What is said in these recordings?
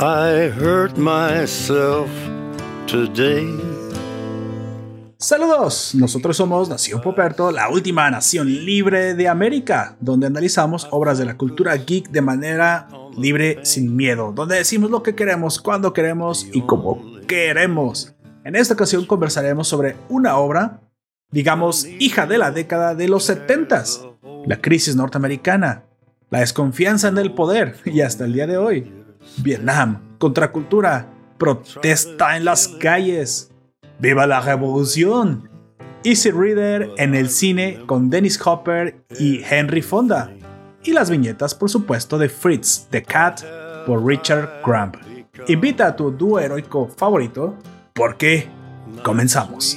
I hurt myself today. Saludos, nosotros somos Nación Poperto, la última nación libre de América, donde analizamos obras de la cultura geek de manera libre, sin miedo, donde decimos lo que queremos, cuando queremos y como queremos. En esta ocasión conversaremos sobre una obra, digamos, hija de la década de los 70 la crisis norteamericana, la desconfianza en el poder y hasta el día de hoy, Vietnam, contracultura, protesta en las calles, ¡Viva la revolución! Easy Reader en el cine con Dennis Hopper y Henry Fonda. Y las viñetas, por supuesto, de Fritz the Cat por Richard Crumb. Invita a tu dúo heroico favorito porque comenzamos.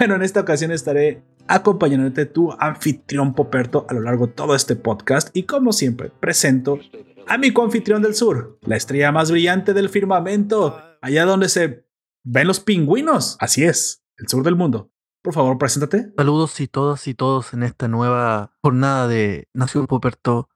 Bueno, en esta ocasión estaré acompañándote tu anfitrión Poperto a lo largo de todo este podcast y como siempre presento a mi coanfitrión del sur, la estrella más brillante del firmamento, allá donde se ven los pingüinos. Así es, el sur del mundo. Por favor, preséntate. Saludos y todas y todos en esta nueva jornada de Nación Poperto,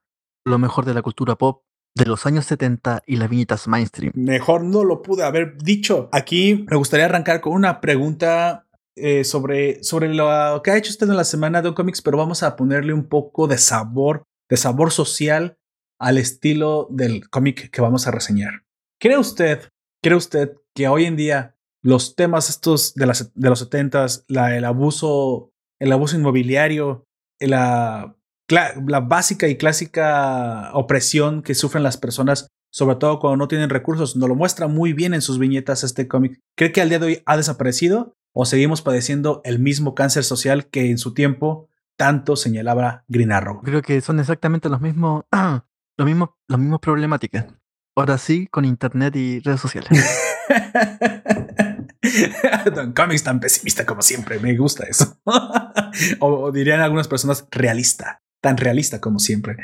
lo mejor de la cultura pop de los años 70 y las viñetas mainstream. Mejor no lo pude haber dicho. Aquí me gustaría arrancar con una pregunta eh, sobre, sobre lo que ha hecho usted en la semana de cómics, pero vamos a ponerle un poco de sabor, de sabor social al estilo del cómic que vamos a reseñar. ¿Cree usted, cree usted que hoy en día los temas estos de, las, de los 70 el abuso, el abuso inmobiliario, la, la básica y clásica opresión que sufren las personas, sobre todo cuando no tienen recursos, nos lo muestra muy bien en sus viñetas este cómic. ¿Cree que al día de hoy ha desaparecido o seguimos padeciendo el mismo cáncer social que en su tiempo tanto señalaba Green Arrow? Creo que son exactamente los mismos lo mismo, las mismas problemáticas. Ahora sí, con internet y redes sociales. Don Comics tan pesimista como siempre, me gusta eso. o, dirían algunas personas realista, tan realista como siempre.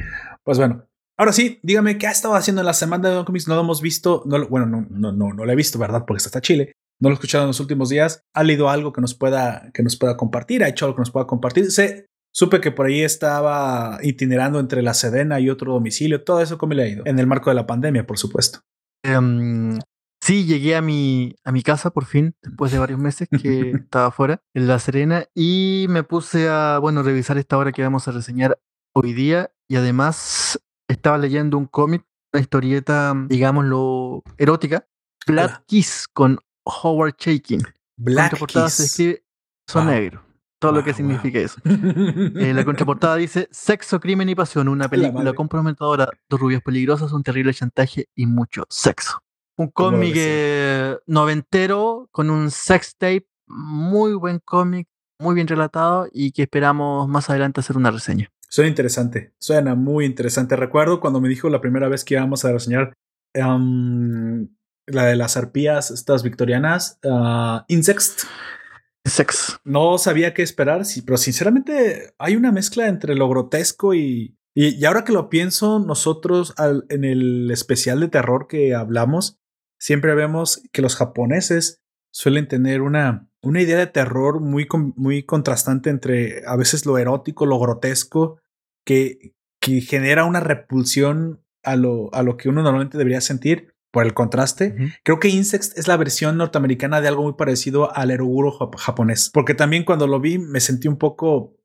Pues bueno, ahora sí, dígame qué ha estado haciendo en la semana de Don Comics. No lo hemos visto, no, bueno, no, no, no, no lo he visto, ¿verdad? Porque está hasta Chile. No lo he escuchado en los últimos días. ¿Ha leído algo que nos pueda, que nos pueda compartir? ¿Ha hecho algo que nos pueda compartir? Sé, Supe que por ahí estaba itinerando entre la Sedena y otro domicilio. Todo eso, ¿cómo le ha ido? En el marco de la pandemia, por supuesto. Um, sí, llegué a mi, a mi casa por fin, después de varios meses que estaba fuera, en La Serena, y me puse a, bueno, revisar esta obra que vamos a reseñar hoy día. Y además estaba leyendo un cómic, una historieta, digámoslo, erótica, Black Kiss con Howard Shaking. Black Kiss. se escribe son negro todo lo que significa eso. Eh, la contraportada dice: Sexo, crimen y pasión, una película comprometedora, dos rubias peligrosas, un terrible chantaje y mucho sexo. Un cómic eh, noventero con un sex tape, muy buen cómic, muy bien relatado y que esperamos más adelante hacer una reseña. Suena interesante, suena muy interesante. Recuerdo cuando me dijo la primera vez que íbamos a reseñar um, la de las arpías, estas victorianas, uh, Insects. Sex. No sabía qué esperar, sí, pero sinceramente hay una mezcla entre lo grotesco y, y, ahora que lo pienso, nosotros en el especial de terror que hablamos, siempre vemos que los japoneses suelen tener una, una idea de terror muy, muy contrastante entre a veces lo erótico, lo grotesco, que, que genera una repulsión a lo, a lo que uno normalmente debería sentir por el contraste. Creo que Insects es la versión norteamericana de algo muy parecido al eroguro japonés, porque también cuando lo vi me sentí un poco...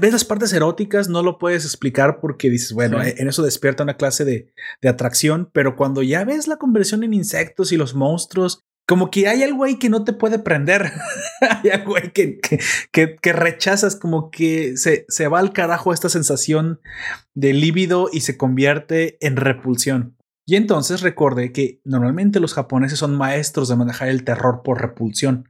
ves las partes eróticas, no lo puedes explicar porque dices, bueno, en eso despierta una clase de, de, atracción, pero cuando ya ves la conversión en insectos y los monstruos, como que hay algo ahí que no te puede prender, hay algo ahí que, que, que, rechazas, como que se, se va al carajo esta sensación de líbido y se convierte en repulsión. Y entonces recordé que normalmente los japoneses son maestros de manejar el terror por repulsión.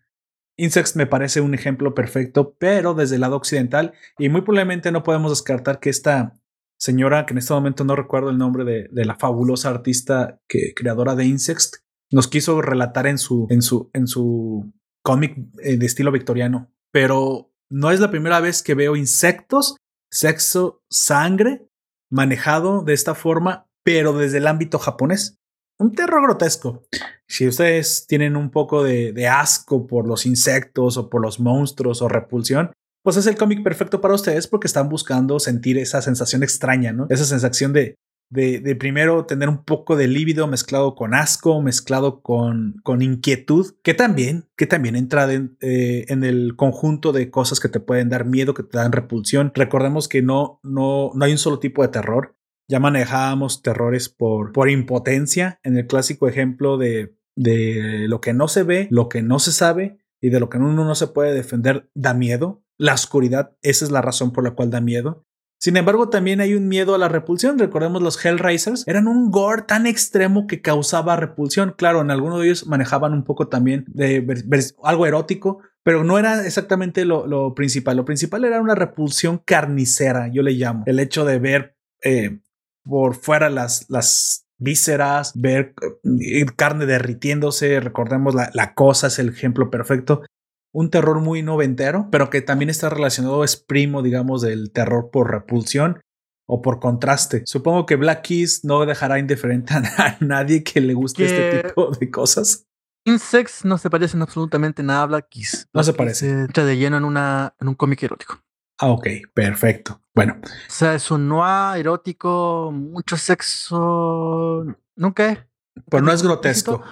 Insects me parece un ejemplo perfecto, pero desde el lado occidental, y muy probablemente no podemos descartar que esta, señora que en este momento no recuerdo el nombre de, la fabulosa artista que, creadora de Insect, nos quiso relatar en su, en su, en su cómic eh, de estilo victoriano. Pero no es la primera vez que veo insectos, sexo, sangre manejado de esta forma, pero desde el ámbito japonés. Un terror grotesco. Si ustedes tienen un poco de, asco por los insectos o por los monstruos o repulsión, pues es el cómic perfecto para ustedes porque están buscando sentir esa sensación extraña, ¿no? Esa sensación de, de, de primero tener un poco de lívido mezclado con asco, mezclado con, con inquietud, que también, que también entra eh, en el conjunto de cosas que te pueden dar miedo, que te dan repulsión. Recordemos que no, no, no hay un solo tipo de terror. Ya manejábamos terrores por, por impotencia en el clásico ejemplo de, de lo que no se ve, lo que no se sabe y de lo que uno no se puede defender da miedo la oscuridad, esa es la razón por la cual da miedo. Sin embargo, también hay un miedo a la repulsión. Recordemos los Hellraisers, eran un gore tan extremo que causaba repulsión. Claro, en algunos de ellos manejaban un poco también de algo erótico, pero no era exactamente lo, principal. Lo principal era una repulsión carnicera, yo le llamo. El hecho de ver eh, por fuera las, las vísceras, ver eh, carne derritiéndose. Recordemos la, la cosa es el ejemplo perfecto un terror muy noventero, pero que también está relacionado, es primo, digamos, del terror por repulsión o por contraste. Supongo que Black Keys no dejará indiferente a nadie que le guste este tipo de cosas. Insects no se parecen absolutamente nada a Black Keys. No se parece. Entra de lleno en, una, en un cómic erótico. Ah, ok, perfecto. Bueno. O sea, es un noir erótico, mucho sexo. Nunca es. Pero no es grotesco.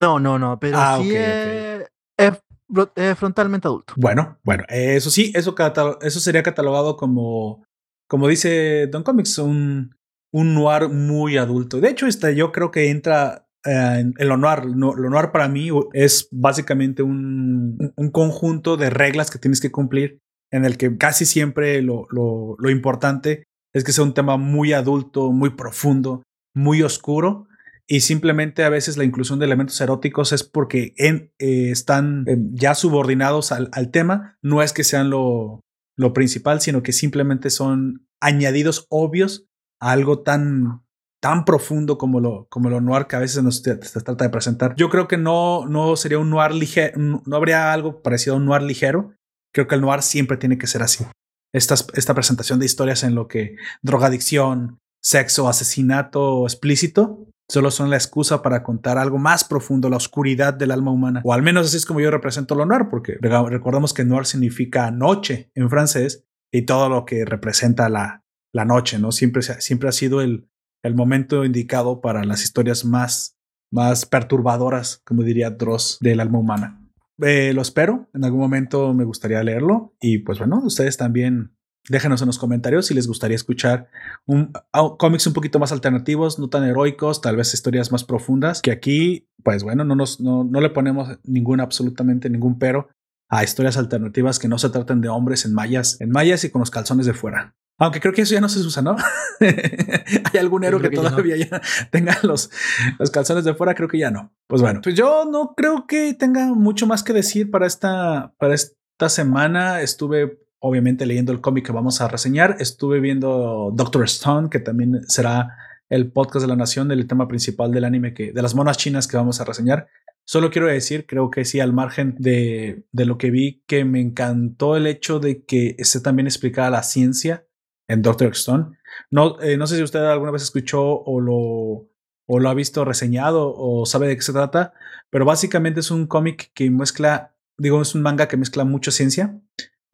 No, no, no, pero ah, sí es, eh, frontalmente adulto. Bueno, bueno, eso sí, eso, eso sería catalogado como, como dice Don Comics, un, un noir muy adulto. De hecho, este, yo creo que entra eh, en, lo noir. lo noir para mí es básicamente un, un, conjunto de reglas que tienes que cumplir en el que casi siempre lo, lo, importante es que sea un tema muy adulto, muy profundo, muy oscuro y simplemente a veces la inclusión de elementos eróticos es porque eh, están eh, ya subordinados al, tema, no es que sean lo, lo, principal, sino que simplemente son añadidos obvios a algo tan tan profundo como lo, como lo noir que a veces nos se trata de presentar. Yo creo que no, no sería un noir ligero, no habría algo parecido a un noir ligero. Creo que el noir siempre tiene que ser así. Esta, esta presentación de historias en lo que drogadicción, sexo, asesinato explícito solo son la excusa para contar algo más profundo, la oscuridad del alma humana. O al menos así es como yo represento lo noir, porque recordemos que noir significa noche en francés y todo lo que representa la, la noche, ¿no? Siempre, siempre ha sido el, el momento indicado para las historias más, más perturbadoras, como diría Dross, del alma humana. Eh, lo espero, en algún momento me gustaría leerlo y pues bueno, ustedes también Déjenos en los comentarios si les gustaría escuchar un, cómics un poquito más alternativos, no tan heroicos, tal vez historias más profundas, que aquí, pues bueno, no, nos, no, no le ponemos ningún, absolutamente ningún pero a historias alternativas que no se traten de hombres en mallas, en mallas y con los calzones de fuera. Aunque creo que eso ya no se usa, ¿no? Hay algún héroe que, todavía ya tenga los, los calzones de fuera, creo que ya no. Pues bueno, pues yo no creo que tenga mucho más que decir para esta, para esta semana. Estuve obviamente leyendo el cómic que vamos a reseñar. Estuve viendo Doctor Stone, que también será el podcast de la nación del tema principal del anime que de las monas chinas que vamos a reseñar. Solo quiero decir, creo que sí, al margen de, de lo que vi, que me encantó el hecho de que se también explicara la ciencia en Doctor Stone. No, eh, no sé si usted alguna vez escuchó o lo, o lo ha visto reseñado o sabe de qué se trata, pero básicamente es un cómic que mezcla, digo, es un manga que mezcla mucha ciencia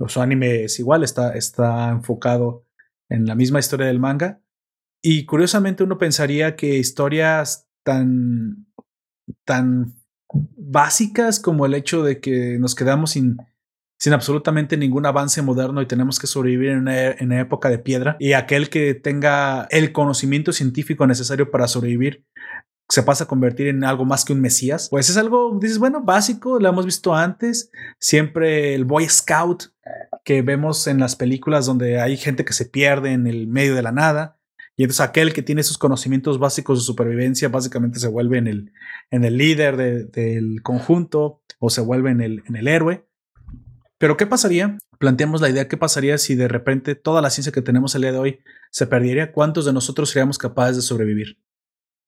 su anime es igual, está, está enfocado en la misma historia del manga. Y curiosamente uno pensaría que historias tan, tan básicas como el hecho de que nos quedamos sin, sin absolutamente ningún avance moderno y tenemos que sobrevivir en una, época de piedra y aquel que tenga el conocimiento científico necesario para sobrevivir se pasa a convertir en algo más que un mesías, pues es algo, dices, bueno, básico, lo hemos visto antes, siempre el Boy Scout que vemos en las películas donde hay gente que se pierde en el medio de la nada. Y entonces aquel que tiene esos conocimientos básicos de supervivencia básicamente se vuelve en el, en el líder del conjunto o se vuelve en el, en el héroe. Pero ¿qué pasaría? Planteamos la idea, ¿qué pasaría si de repente toda la ciencia que tenemos el día de hoy se perdería? ¿Cuántos de nosotros seríamos capaces de sobrevivir?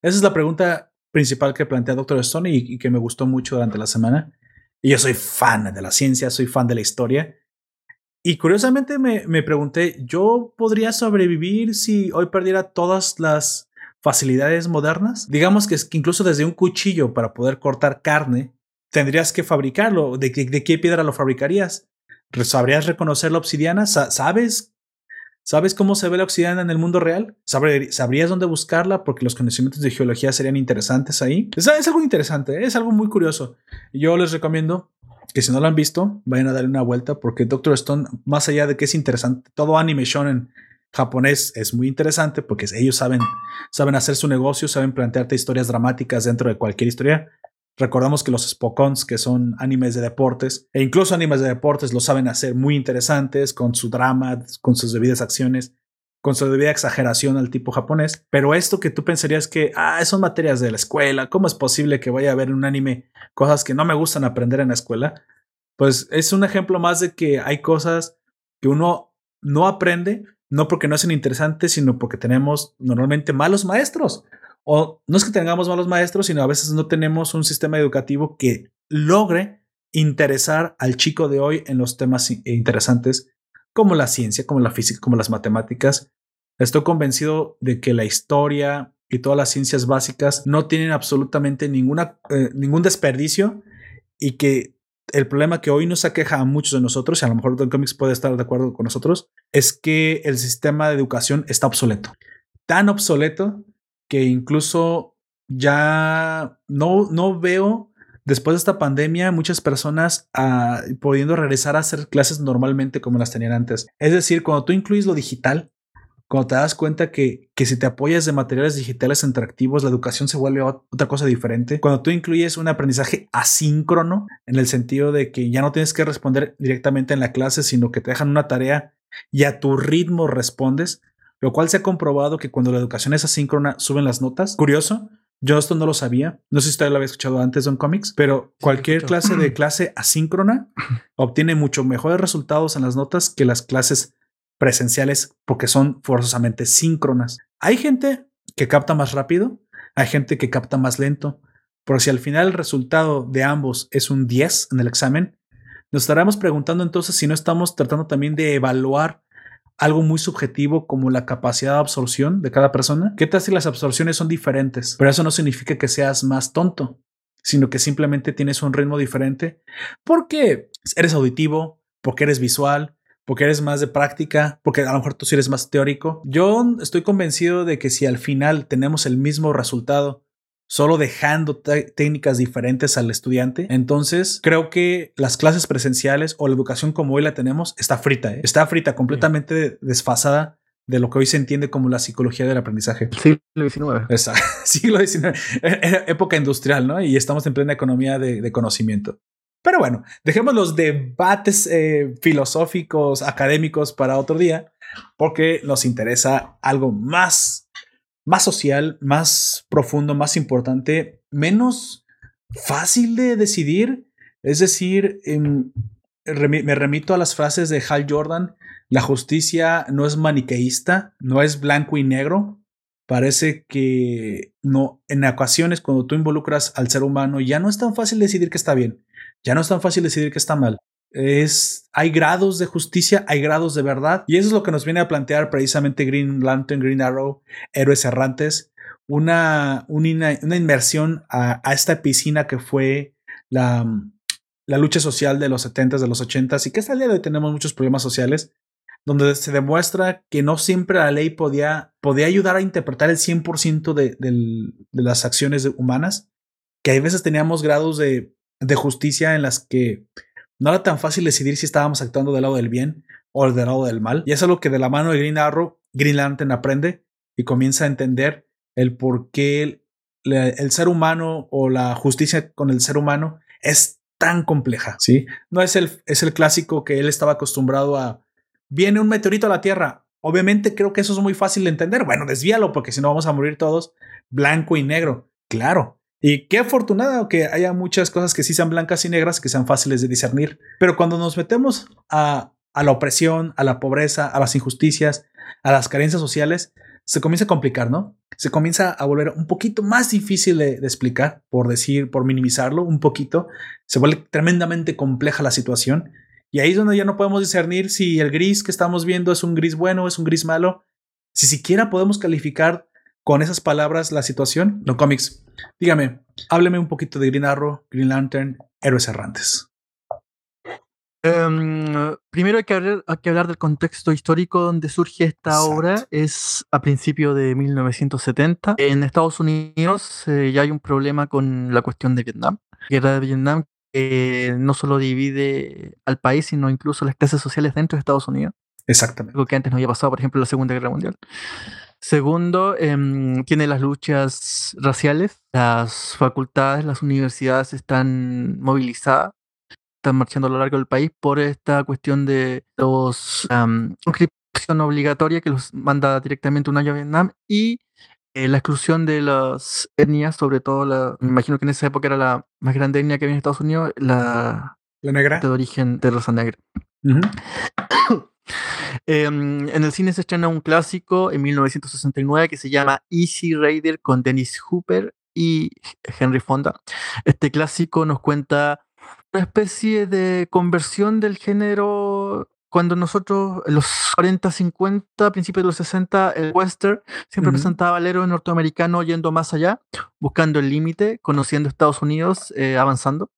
Esa es la pregunta principal que plantea Dr. Stone y, que me gustó mucho durante la semana. Y yo soy fan de la ciencia, soy fan de la historia. Y curiosamente me, me pregunté, ¿yo podría sobrevivir si hoy perdiera todas las facilidades modernas? Digamos que, incluso desde un cuchillo para poder cortar carne, tendrías que fabricarlo. ¿De, qué piedra lo fabricarías? ¿Sabrías reconocer la obsidiana? ¿Sabes ¿Sabes cómo se ve la obsidiana en el mundo real? ¿Sabrías dónde buscarla? Porque los conocimientos de geología serían interesantes ahí. Es, algo interesante, ¿eh? es algo muy curioso. Yo les recomiendo que si no lo han visto, vayan a darle una vuelta porque Doctor Stone, más allá de que es interesante, todo anime shonen japonés es muy interesante porque ellos saben, saben hacer su negocio, saben plantearte historias dramáticas dentro de cualquier historia. Recordamos que los Spokons, que son animes de deportes, e incluso animes de deportes, lo saben hacer muy interesantes con su drama, con sus debidas acciones, con su debida exageración al tipo japonés. Pero esto que tú pensarías que, ah, son materias de la escuela, ¿cómo es posible que vaya a ver en un anime cosas que no me gustan aprender en la escuela? Pues es un ejemplo más de que hay cosas que uno no aprende, no porque no sean interesantes, sino porque tenemos normalmente malos maestros o no es que tengamos malos maestros, sino a veces no tenemos un sistema educativo que logre interesar al chico de hoy en los temas interesantes como la ciencia, como la física, como las matemáticas. Estoy convencido de que la historia y todas las ciencias básicas no tienen absolutamente ninguna, eh, ningún desperdicio y que el problema que hoy nos aqueja a muchos de nosotros, y a lo mejor Don Comics puede estar de acuerdo con nosotros, es que el sistema de educación está obsoleto. Tan obsoleto que incluso ya no, no veo después de esta pandemia muchas personas ah, pudiendo regresar a hacer clases normalmente como las tenían antes. Es decir, cuando tú incluyes lo digital, cuando te das cuenta que, que si te apoyas de materiales digitales interactivos, la educación se vuelve otra cosa diferente. Cuando tú incluyes un aprendizaje asíncrono, en el sentido de que ya no tienes que responder directamente en la clase, sino que te dejan una tarea y a tu ritmo respondes, lo cual se ha comprobado que cuando la educación es asíncrona suben las notas. Curioso, yo esto no lo sabía. No sé si usted lo había escuchado antes en Comics, pero cualquier clase de clase asíncrona obtiene mucho mejores resultados en las notas que las clases presenciales porque son forzosamente síncronas. Hay gente que capta más rápido, hay gente que capta más lento, pero si al final el resultado de ambos es un 10 en el examen, nos estaremos preguntando entonces si no estamos tratando también de evaluar algo muy subjetivo como la capacidad de absorción de cada persona. ¿Qué tal si las absorciones son diferentes? Pero eso no significa que seas más tonto, sino que simplemente tienes un ritmo diferente porque eres auditivo, porque eres visual, porque eres más de práctica, porque a lo mejor tú sí eres más teórico. Yo estoy convencido de que si al final tenemos el mismo resultado solo dejando técnicas diferentes al estudiante. Entonces, creo que las clases presenciales o la educación como hoy la tenemos está frita, ¿eh? está frita, completamente desfasada de lo que hoy se entiende como la psicología del aprendizaje. Siglo XIX. Exacto. Siglo XIX. Época industrial, ¿no? Y estamos en plena economía de, conocimiento. Pero bueno, dejemos los debates eh, filosóficos, académicos para otro día, porque nos interesa algo más más social, más profundo, más importante, menos fácil de decidir. Es decir, me remito a las frases de Hal Jordan, la justicia no es maniqueísta, no es blanco y negro. Parece que no, en ocasiones cuando tú involucras al ser humano ya no es tan fácil decidir que está bien, ya no es tan fácil decidir que está mal es, hay grados de justicia, hay grados de verdad. Y eso es lo que nos viene a plantear precisamente Green Lantern, Green Arrow, Héroes Errantes, una, una, una inmersión a, esta piscina que fue la, la lucha social de los 70s, de los 80s y que hasta el día de hoy tenemos muchos problemas sociales, donde se demuestra que no siempre la ley podía, podía ayudar a interpretar el 100% de, de, las acciones humanas, que hay veces teníamos grados de, de justicia en las que no era tan fácil decidir si estábamos actuando del lado del bien o del lado del mal. Y es algo que de la mano de Green Arrow, Green Lantern aprende y comienza a entender el por qué el, ser humano o la justicia con el ser humano es tan compleja. Sí, no es el, es el clásico que él estaba acostumbrado a. Viene un meteorito a la Tierra. Obviamente creo que eso es muy fácil de entender. Bueno, desvíalo porque si no vamos a morir todos blanco y negro. Claro, Y qué afortunado que haya muchas cosas que sí sean blancas y negras, que sean fáciles de discernir. Pero cuando nos metemos a, la opresión, a la pobreza, a las injusticias, a las carencias sociales, se comienza a complicar, ¿no? Se comienza a volver un poquito más difícil de, de, explicar, por decir, por minimizarlo un poquito. Se vuelve tremendamente compleja la situación. Y ahí es donde ya no podemos discernir si el gris que estamos viendo es un gris bueno, es un gris malo. Si siquiera podemos calificar con esas palabras la situación. No cómics. Dígame, hábleme un poquito de Green Arrow, Green Lantern, Héroes Errantes. Um, primero hay que, hablar, hay que, hablar, del contexto histórico donde surge esta Exacto. obra. Es a principios de 1970. En Estados Unidos eh, ya hay un problema con la cuestión de Vietnam. Guerra de Vietnam que no solo divide al país, sino incluso las clases sociales dentro de Estados Unidos. Exactamente. Algo que antes no había pasado, por ejemplo, en la Segunda Guerra Mundial. Segundo, eh, tiene las luchas raciales. Las facultades, las universidades están movilizadas están marchando a lo largo del país por esta cuestión de los um, inscripción obligatoria que los manda directamente un año a Vietnam y eh, la exclusión de las etnias, sobre todo la, me imagino que en esa época era la más grande etnia que había en Estados Unidos, la, la negra de origen de raza negra. Uh -huh. Eh, en el cine se estrena un clásico en 1969 que se llama Easy Rider con Dennis Hooper y Henry Fonda. Este clásico nos cuenta una especie de conversión del género cuando nosotros, en los 40, 50, principios de los 60, el western siempre uh -huh. presentaba al héroe norteamericano yendo más allá, buscando el límite, conociendo Estados Unidos, eh, avanzando.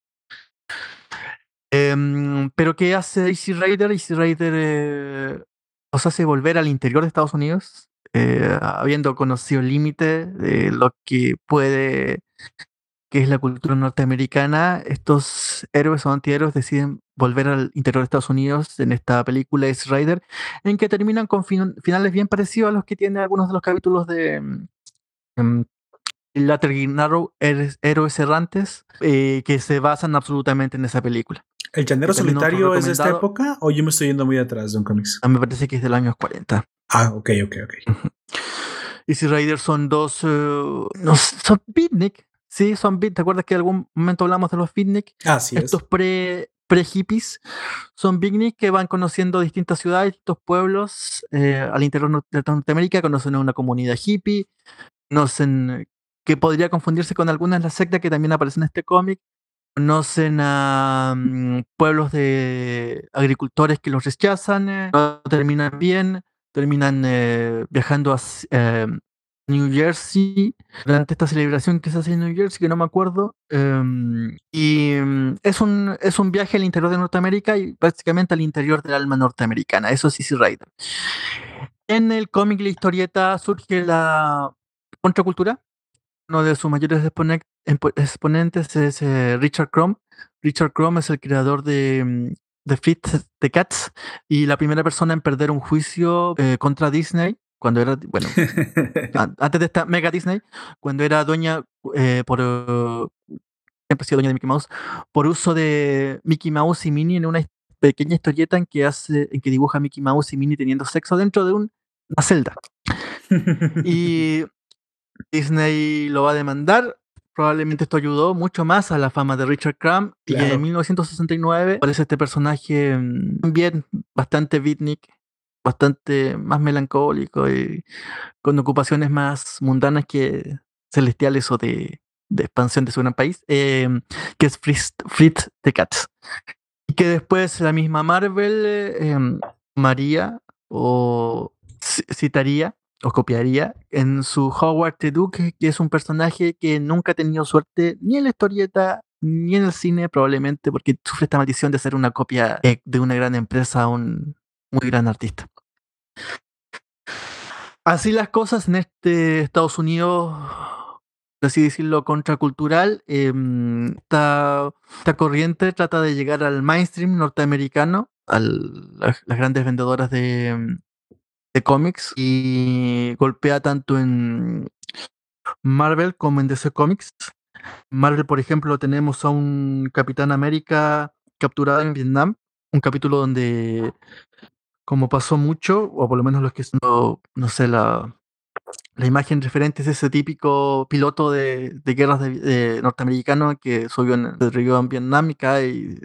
Eh, pero ¿qué hace Easy Rider? Easy Rider eh, nos hace volver al interior de Estados Unidos, eh, habiendo conocido el límite de lo que puede que es la cultura norteamericana, estos héroes o antihéroes deciden volver al interior de Estados Unidos en esta película Ace Rider, en que terminan con fin finales bien parecidos a los que tiene algunos de los capítulos de um, Latter Narrow, Héroes Errantes, eh, que se basan absolutamente en esa película. ¿El llanero solitario es de esta época o yo me estoy yendo muy atrás de un cómics? A mí me parece que es del año 40. Ah, ok, ok, ok. Easy Rider son dos. Uh, no, son beatnik, Sí, son beat. ¿Te acuerdas que en algún momento hablamos de los beatnik? Así Estos es. pre, pre hippies son beatnik que van conociendo distintas ciudades, distintos pueblos eh, al interior de Norteamérica, conocen una comunidad hippie, conocen que podría confundirse con algunas de las sectas que también aparecen en este cómic, conocen a um, pueblos de agricultores que los rechazan, eh, no terminan bien, terminan eh, viajando a, New Jersey durante esta celebración que se hace en New Jersey, que no me acuerdo. Um, y um, es, un, es un viaje al interior de Norteamérica y prácticamente al interior del alma norteamericana. Eso es Easy Rider. En el cómic, la historieta, surge la contracultura. Uno de sus mayores exponentes es eh, Richard Crumb. Richard Crumb es el creador de The Fit the Cats y la primera persona en perder un juicio eh, contra Disney cuando era, bueno, antes de esta Mega Disney, cuando era dueña eh, por, siempre ha sido dueña de Mickey Mouse, por uso de Mickey Mouse y Minnie en una pequeña historieta en que hace, en que dibuja Mickey Mouse y Minnie teniendo sexo dentro de un, una celda. y Disney lo va a demandar. Probablemente esto ayudó mucho más a la fama de Richard Crumb. Claro. Y en 1969 aparece este personaje bien bastante beatnik, bastante más melancólico y con ocupaciones más mundanas que celestiales o de, de expansión de su gran país, eh, que es Fritz, Fritz the Cats. Y que después la misma Marvel, eh, María, o citaría, o copiaría en su Howard the Duke, que es un personaje que nunca ha tenido suerte ni en la historieta ni en el cine, probablemente porque sufre esta maldición de ser una copia de una gran empresa, un muy gran artista. Así las cosas en este Estados Unidos, por así decirlo, contracultural, eh, esta, corriente trata de llegar al mainstream norteamericano, a las grandes vendedoras de, de cómics y golpea tanto en Marvel como en DC Comics. Marvel, por ejemplo, tenemos a un Capitán América capturado en Vietnam, un capítulo donde como pasó mucho, o por lo menos los que no, no sé, la, la imagen referente es ese típico piloto de, de guerras de, norteamericano que subió en, en Vietnam y cae y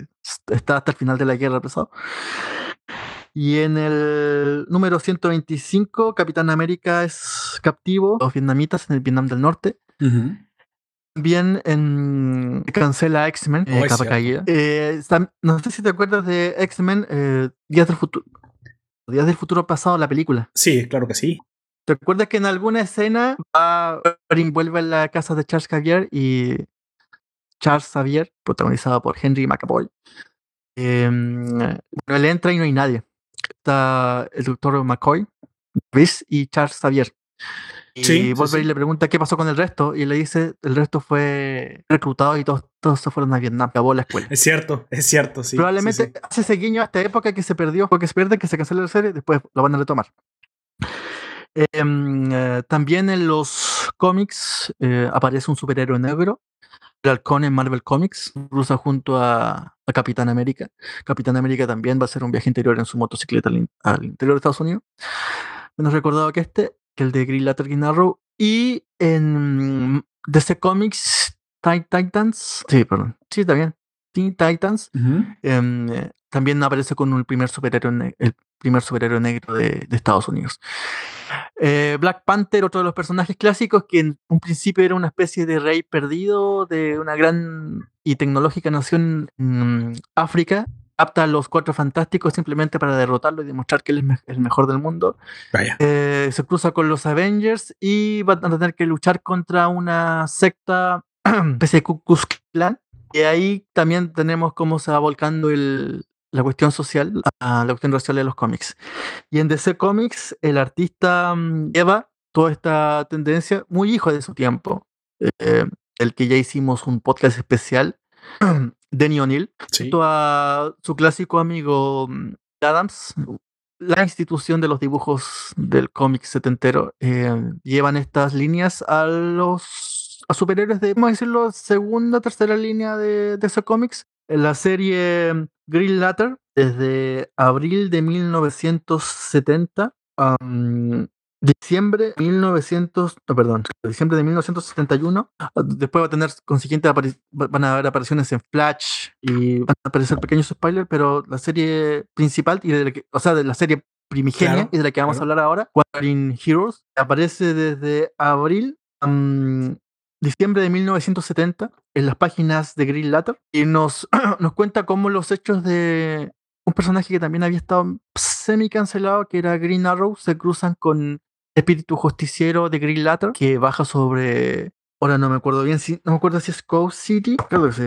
está hasta el final de la guerra pesado. Y en el número 125, Capitán América es captivo, los vietnamitas en el Vietnam del Norte. También en cancela X-Men, oh, capa caída. Eh, no sé si te acuerdas de X-Men eh, Días del Futuro. Días del Futuro Pasado, la película. Sí, claro que sí. ¿Te acuerdas que en alguna escena va, vuelve a la casa de Charles Xavier y Charles Xavier, protagonizado por Henry McAvoy, em, bueno, él entra y no hay nadie. Está el doctor McCoy, Chris y Charles Xavier. Y sí, y le pregunta qué pasó con el resto y le dice el resto fue reclutado y todos, todos se fueron a Vietnam, acabó la escuela. Es cierto, es cierto, sí. Probablemente hace ese guiño a esta época que se perdió, porque se pierde, que se cancela la serie, después lo van a retomar. Em, eh, también en los cómics eh, aparece un superhéroe negro, halcón en Marvel Comics, cruza junto a, Capitán América. Capitán América también va a hacer un viaje interior en su motocicleta al, interior de Estados Unidos. Menos recordado que este, que el de Green Lantern Arrow. Y en DC Comics, Titans, sí, perdón, sí, también, Teen Titans, em, eh, también aparece con un primer superhéroe, el primer superhéroe negro de, Estados Unidos. Eh, Black Panther, otro de los personajes clásicos que en un principio era una especie de rey perdido de una gran y tecnológica nación en África, apta a los cuatro fantásticos simplemente para derrotarlo y demostrar que él es el mejor del mundo. Eh, se cruza con los Avengers y va a tener que luchar contra una secta, especie de Ku Klux Y ahí también tenemos cómo se va volcando el, la cuestión social, la, la cuestión racial de los cómics. Y en DC Comics, el artista mm, lleva toda esta tendencia, muy hijo de su tiempo, eh, el que ya hicimos un podcast especial, Denny O'Neill, junto a su clásico amigo mm, Adams, la institución de los dibujos del cómic setentero, eh, llevan estas líneas a los a superhéroes de, vamos a decirlo, segunda, tercera línea de DC Comics. En la serie Green Latter desde abril de 1970 a diciembre de 1900, perdón, diciembre de 1971. Ah, después va a tener consiguiente van a haber apariciones en Flash y van a aparecer pequeños spoilers, pero la serie principal y de la que, o sea, de la serie primigenia y de la que vamos a hablar ahora, Warring Heroes, aparece desde abril diciembre de 1970 en las páginas de Green Latter y nos, nos cuenta cómo los hechos de un personaje que también había estado semi cancelado, que era Green Arrow, se cruzan con espíritu justiciero de Green Latter que baja sobre. Ahora no me acuerdo bien si. No me acuerdo si es Coast City. Creo que sí.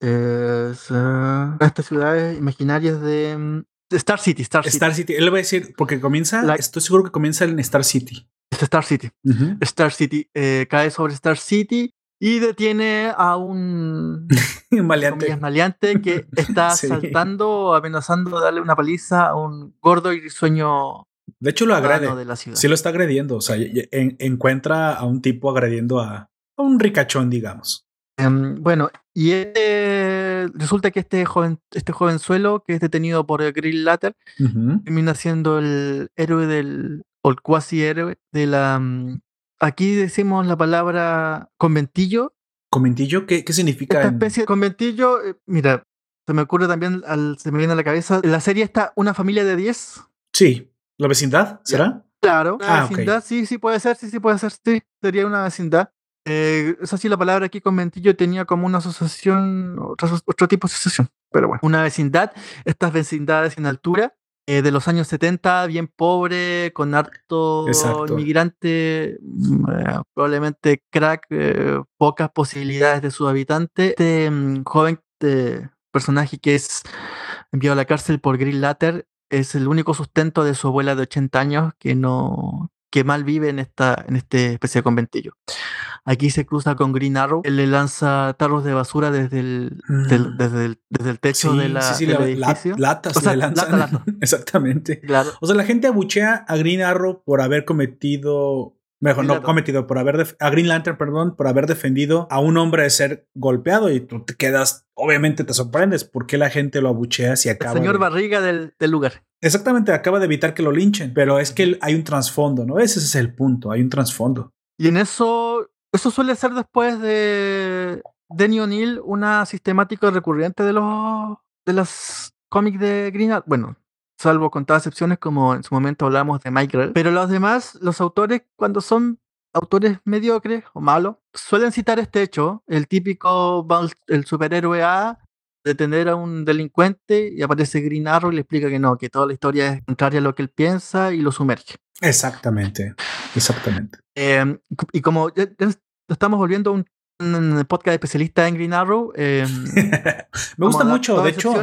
Es. Uh, estas ciudades imaginarias de. Mm, Star City, Star City. Star City. Él va a decir, porque comienza. estoy seguro que comienza en Star City. Star City. Star City eh, cae sobre Star City y detiene a un maleante. maleante que está saltando, amenazando de darle una paliza a un gordo y risueño. De hecho, lo agrede. De la ciudad. Sí, lo está agrediendo. O sea, encuentra a un tipo agrediendo a, un ricachón, digamos. Em, bueno, y este, resulta que este joven, este jovenzuelo que es detenido por el Green Latter termina siendo el héroe del o el cuasi héroe de la. Mm, aquí decimos la palabra conventillo. ¿Conventillo? ¿Qué, qué significa? Esta especie de conventillo, eh, mira, se me ocurre también, al, se me viene a la cabeza, la serie está Una familia de 10. Sí, ¿la vecindad? ¿Será? Claro, ah, vecindad, sí, sí puede ser, sí, sí puede ser, sí, sería una vecindad. Eh, es así la palabra aquí conventillo tenía como una asociación, otro, otro tipo de asociación, pero bueno, una vecindad, estas vecindades en altura eh, de los años 70, bien pobre, con harto inmigrante, mm, eh, probablemente crack, eh, pocas posibilidades de sus habitantes. Este mm, joven personaje que es enviado a la cárcel por Green Latter es el único sustento de su abuela de 80 años que no que mal vive en esta en este especie de conventillo. Aquí se cruza con Green Arrow. Él le lanza tarros de basura desde el, mm. desde el, desde el techo de la, sí, sí, del edificio. latas le lanzan. Exactamente. Claro. O sea, la gente abuchea a Green Arrow por haber cometido Mejor no cometido por haber a Green Lantern, perdón, por haber defendido a un hombre de ser golpeado y tú te quedas, obviamente te sorprendes por qué la gente lo abuchea si acaba. El señor Barriga del, lugar. Exactamente, acaba de evitar que lo linchen, pero es que hay un trasfondo, ¿no? Ese es el punto, hay un trasfondo. Y en eso, eso suele ser después de Denny O'Neill una sistemática recurrente de los de los cómics de Green Lantern. Bueno, salvo con todas excepciones, como en su momento hablamos de Michael. Pero los demás, los autores, cuando son autores mediocres o malos, suelen citar este hecho, el típico, el superhéroe A detener a un delincuente y aparece Green Arrow y le explica que no, que toda la historia es contraria a lo que él piensa y lo sumerge. Exactamente, exactamente. Em, y como estamos volviendo a un, podcast especialista en Green Arrow. Em, Me gusta mucho, de hecho,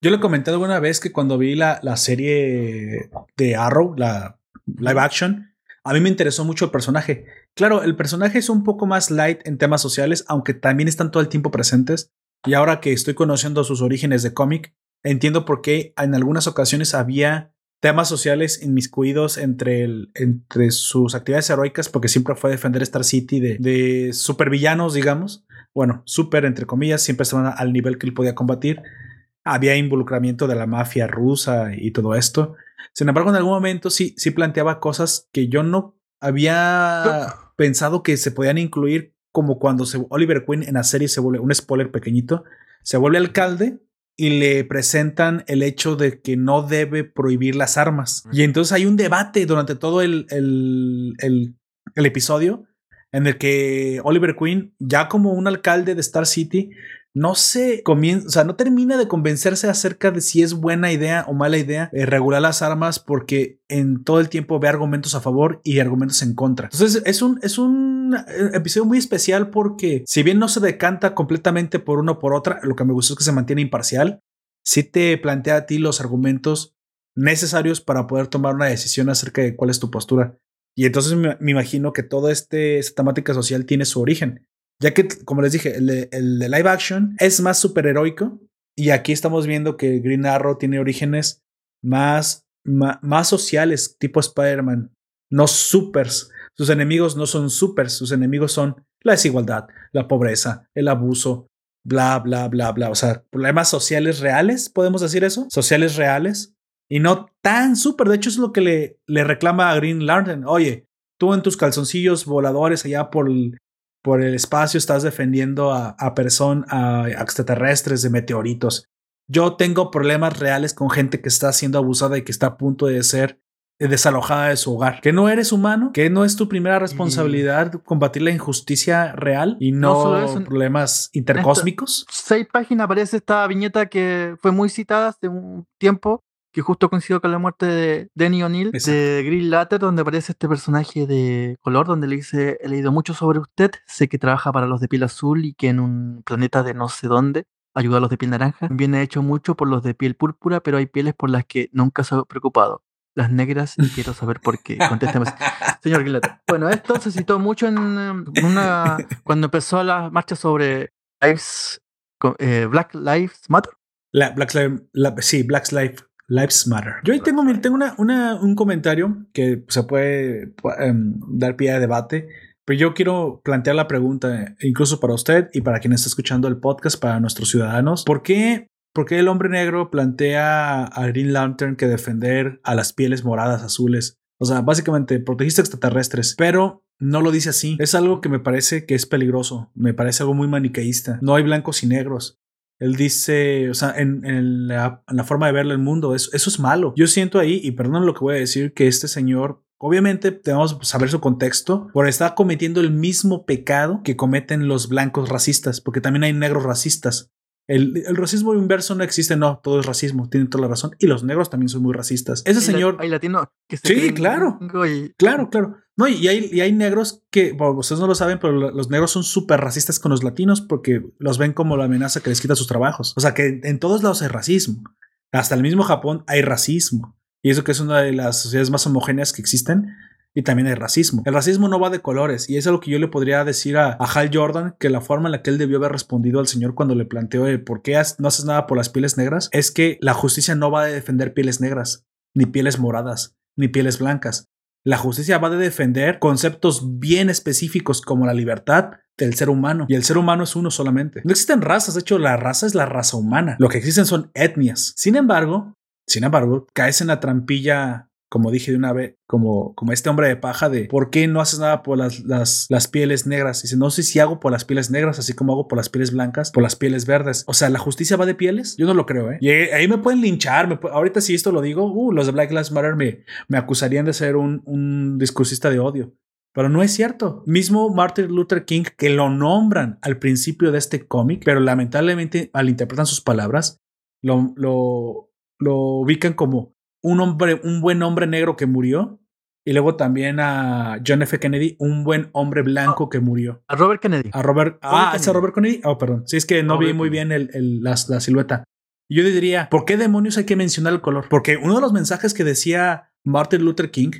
yo le comenté alguna vez que cuando vi la, la serie de Arrow, la live action, a mí me interesó mucho el personaje. Claro, el personaje es un poco más light en temas sociales, aunque también están todo el tiempo presentes. Y ahora que estoy conociendo sus orígenes de cómic, entiendo por qué en algunas ocasiones había temas sociales inmiscuidos entre, el, entre sus actividades heroicas, porque siempre fue defender Star City de, de supervillanos, digamos. Bueno, super entre comillas, siempre estaban al nivel que él podía combatir había involucramiento de la mafia rusa y todo esto. Sin embargo, en algún momento sí, sí planteaba cosas que yo no había pensado que se podían incluir, como cuando se, Oliver Queen en la serie se vuelve, un spoiler pequeñito, se vuelve alcalde y le presentan el hecho de que no debe prohibir las armas. Y entonces hay un debate durante todo el, el, el, el episodio en el que Oliver Queen, ya como un alcalde de Star City, no se comienza, o sea, no termina de convencerse acerca de si es buena idea o mala idea eh, regular las armas porque en todo el tiempo ve argumentos a favor y argumentos en contra. Entonces es un, es un eh, episodio muy especial porque si bien no se decanta completamente por uno o por otra, lo que me gustó es que se mantiene imparcial, sí te plantea a ti los argumentos necesarios para poder tomar una decisión acerca de cuál es tu postura. Y entonces me, imagino que toda este, esta temática social tiene su origen. Ya que, como les dije, el de, live action es más superheroico. Y aquí estamos viendo que Green Arrow tiene orígenes más, más, sociales, tipo Spider-Man, no supers. Sus enemigos no son supers, sus enemigos son la desigualdad, la pobreza, el abuso, bla, bla, bla, bla. O sea, problemas sociales reales, podemos decir eso, sociales reales y no tan super. De hecho, es lo que le, le reclama a Green Lantern. Oye, tú en tus calzoncillos voladores allá por el, por el espacio estás defendiendo a, a personas, a extraterrestres de meteoritos. Yo tengo problemas reales con gente que está siendo abusada y que está a punto de ser desalojada de su hogar. Que no eres humano, que no es tu primera responsabilidad combatir la injusticia real y no, problemas intercósmicos. seis páginas aparece esta viñeta que fue muy citada hace un tiempo que justo coincidió con la muerte de Danny O'Neill de Green Latter, donde aparece este personaje de color, donde le dice, he leído mucho sobre usted, sé que trabaja para los de piel azul y que en un planeta de no sé dónde ayuda a los de piel naranja. Viene hecho mucho por los de piel púrpura, pero hay pieles por las que nunca se ha preocupado. Las negras, y quiero saber por qué. Contéstame. Señor Green Bueno, esto se citó mucho en una. cuando empezó la marcha sobre Lives, eh, Black Lives Matter. La, Black sí, Black Lives Lives Matter. Yo ahí tengo, tengo una, un comentario que se puede em, dar pie a debate, pero yo quiero plantear la pregunta, incluso para usted y para quien está escuchando el podcast, para nuestros ciudadanos. ¿Por qué, por qué el hombre negro plantea a Green Lantern que defender a las pieles moradas, azules? O sea, básicamente protegiste extraterrestres, pero no lo dice así. Es algo que me parece que es peligroso. Me parece algo muy maniqueísta. No hay blancos y negros. Él dice, o sea, en, la, forma de verlo el mundo, eso, eso es malo. Yo siento ahí, y perdón lo que voy a decir, que este señor Obviamente tenemos que saber su contexto, por está cometiendo el mismo pecado que cometen los blancos racistas, porque también hay negros racistas. El, racismo inverso no existe, no, todo es racismo, tienen toda la razón. Y los negros también son muy racistas. Ese señor. hay latino que Sí, claro. Claro, claro. No, y hay, negros que, bueno, ustedes no lo saben, pero los negros son súper racistas con los latinos porque los ven como la amenaza que les quita sus trabajos. O sea que en todos lados hay racismo. Hasta el mismo Japón hay racismo. Y eso que es una de las sociedades más homogéneas que existen y también hay racismo. El racismo no va de colores y es algo que yo le podría decir a, Hal Jordan que la forma en la que él debió haber respondido al señor cuando le planteó por qué no haces nada por las pieles negras es que la justicia no va a defender pieles negras, ni pieles moradas, ni pieles blancas. La justicia va a defender conceptos bien específicos como la libertad del ser humano. Y el ser humano es uno solamente. No existen razas, de hecho la raza es la raza humana. Lo que existen son etnias. Sin embargo, sin embargo, caes en la trampilla como dije de una vez, como, como este hombre de paja de por qué no haces nada por las, las, las pieles negras. Dice, no sé si hago por las pieles negras, así como hago por las pieles blancas, por las pieles verdes. O sea, ¿la justicia va de pieles? Yo no lo creo, ¿eh? Y ahí me pueden linchar. ahorita si esto lo digo, uh, los de Black Lives Matter me, me acusarían de ser un, un discursista de odio. Pero no es cierto. Mismo Martin Luther King, que lo nombran al principio de este cómic, pero lamentablemente al interpretar sus palabras, lo, lo, lo ubican como un hombre, un buen hombre negro que murió. Y luego también a John F. Kennedy, un buen hombre blanco que murió. A Robert Kennedy. A Robert. ah, ¿es a Robert Kennedy? Oh, perdón. Sí, es que no vi muy bien el, la, la, silueta. Yo diría, ¿por qué demonios hay que mencionar el color? Porque uno de los mensajes que decía Martin Luther King,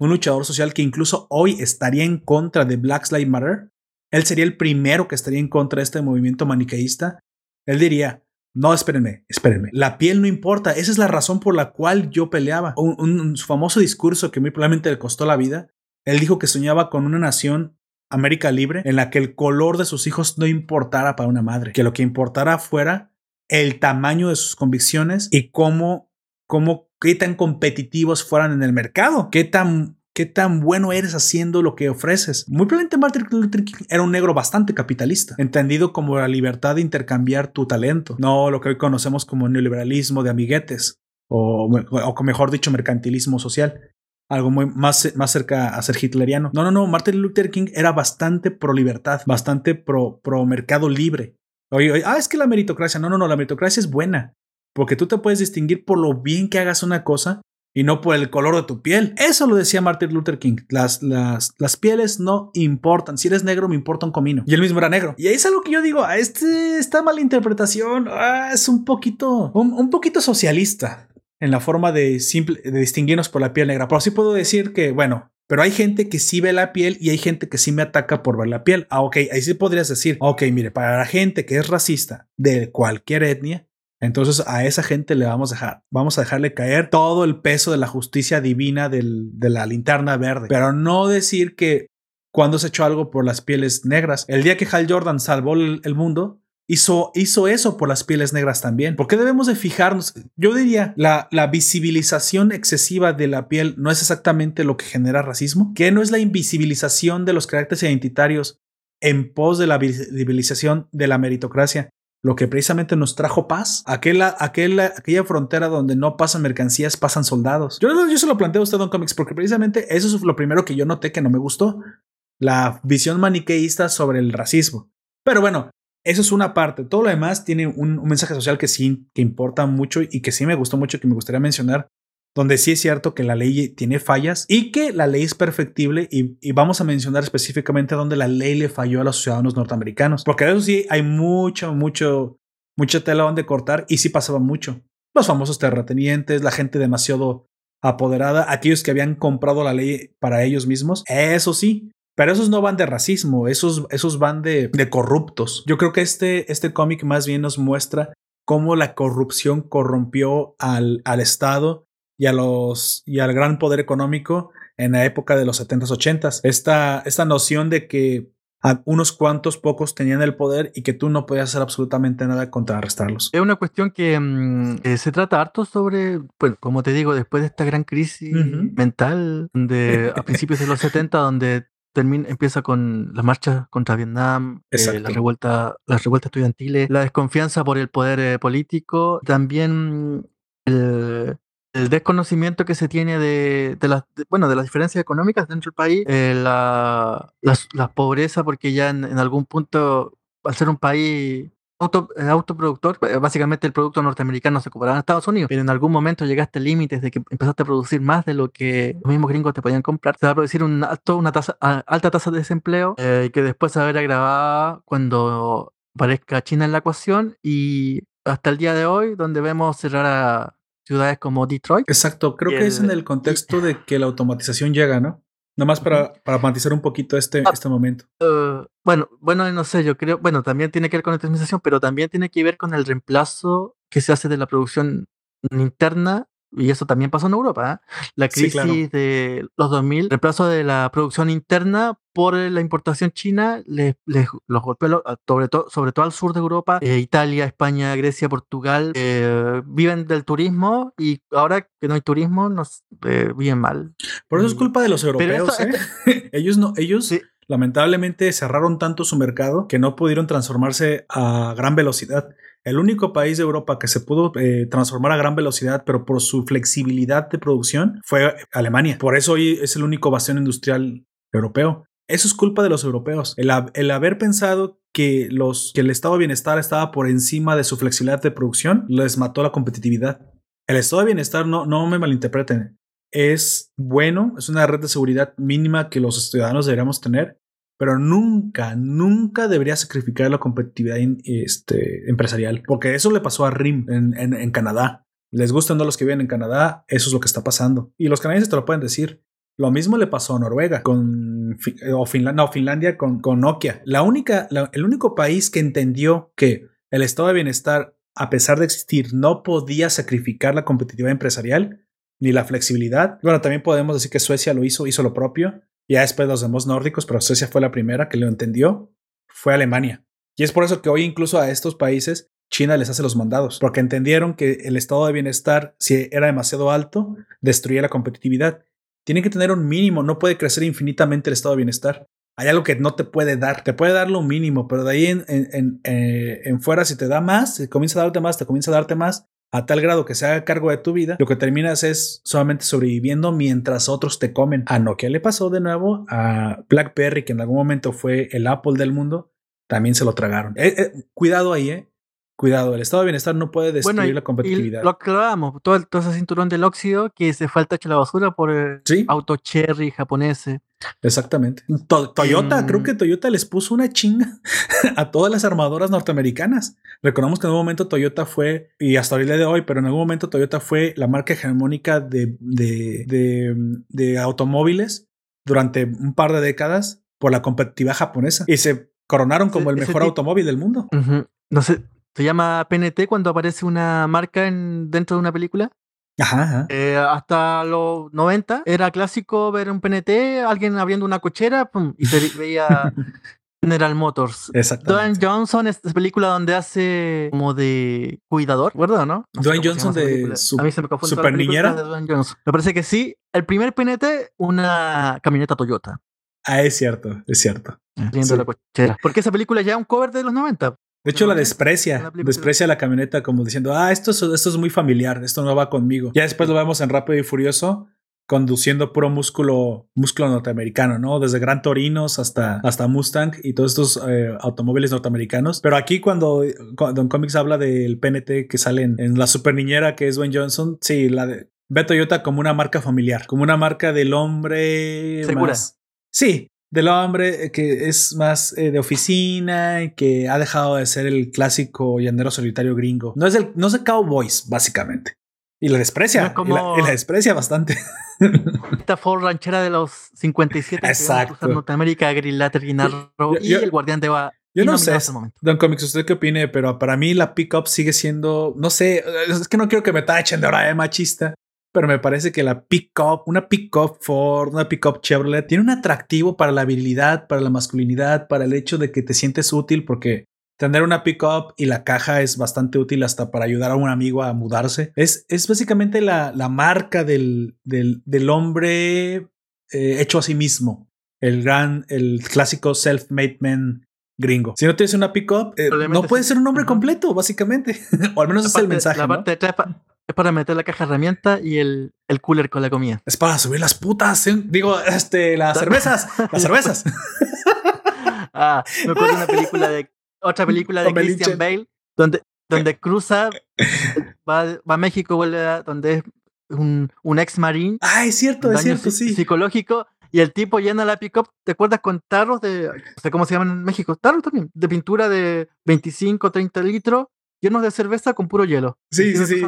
un luchador social que incluso hoy estaría en contra de Black Lives Matter, él sería el primero que estaría en contra de este movimiento maniqueísta. Él diría, no, espérenme, espérenme. La piel no importa. Esa es la razón por la cual yo peleaba. Un, famoso discurso que muy probablemente le costó la vida. Él dijo que soñaba con una nación América libre en la que el color de sus hijos no importara para una madre, que lo que importara fuera el tamaño de sus convicciones y cómo, cómo, qué tan competitivos fueran en el mercado, qué tan qué tan bueno eres haciendo lo que ofreces. Muy probablemente Martin Luther King era un negro bastante capitalista, entendido como la libertad de intercambiar tu talento, no lo que hoy conocemos como neoliberalismo de amiguetes, o, o mejor dicho, mercantilismo social algo muy más, más cerca a ser hitleriano. No, no, no, Martin Luther King era bastante pro libertad, bastante pro, mercado libre. Ah, es que la meritocracia, no, no, no, la meritocracia es buena, porque tú te puedes distinguir por lo bien que hagas una cosa y no por el color de tu piel. Eso lo decía Martin Luther King. Las, las, las pieles no importan. Si eres negro, me importa un comino. Y él mismo era negro. Y ahí es algo que yo digo, ah, este, esta mala interpretación ah, es un poquito, un, poquito socialista en la forma de, simple, de distinguirnos por la piel negra. Pero sí puedo decir que, bueno, pero hay gente que sí ve la piel y hay gente que sí me ataca por ver la piel. Ah, ok, ahí sí podrías decir, ok, mire, para la gente que es racista de cualquier etnia, entonces a esa gente le vamos a dejar, vamos a dejarle caer todo el peso de la justicia divina de la linterna verde, pero no decir que cuando se echó algo por las pieles negras, el día que Hal Jordan salvó el, mundo, hizo, hizo eso por las pieles negras también. ¿Por qué debemos de fijarnos? Yo diría, la, la visibilización excesiva de la piel no es exactamente lo que genera racismo, que no es la invisibilización de los caracteres identitarios en pos de la visibilización de la meritocracia lo que precisamente nos trajo paz. Aquella, aquella, aquella frontera donde no pasan mercancías, pasan soldados. Yo, yo se lo planteo a usted, Don Comics, porque precisamente eso es lo primero que yo noté que no me gustó. La visión maniqueísta sobre el racismo. Pero bueno, eso es una parte. Todo lo demás tiene un, un mensaje social que sí, que importa mucho y que sí me gustó mucho, que me gustaría mencionar donde sí es cierto que la ley tiene fallas y que la ley es perfectible y, vamos a mencionar específicamente donde la ley le falló a los ciudadanos norteamericanos, porque eso sí hay mucho, mucho, mucha tela donde cortar y sí pasaba mucho. Los famosos terratenientes, la gente demasiado apoderada, aquellos que habían comprado la ley para ellos mismos, eso sí, pero esos no van de racismo, esos, esos van de, de corruptos. Yo creo que este, este cómic más bien nos muestra cómo la corrupción corrompió al, al Estado y, a los, y al gran poder económico en la época de los 70s, 80s. Esta, esta noción de que unos cuantos pocos tenían el poder y que tú no podías hacer absolutamente nada contra contrarrestarlos. Es una cuestión que mm, eh, se trata harto sobre, bueno, como te digo, después de esta gran crisis mental de, a principios de los 70, donde termina, empieza con las marchas contra Vietnam, eh, la revuelta, las revueltas estudiantiles, la desconfianza por el poder eh, político, también el, el desconocimiento que se tiene de, de las bueno de las diferencias económicas dentro del país, eh, la, la, pobreza, porque ya en, algún punto, al ser un país auto, eh, autoproductor, eh, básicamente el producto norteamericano se compraba en Estados Unidos, pero en algún momento llegaste a límites de que empezaste a producir más de lo que los mismos gringos te podían comprar, se va a producir un alto, una tasa, alta tasa de desempleo eh, que después se va a ver agravada cuando aparezca China en la ecuación y hasta el día de hoy, donde vemos cerrar a ciudades como Detroit. Exacto, creo que es en el contexto de que la automatización llega, ¿no? Nomás para, para matizar un poquito este, ah, este momento. Uh, bueno, bueno, no sé, yo creo, bueno, también tiene que ver con la automatización, pero también tiene que ver con el reemplazo que se hace de la producción interna y eso también pasó en Europa, ¿eh? la crisis de los 2000, reemplazo de la producción interna por la importación china, les, los golpeó sobre, todo sobre todo al sur de Europa, eh, Italia, España, Grecia, Portugal, eh, viven del turismo y ahora que no hay turismo nos viven mal. Por eso es culpa de los europeos. ellos no, ellos lamentablemente cerraron tanto su mercado que no pudieron transformarse a gran velocidad. El único país de Europa que se pudo eh, transformar a gran velocidad, pero por su flexibilidad de producción, fue Alemania. Por eso hoy es el único bastión industrial europeo. Eso es culpa de los europeos. El, haber pensado que, que el estado de bienestar estaba por encima de su flexibilidad de producción les mató la competitividad. El estado de bienestar, no, no me malinterpreten, es bueno, es una red de seguridad mínima que los ciudadanos deberíamos tener, pero nunca, nunca debería sacrificar la competitividad este, empresarial, porque eso le pasó a RIM en, Canadá. Les gustan los que viven en Canadá, eso es lo que está pasando. Y los canadienses te lo pueden decir. Lo mismo le pasó a Noruega con o Finlandia, no, Finlandia con Nokia. La única, el único país que entendió que el estado de bienestar, a pesar de existir, no podía sacrificar la competitividad empresarial ni la flexibilidad. Bueno, también podemos decir que Suecia lo hizo, hizo lo propio. Ya después los demás nórdicos, pero Suecia fue la primera que lo entendió, fue Alemania. Y es por eso que hoy incluso a estos países China les hace los mandados, porque entendieron que el estado de bienestar, si era demasiado alto, destruía la competitividad. Tiene que tener un mínimo, no puede crecer infinitamente el estado de bienestar. Hay algo que no te puede dar, te puede dar lo mínimo, pero de ahí en, en, eh, fuera, si te da más, si comienza a darte más, te comienza a darte más, a tal grado que se haga cargo de tu vida, lo que terminas es solamente sobreviviendo mientras otros te comen. A Nokia le pasó de nuevo, a BlackBerry, que en algún momento fue el Apple del mundo, también se lo tragaron. Eh, eh, cuidado ahí, eh. Cuidado, el estado de bienestar no puede destruir la competitividad. lo hablábamos, todo, todo, ese cinturón del óxido que se falta hecho la basura por el auto cherry japoneses. Exactamente. Toyota, creo que Toyota les puso una chinga a todas las armadoras norteamericanas. Recordamos que en un momento Toyota fue, y hasta el día de hoy, pero en algún momento Toyota fue la marca hegemónica de, de, de, automóviles durante un par de décadas por la competitividad japonesa y se coronaron como el mejor automóvil del mundo. No sé, se llama PNT cuando aparece una marca en, dentro de una película. Ajá, eh, hasta los 90 era clásico ver un PNT, alguien abriendo una cochera y se veía General Motors. Dwayne Johnson es película donde hace como de cuidador, ¿verdad? ¿no? Dwayne Johnson de Super Niñera. Me parece que sí. El primer PNT, una camioneta Toyota. Ah, es cierto, es cierto. la cochera. Porque esa película ya es un cover de los 90. De hecho, la desprecia. Desprecia la camioneta como diciendo, ah, esto es, esto es muy familiar, esto no va conmigo. Ya después lo vemos en Rápido y Furioso conduciendo puro músculo, músculo norteamericano, ¿no? Desde Gran Torinos hasta, hasta Mustang y todos estos eh, automóviles norteamericanos. Pero aquí cuando, Don Comics habla del PNT que sale en, la super niñera que es Dwayne Johnson, sí, la de, ve Toyota como una marca familiar, como una marca del hombre ¿Segura? más. Sí, del hombre eh, que es más eh, de oficina, que ha dejado de ser el clásico llanero solitario gringo. No es el, no es el cowboys, básicamente. Y la desprecia. y, la, desprecia bastante. Esta Ford ranchera de los 57 Exacto. Norteamérica, Grill y el guardián de va. Yo no sé, Don Comics, ¿usted qué opine? Pero para mí la pickup sigue siendo, no sé, es que no quiero que me tachen de ahora de machista, pero me parece que la pickup, una pickup Ford, una pickup Chevrolet, tiene un atractivo para la habilidad, para la masculinidad, para el hecho de que te sientes útil, porque tener una pickup y la caja es bastante útil hasta para ayudar a un amigo a mudarse. Es, es básicamente la, la marca del, del, del hombre eh, hecho a sí mismo. El gran, el clásico self-made man gringo. Si no tienes una pickup, eh, no puedes ser un hombre completo, básicamente. o al menos es el mensaje. La parte de es para meter la caja de herramientas y el, el, cooler con la comida. Es para subir las putas, ¿eh? digo, este, las cervezas, las cervezas. ah, me acuerdo de una película de otra película de Christian Bale donde donde cruza va, va a México vuelve a, donde es un, un ex marín. Ah, es cierto, es cierto, sí. Psicológico y el tipo llena la pickup, ¿te acuerdas con tarros de, no sé cómo se llaman en México? Tarros también, de pintura de 25, 30 litros llenos de cerveza con puro hielo. Sí, sí, sí.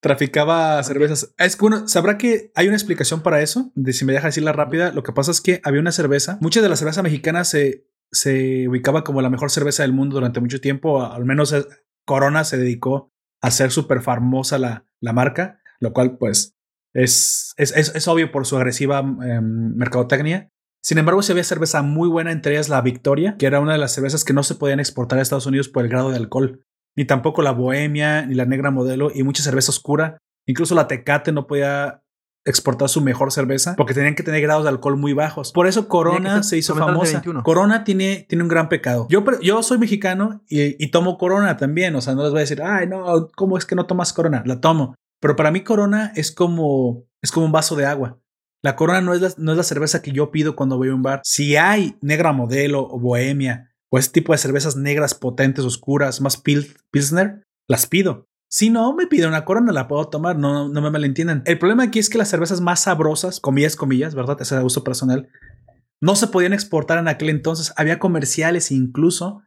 Traficaba cervezas. Es que uno sabrá que hay una explicación para eso. De si me deja decirla rápida, lo que pasa es que había una cerveza. Muchas de las cervezas mexicanas se, se ubicaba como la mejor cerveza del mundo durante mucho tiempo. Al menos eh, Corona se dedicó a ser súper famosa la, la marca. lo cual pues es, es, es, obvio por su agresiva em, mercadotecnia. Sin embargo, si había cerveza muy buena, entre ellas la Victoria, que era una de las cervezas que no se podían exportar a Estados Unidos por el grado de alcohol, ni tampoco la Bohemia, ni la Negra Modelo, y mucha cerveza oscura. Incluso la Tecate no podía exportar su mejor cerveza porque tenían que tener grados de alcohol muy bajos. Por eso Corona se hizo famosa. Corona tiene, tiene un gran pecado. Yo, yo soy mexicano y, y, tomo Corona también. O sea, no les voy a decir, ay, no, ¿cómo es que no tomas Corona? La tomo. Pero para mí Corona es como, es como un vaso de agua. La Corona no es la, no es la cerveza que yo pido cuando voy a un bar. Si hay negra modelo o bohemia o ese tipo de cervezas negras potentes, oscuras, más pilsner, las pido. Si no me pide una corona, la puedo tomar, no, no me malentiendan. El problema aquí es que las cervezas más sabrosas, comillas, comillas, ¿verdad? Ese es uso personal, no se podían exportar en aquel entonces. Había comerciales incluso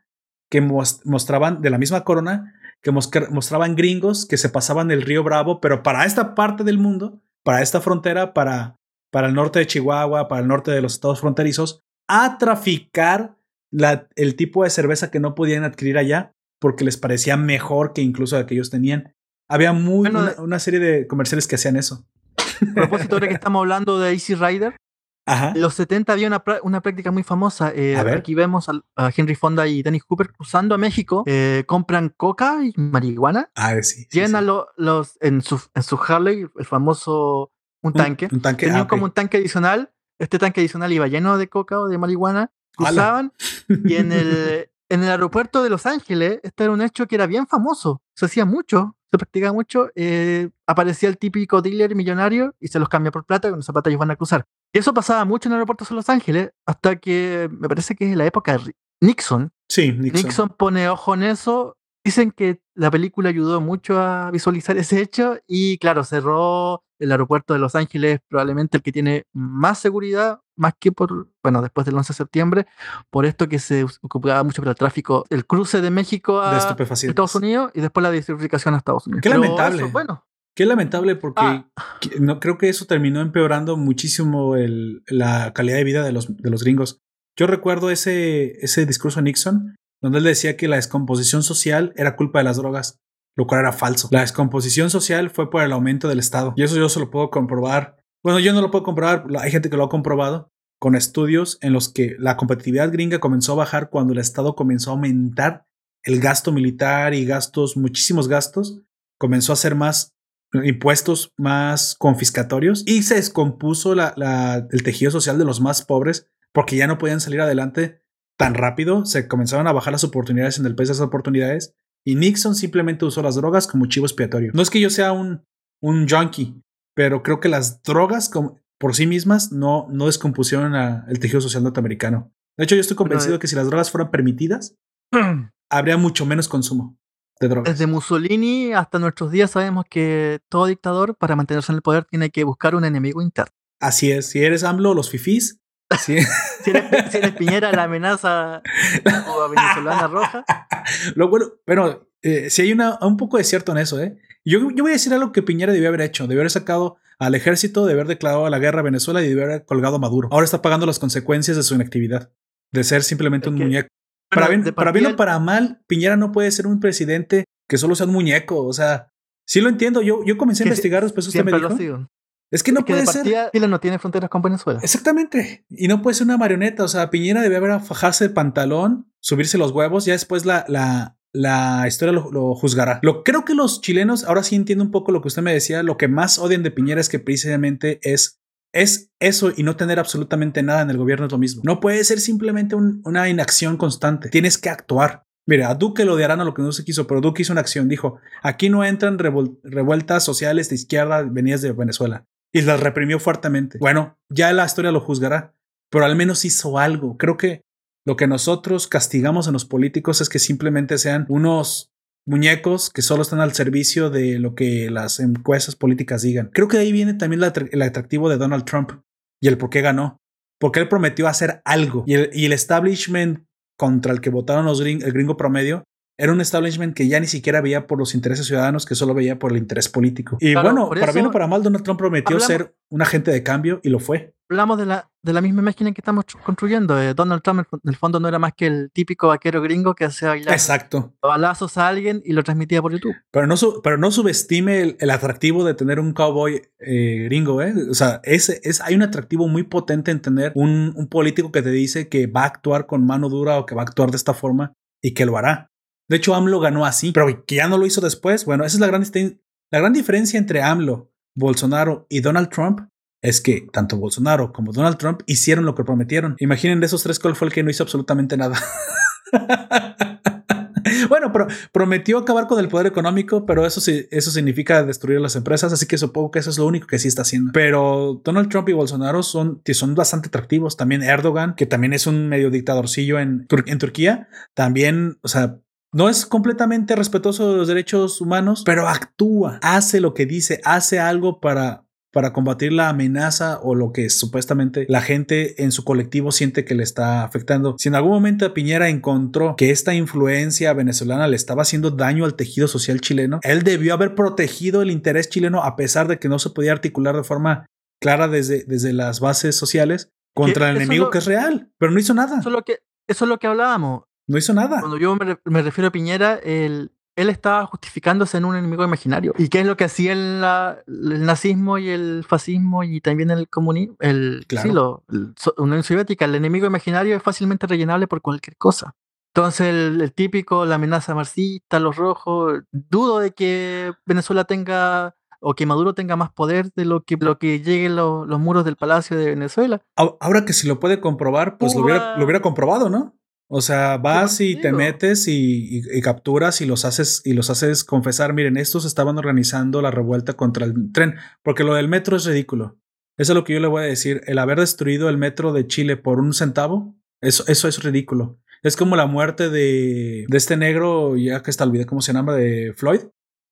que mostraban de la misma corona, que mostraban gringos que se pasaban el río Bravo, pero para esta parte del mundo, para esta frontera, para, para el norte de Chihuahua, para el norte de los estados fronterizos, a traficar la, el tipo de cerveza que no podían adquirir allá porque les parecía mejor que incluso la que ellos tenían. Había muy, una, serie de comerciales que hacían eso. A propósito de que estamos hablando de Easy Rider, en los 70 había una, una práctica muy famosa. Eh, aquí vemos a, Henry Fonda y Dennis Cooper cruzando a México, eh, compran coca y marihuana. Ah, sí. llenan Los, en, su, en su Harley, el famoso un tanque. Un, tanque. Tenían ah, como un tanque adicional. Este tanque adicional iba lleno de coca o de marihuana. Cruzaban y en el, en el aeropuerto de Los Ángeles, este era un hecho que era bien famoso. Se hacía mucho, se practicaba mucho. Eh, aparecía el típico dealer millonario y se los cambia por plata y con zapatos ellos van a cruzar. Y eso pasaba mucho en aeropuertos de Los Ángeles hasta que me parece que es la época de Nixon. Sí, Nixon. Nixon pone ojo en eso. Dicen que la película ayudó mucho a visualizar ese hecho y claro, cerró el aeropuerto de Los Ángeles, probablemente el que tiene más seguridad, más que por, bueno, después del 11 de septiembre, por esto que se ocupaba mucho para el tráfico, el cruce de México a Estados Unidos y después la diversificación a Estados Unidos. Qué lamentable. bueno. Qué lamentable porque ah. no creo que eso terminó empeorando muchísimo el, la calidad de vida de los, de los gringos. Yo recuerdo ese, ese discurso de Nixon donde él decía que la descomposición social era culpa de las drogas lo cual era falso. La descomposición social fue por el aumento del Estado. Y eso yo se lo puedo comprobar. Bueno, yo no lo puedo comprobar, hay gente que lo ha comprobado con estudios en los que la competitividad gringa comenzó a bajar cuando el Estado comenzó a aumentar el gasto militar y gastos, muchísimos gastos, comenzó a hacer más impuestos más confiscatorios y se descompuso el tejido social de los más pobres porque ya no podían salir adelante tan rápido, se comenzaron a bajar las oportunidades en el país de esas oportunidades y Nixon simplemente usó las drogas como chivo expiatorio. No es que yo sea un, un junkie, pero creo que las drogas por sí mismas no, no descompusieron el tejido social norteamericano. De hecho, yo estoy convencido de eh que si las drogas fueran permitidas, habría mucho menos consumo de drogas. Desde Mussolini hasta nuestros días sabemos que todo dictador, para mantenerse en el poder, tiene que buscar un enemigo interno. Así es. Si eres AMLO, los fifís. si, eres, Piñera, la amenaza o a venezolana roja. Lo bueno, pero eh, si hay una, un poco de cierto en eso, ¿eh? Yo, yo voy a decir algo que Piñera debió haber hecho, debió haber sacado al ejército, de haber declarado la guerra a Venezuela y de haber colgado a Maduro. Ahora está pagando las consecuencias de su inactividad, de ser simplemente un muñeco. Para bien, para bien o para mal, Piñera no puede ser un presidente que solo sea un muñeco. O sea, sí lo entiendo. Yo, yo comencé a investigar después usted me dijo. Es que no puede ser. Chile no tiene fronteras con Venezuela. Exactamente. Y no puede ser una marioneta. O sea, Piñera debe haber fajarse el pantalón, subirse los huevos. Ya después la, la, la historia lo, juzgará. Lo, creo que los chilenos, ahora sí entiendo un poco lo que usted me decía. Lo que más odian de Piñera es que precisamente es, es eso y no tener absolutamente nada en el gobierno es lo mismo. No puede ser simplemente una inacción constante. Tienes que actuar. Mira, a Duque lo odiarán a lo que no se quiso, pero Duque hizo una acción. Dijo: aquí no entran revueltas sociales de izquierda venidas de Venezuela y las reprimió fuertemente. Bueno, ya la historia lo juzgará, pero al menos hizo algo. Creo que lo que nosotros castigamos en los políticos es que simplemente sean unos muñecos que solo están al servicio de lo que las encuestas políticas digan. Creo que de ahí viene también el atractivo de Donald Trump y el por qué ganó. Porque él prometió hacer algo y el, establishment contra el que votaron los el gringo promedio era un establishment que ya ni siquiera veía por los intereses ciudadanos, que solo veía por el interés político. Y bueno, para bien o para mal, Donald Trump prometió ser un agente de cambio y lo fue. Hablamos de la, de la misma imagen que estamos construyendo. Eh, Donald Trump, en el fondo, no era más que el típico vaquero gringo que hacía bailar Exacto. balazos a alguien y lo transmitía por YouTube. Pero no, pero no subestime el, atractivo de tener un cowboy eh, gringo. ¿eh? O sea, es, es, hay un atractivo muy potente en tener un, un político que te dice que va a actuar con mano dura o que va a actuar de esta forma y que lo hará. De hecho, AMLO ganó así, pero que ya no lo hizo después. Bueno, esa es la gran, la gran diferencia entre AMLO, Bolsonaro y Donald Trump. Es que tanto Bolsonaro como Donald Trump hicieron lo que prometieron. Imaginen de esos tres cuál fue el que no hizo absolutamente nada. bueno, pero prometió acabar con el poder económico, pero eso sí, eso significa destruir las empresas, así que supongo que eso es lo único que sí está haciendo. Pero Donald Trump y Bolsonaro son, son bastante atractivos. También Erdogan, que también es un medio dictadorcillo en, en Turquía, también, o sea, no es completamente respetuoso de los derechos humanos, pero actúa, hace lo que dice, hace algo para, para combatir la amenaza o lo que supuestamente la gente en su colectivo siente que le está afectando. Si en algún momento Piñera encontró que esta influencia venezolana le estaba haciendo daño al tejido social chileno, él debió haber protegido el interés chileno a pesar de que no se podía articular de forma clara desde, desde las bases sociales contra el enemigo que es real, pero no hizo nada. Eso es lo que, eso es lo que hablábamos. No hizo nada. Cuando yo me, refiero a Piñera, él, él estaba justificándose en un enemigo imaginario. ¿Y qué es lo que hacía el, el nazismo y el fascismo y también el comunismo? El, Sí, lo, Unión Soviética. El enemigo imaginario es fácilmente rellenable por cualquier cosa. Entonces, el, típico, la amenaza marxista, los rojos, dudo de que Venezuela tenga o que Maduro tenga más poder de lo que, lo que lleguen los muros del Palacio de Venezuela. Ahora que si lo puede comprobar, pues lo hubiera, lo hubiera comprobado, ¿no? O sea, vas y te metes y, capturas y los haces y los haces confesar, miren, estos estaban organizando la revuelta contra el tren, porque lo del metro es ridículo. Eso es lo que yo le voy a decir. El haber destruido el metro de Chile por un centavo, eso, eso es ridículo. Es como la muerte de, de este negro, ya que está olvidé cómo se llama, de Floyd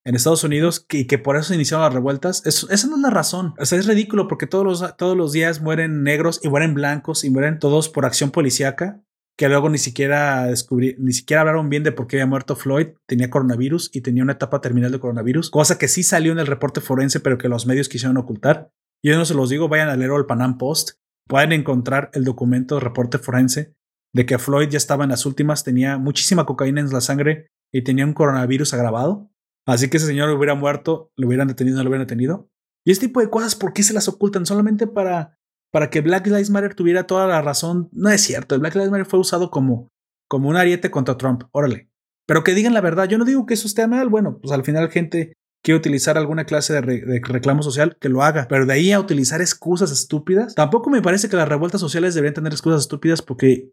en Estados Unidos y que, por eso se iniciaron las revueltas. esa no es la razón. O sea, es ridículo porque todos los, todos los días mueren negros y mueren blancos y mueren todos por acción policíaca que luego ni siquiera descubrí, ni siquiera hablaron bien de por qué había muerto Floyd, tenía coronavirus y tenía una etapa terminal de coronavirus, cosa que sí salió en el reporte forense, pero que los medios quisieron ocultar. Yo no se los digo, vayan a leer el Panam Post, pueden encontrar el documento de reporte forense de que Floyd ya estaba en las últimas, tenía muchísima cocaína en la sangre y tenía un coronavirus agravado. Así que ese señor hubiera muerto, lo hubieran detenido, no lo hubieran detenido. Y este tipo de cosas, ¿por qué se las ocultan? Solamente para para que Black Lives Matter tuviera toda la razón. No es cierto, el Black Lives Matter fue usado como, como un ariete contra Trump. Órale. Pero que digan la verdad. Yo no digo que eso esté mal. Bueno, pues al final gente quiere utilizar alguna clase de, reclamo social, que lo haga. Pero de ahí a utilizar excusas estúpidas, tampoco me parece que las revueltas sociales deberían tener excusas estúpidas porque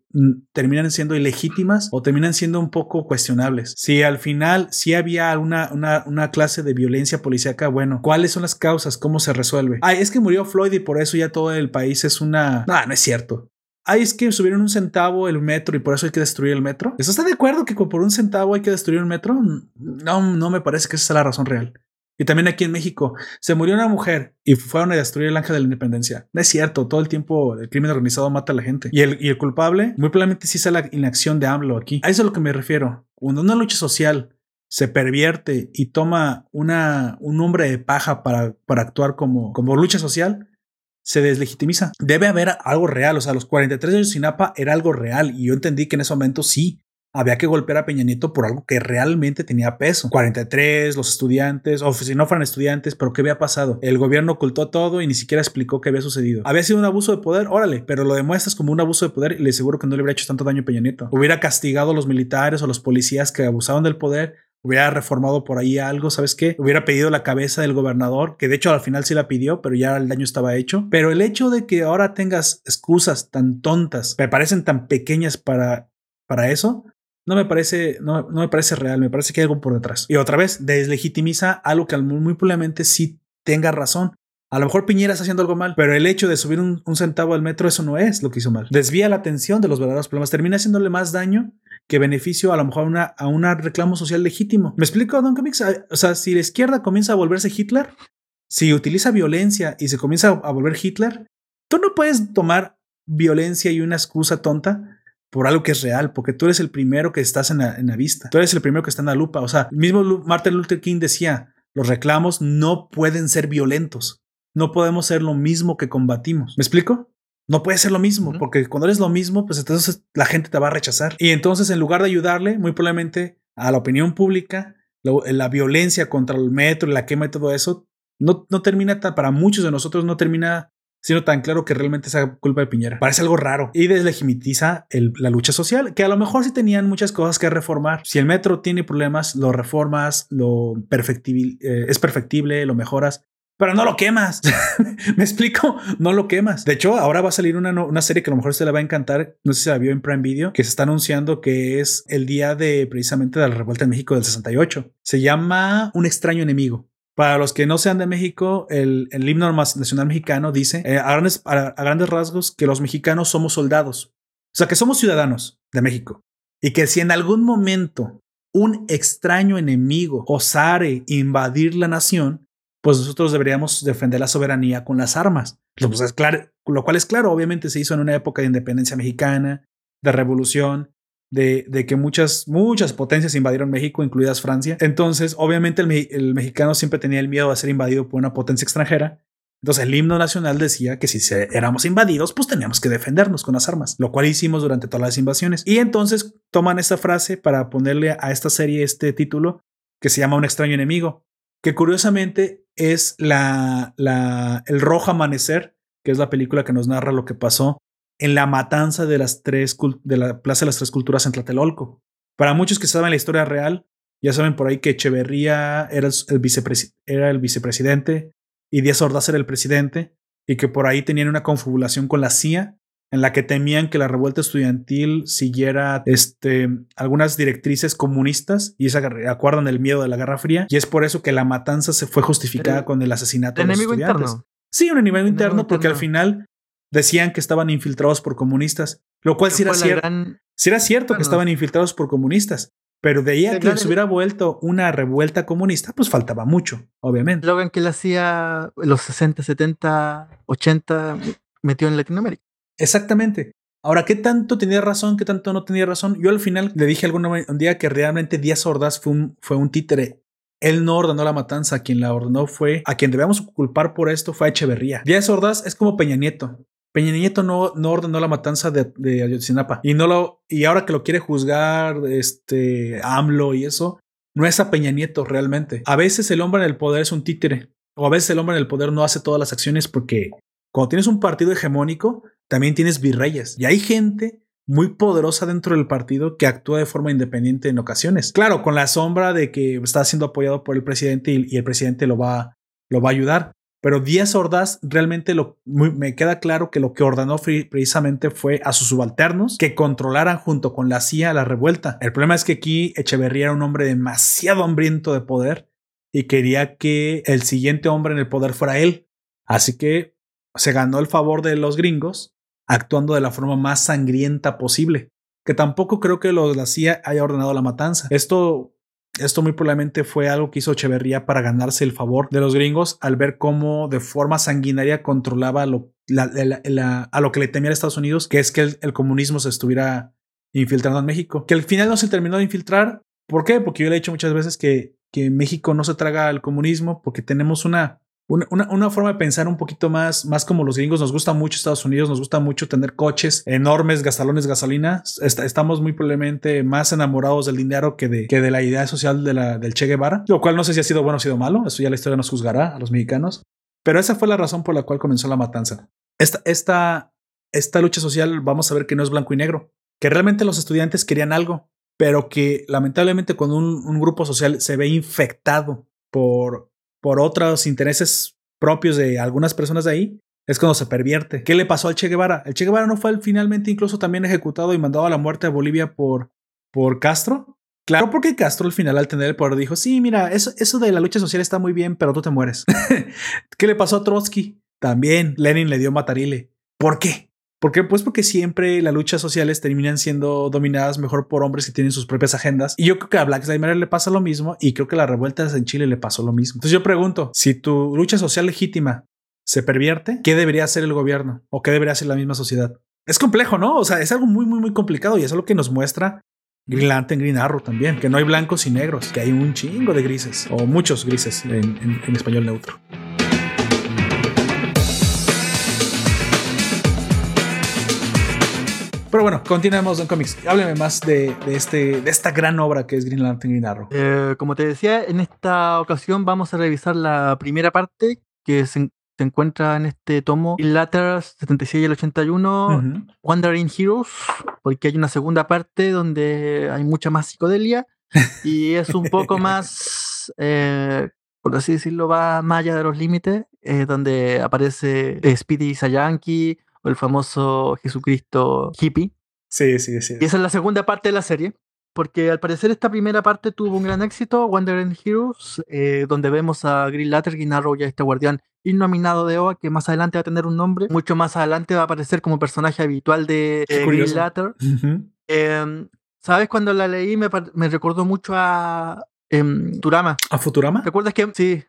terminan siendo ilegítimas o terminan siendo un poco cuestionables. Si al final sí había una, una, una clase de violencia policíaca, bueno, ¿cuáles son las causas? ¿Cómo se resuelve? Ay, es que murió Floyd y por eso ya todo el país es una... No, no es cierto. Ay, es que subieron un centavo el metro y por eso hay que destruir el metro. ¿Eso está de acuerdo que por un centavo hay que destruir el metro? No, no me parece que esa sea la razón real. Y también aquí en México, se murió una mujer y fueron a destruir el ángel de la independencia. No es cierto, todo el tiempo el crimen organizado mata a la gente. Y el, culpable, muy probablemente sí sea la inacción de AMLO aquí. A eso es a lo que me refiero. Cuando una lucha social se pervierte y toma un nombre de paja para, actuar como lucha social, se deslegitimiza. Debe haber algo real. O sea, los 43 años de Sinapa era algo real. Y yo entendí que en ese momento sí había que golpear a Peña Nieto por algo que realmente tenía peso. 43, los estudiantes, o si no fueran estudiantes, pero ¿qué había pasado? El gobierno ocultó todo y ni siquiera explicó qué había sucedido. Había sido un abuso de poder, órale, pero lo demuestras como un abuso de poder y le aseguro que no le hubiera hecho tanto daño a Peña Nieto. Hubiera castigado a los militares o los policías que abusaban del poder hubiera reformado por ahí algo, ¿sabes qué? Hubiera pedido la cabeza del gobernador, que de hecho al final sí la pidió, pero ya el daño estaba hecho. Pero el hecho de que ahora tengas excusas tan tontas, me parecen tan pequeñas para, para eso, no me parece, no, no, me parece real, me parece que hay algo por detrás. Y otra vez, deslegitimiza algo que muy, muy probablemente sí tenga razón. A lo mejor Piñera está haciendo algo mal, pero el hecho de subir un, un, centavo al metro, eso no es lo que hizo mal. Desvía la atención de los verdaderos problemas, termina haciéndole más daño que beneficio a lo mejor a un reclamo social legítimo. ¿Me explico, Don Comics? O sea, si la izquierda comienza a volverse Hitler, si utiliza violencia y se comienza a volver Hitler, tú no puedes tomar violencia y una excusa tonta por algo que es real, porque tú eres el primero que estás en la, vista, tú eres el primero que está en la lupa. O sea, mismo Martin Luther King decía, los reclamos no pueden ser violentos, no podemos ser lo mismo que combatimos. ¿Me explico? No puede ser lo mismo, porque cuando eres lo mismo, pues entonces la gente te va a rechazar. Y entonces, en lugar de ayudarle, muy probablemente a la opinión pública, la violencia contra el metro, la quema y todo eso, no, no termina, para muchos de nosotros no termina siendo tan claro que realmente es culpa de Piñera. Parece algo raro y deslegitimiza la lucha social, que a lo mejor sí tenían muchas cosas que reformar. Si el metro tiene problemas, lo reformas, lo perfectible, eh, es perfectible, lo mejoras, pero no lo quemas. Me explico, no lo quemas. De hecho, ahora va a salir una, una serie que a lo mejor se le va a encantar. No sé si la vio en Prime Video, que se está anunciando que es el día de precisamente de la revuelta en México del 68. Se llama Un extraño enemigo. Para los que no sean de México, el, el himno nacional mexicano dice eh, a, grandes, a grandes rasgos que los mexicanos somos soldados. O sea, que somos ciudadanos de México. Y que si en algún momento un extraño enemigo osare invadir la nación, pues nosotros deberíamos defender la soberanía con las armas. Pues es claro, lo cual es claro, obviamente se hizo en una época de independencia mexicana, de revolución, de, de, que muchas, muchas potencias invadieron México, incluidas Francia. Entonces, obviamente el, mexicano siempre tenía el miedo de ser invadido por una potencia extranjera. Entonces el himno nacional decía que si éramos invadidos, pues teníamos que defendernos con las armas, lo cual hicimos durante todas las invasiones. Y entonces toman esta frase para ponerle a esta serie este título que se llama Un extraño enemigo que curiosamente es la, la, el rojo amanecer, que es la película que nos narra lo que pasó en la matanza de las tres de la Plaza de las Tres Culturas en Tlatelolco. Para muchos que saben la historia real, ya saben por ahí que Echeverría era el, era el vicepresidente y Díaz Ordaz era el presidente y que por ahí tenían una confabulación con la CIA en la que temían que la revuelta estudiantil siguiera este, algunas directrices comunistas y se acuerdan del miedo de la Guerra Fría y es por eso que la matanza se fue justificada con el asesinato de los estudiantes. Interno. Sí, un enemigo interno porque al final decían que estaban infiltrados por comunistas, lo cual sí era, cierto. era cierto que estaban infiltrados por comunistas, pero de ahí a que se hubiera vuelto una revuelta comunista, pues faltaba mucho, obviamente. Lo que le hacía los 60, 70, 80 metió en Latinoamérica. Exactamente. Ahora, ¿qué tanto tenía razón? ¿Qué tanto no tenía razón? Yo al final le dije algún día que realmente Díaz Ordaz fue un, fue un títere. Él no ordenó la matanza, quien la ordenó fue, a quien debemos culpar por esto fue a Echeverría. Díaz Ordaz es como Peña Nieto. Peña Nieto no, no ordenó la matanza de, de Ayotzinapa y no lo, y ahora que lo quiere juzgar, este, AMLO y eso, no es a Peña Nieto realmente. A veces el hombre en el poder es un títere, o a veces el hombre en el poder no hace todas las acciones porque cuando tienes un partido hegemónico, también tienes virreyes. Y hay gente muy poderosa dentro del partido que actúa de forma independiente en ocasiones. Claro, con la sombra de que está siendo apoyado por el presidente y, el presidente lo va, lo va a ayudar. Pero Díaz Ordaz realmente me queda claro que lo que ordenó precisamente fue a sus subalternos que controlaran junto con la CIA la revuelta. El problema es que aquí Echeverría era un hombre demasiado hambriento de poder y quería que el siguiente hombre en el poder fuera él. Así que se ganó el favor de los gringos actuando de la forma más sangrienta posible, que tampoco creo que lo, la CIA haya ordenado la matanza. Esto, esto muy probablemente fue algo que hizo Echeverría para ganarse el favor de los gringos al ver cómo de forma sanguinaria controlaba a lo que le temía a Estados Unidos, que es que el, el comunismo se estuviera infiltrando en México, que al final no se terminó de infiltrar. ¿Por qué? Porque yo le he dicho muchas veces que, que México no se traga al comunismo porque tenemos una una, una, forma de pensar un poquito más, más como los gringos. Nos gusta mucho Estados Unidos, nos gusta mucho tener coches enormes, gastalones, gasolina. estamos muy probablemente más enamorados del dinero que de, que de la idea social de la, del Che Guevara, lo cual no sé si ha sido bueno o ha sido malo. Eso ya la historia nos juzgará a los mexicanos. Pero esa fue la razón por la cual comenzó la matanza. Esta, esta, esta lucha social, vamos a ver que no es blanco y negro, que realmente los estudiantes querían algo, pero que lamentablemente cuando un, un grupo social se ve infectado por por otros intereses propios de algunas personas de ahí, es cuando se pervierte. ¿Qué le pasó al Che Guevara? El Che Guevara no fue finalmente incluso también ejecutado y mandado a la muerte a Bolivia por, por Castro. Claro, porque Castro al final al tener el poder dijo, sí, mira, eso, eso de la lucha social está muy bien, pero tú te mueres. ¿Qué le pasó a Trotsky? También Lenin le dio matarile. ¿Por qué? ¿Por qué? Pues porque siempre las luchas sociales terminan siendo dominadas mejor por hombres que tienen sus propias agendas. Y yo creo que a Black Lives le pasa lo mismo y creo que a las revueltas en Chile le pasó lo mismo. Entonces yo pregunto, si tu lucha social legítima se pervierte, ¿qué debería hacer el gobierno? ¿O qué debería hacer la misma sociedad? es complejo, ¿no? O sea, es algo muy, muy, muy complicado y es algo que nos muestra Green Lantern, Green Arrow también, que no hay blancos y negros, que hay un chingo de grises, o muchos grises en, español neutro. Pero bueno, continuemos en cómics. Hábleme más de, este, de esta gran obra que es Green Lantern Green Arrow. Eh, como te decía, en esta ocasión vamos a revisar la primera parte que se, se encuentra en este tomo Later 76 y el 81, Wandering Heroes, porque hay una segunda parte donde hay mucha más psicodelia y es un poco más, eh, por así decirlo, va más allá de los límites, eh, donde aparece Speedy Sayanki o el famoso Jesucristo hippie. Sí, sí, sí. Y esa es la segunda parte de la serie porque al parecer esta primera parte tuvo un gran éxito, Wandering Heroes, eh, donde vemos a Green Lantern, y a este guardián innominado de OA, que más adelante va a tener un nombre, mucho más adelante va a aparecer como personaje habitual de Green Lantern. Em, ¿Sabes? Cuando la leí me, me recordó mucho a em, Futurama. ¿A Futurama? ¿Recuerdas que sí?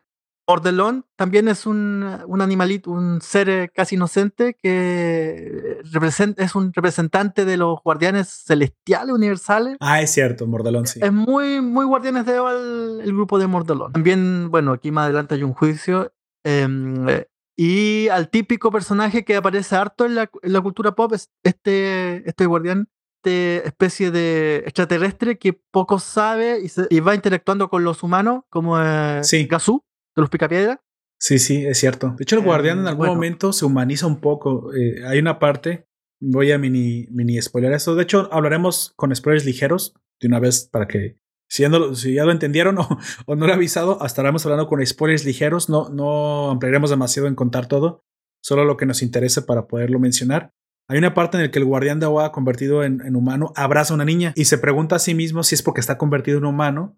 Ordelón también es un, un, animalito, un ser eh, casi inocente que representa, es un representante de los guardianes celestiales universales. Ah, es cierto, Mordelón, sí. Es muy, muy guardianes de el, el grupo de Mordelón. También, bueno, aquí más adelante hay un juicio. Em, eh, y al típico personaje que aparece harto en la, en la cultura pop es este, este guardián especie de extraterrestre que poco sabe y, se, y va interactuando con los humanos, como eh, sí. Gazú de los picapiedra. Sí, sí, es cierto. De hecho, el guardián en em, algún momento se humaniza un poco. Eh, hay una parte, voy a mini, mini spoiler esto. De hecho, hablaremos con spoilers ligeros de una vez para que, si ya, si ya lo entendieron o, o, no lo he avisado, estaremos hablando con spoilers ligeros. No, no ampliaremos demasiado en contar todo, solo lo que nos interese para poderlo mencionar. Hay una parte en la que el guardián de agua convertido en, en, humano abraza a una niña y se pregunta a sí mismo si es porque está convertido en humano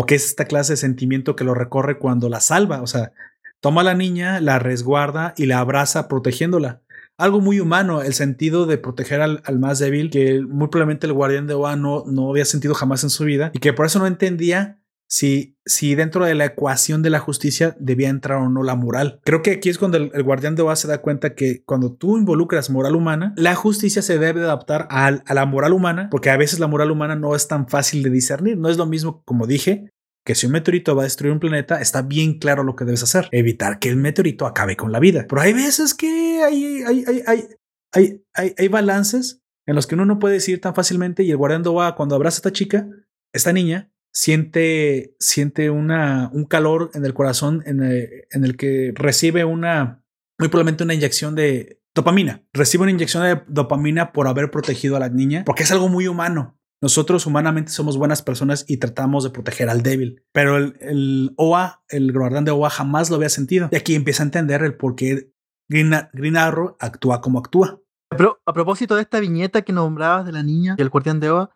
o qué es esta clase de sentimiento que lo recorre cuando la salva. O sea, toma a la niña, la resguarda y la abraza protegiéndola. Algo muy humano, el sentido de proteger al, más débil, que muy probablemente el guardián de Oa no, no había sentido jamás en su vida y que por eso no entendía si, si dentro de la ecuación de la justicia debía entrar o no la moral. Creo que aquí es cuando el, guardián de Oa se da cuenta que cuando tú involucras moral humana, la justicia se debe adaptar a, a la moral humana, porque a veces la moral humana no es tan fácil de discernir. No es lo mismo, como dije, que si un meteorito va a destruir un planeta, está bien claro lo que debes hacer, evitar que el meteorito acabe con la vida. Pero hay veces que hay, hay, hay, hay, balances en los que uno no puede decir tan fácilmente y el guardián de Oa cuando abraza a esta chica, esta niña, siente, siente una, un calor en el corazón en el, en el que recibe una, muy probablemente una inyección de dopamina. Recibe una inyección de dopamina por haber protegido a la niña, porque es algo muy humano. Nosotros humanamente somos buenas personas y tratamos de proteger al débil, pero el, el OA, el guardián de OA jamás lo había sentido. Y aquí empieza a entender el por qué Green, Arrow actúa como actúa. Pero a propósito de esta viñeta que nombrabas de la niña y el guardián de OA,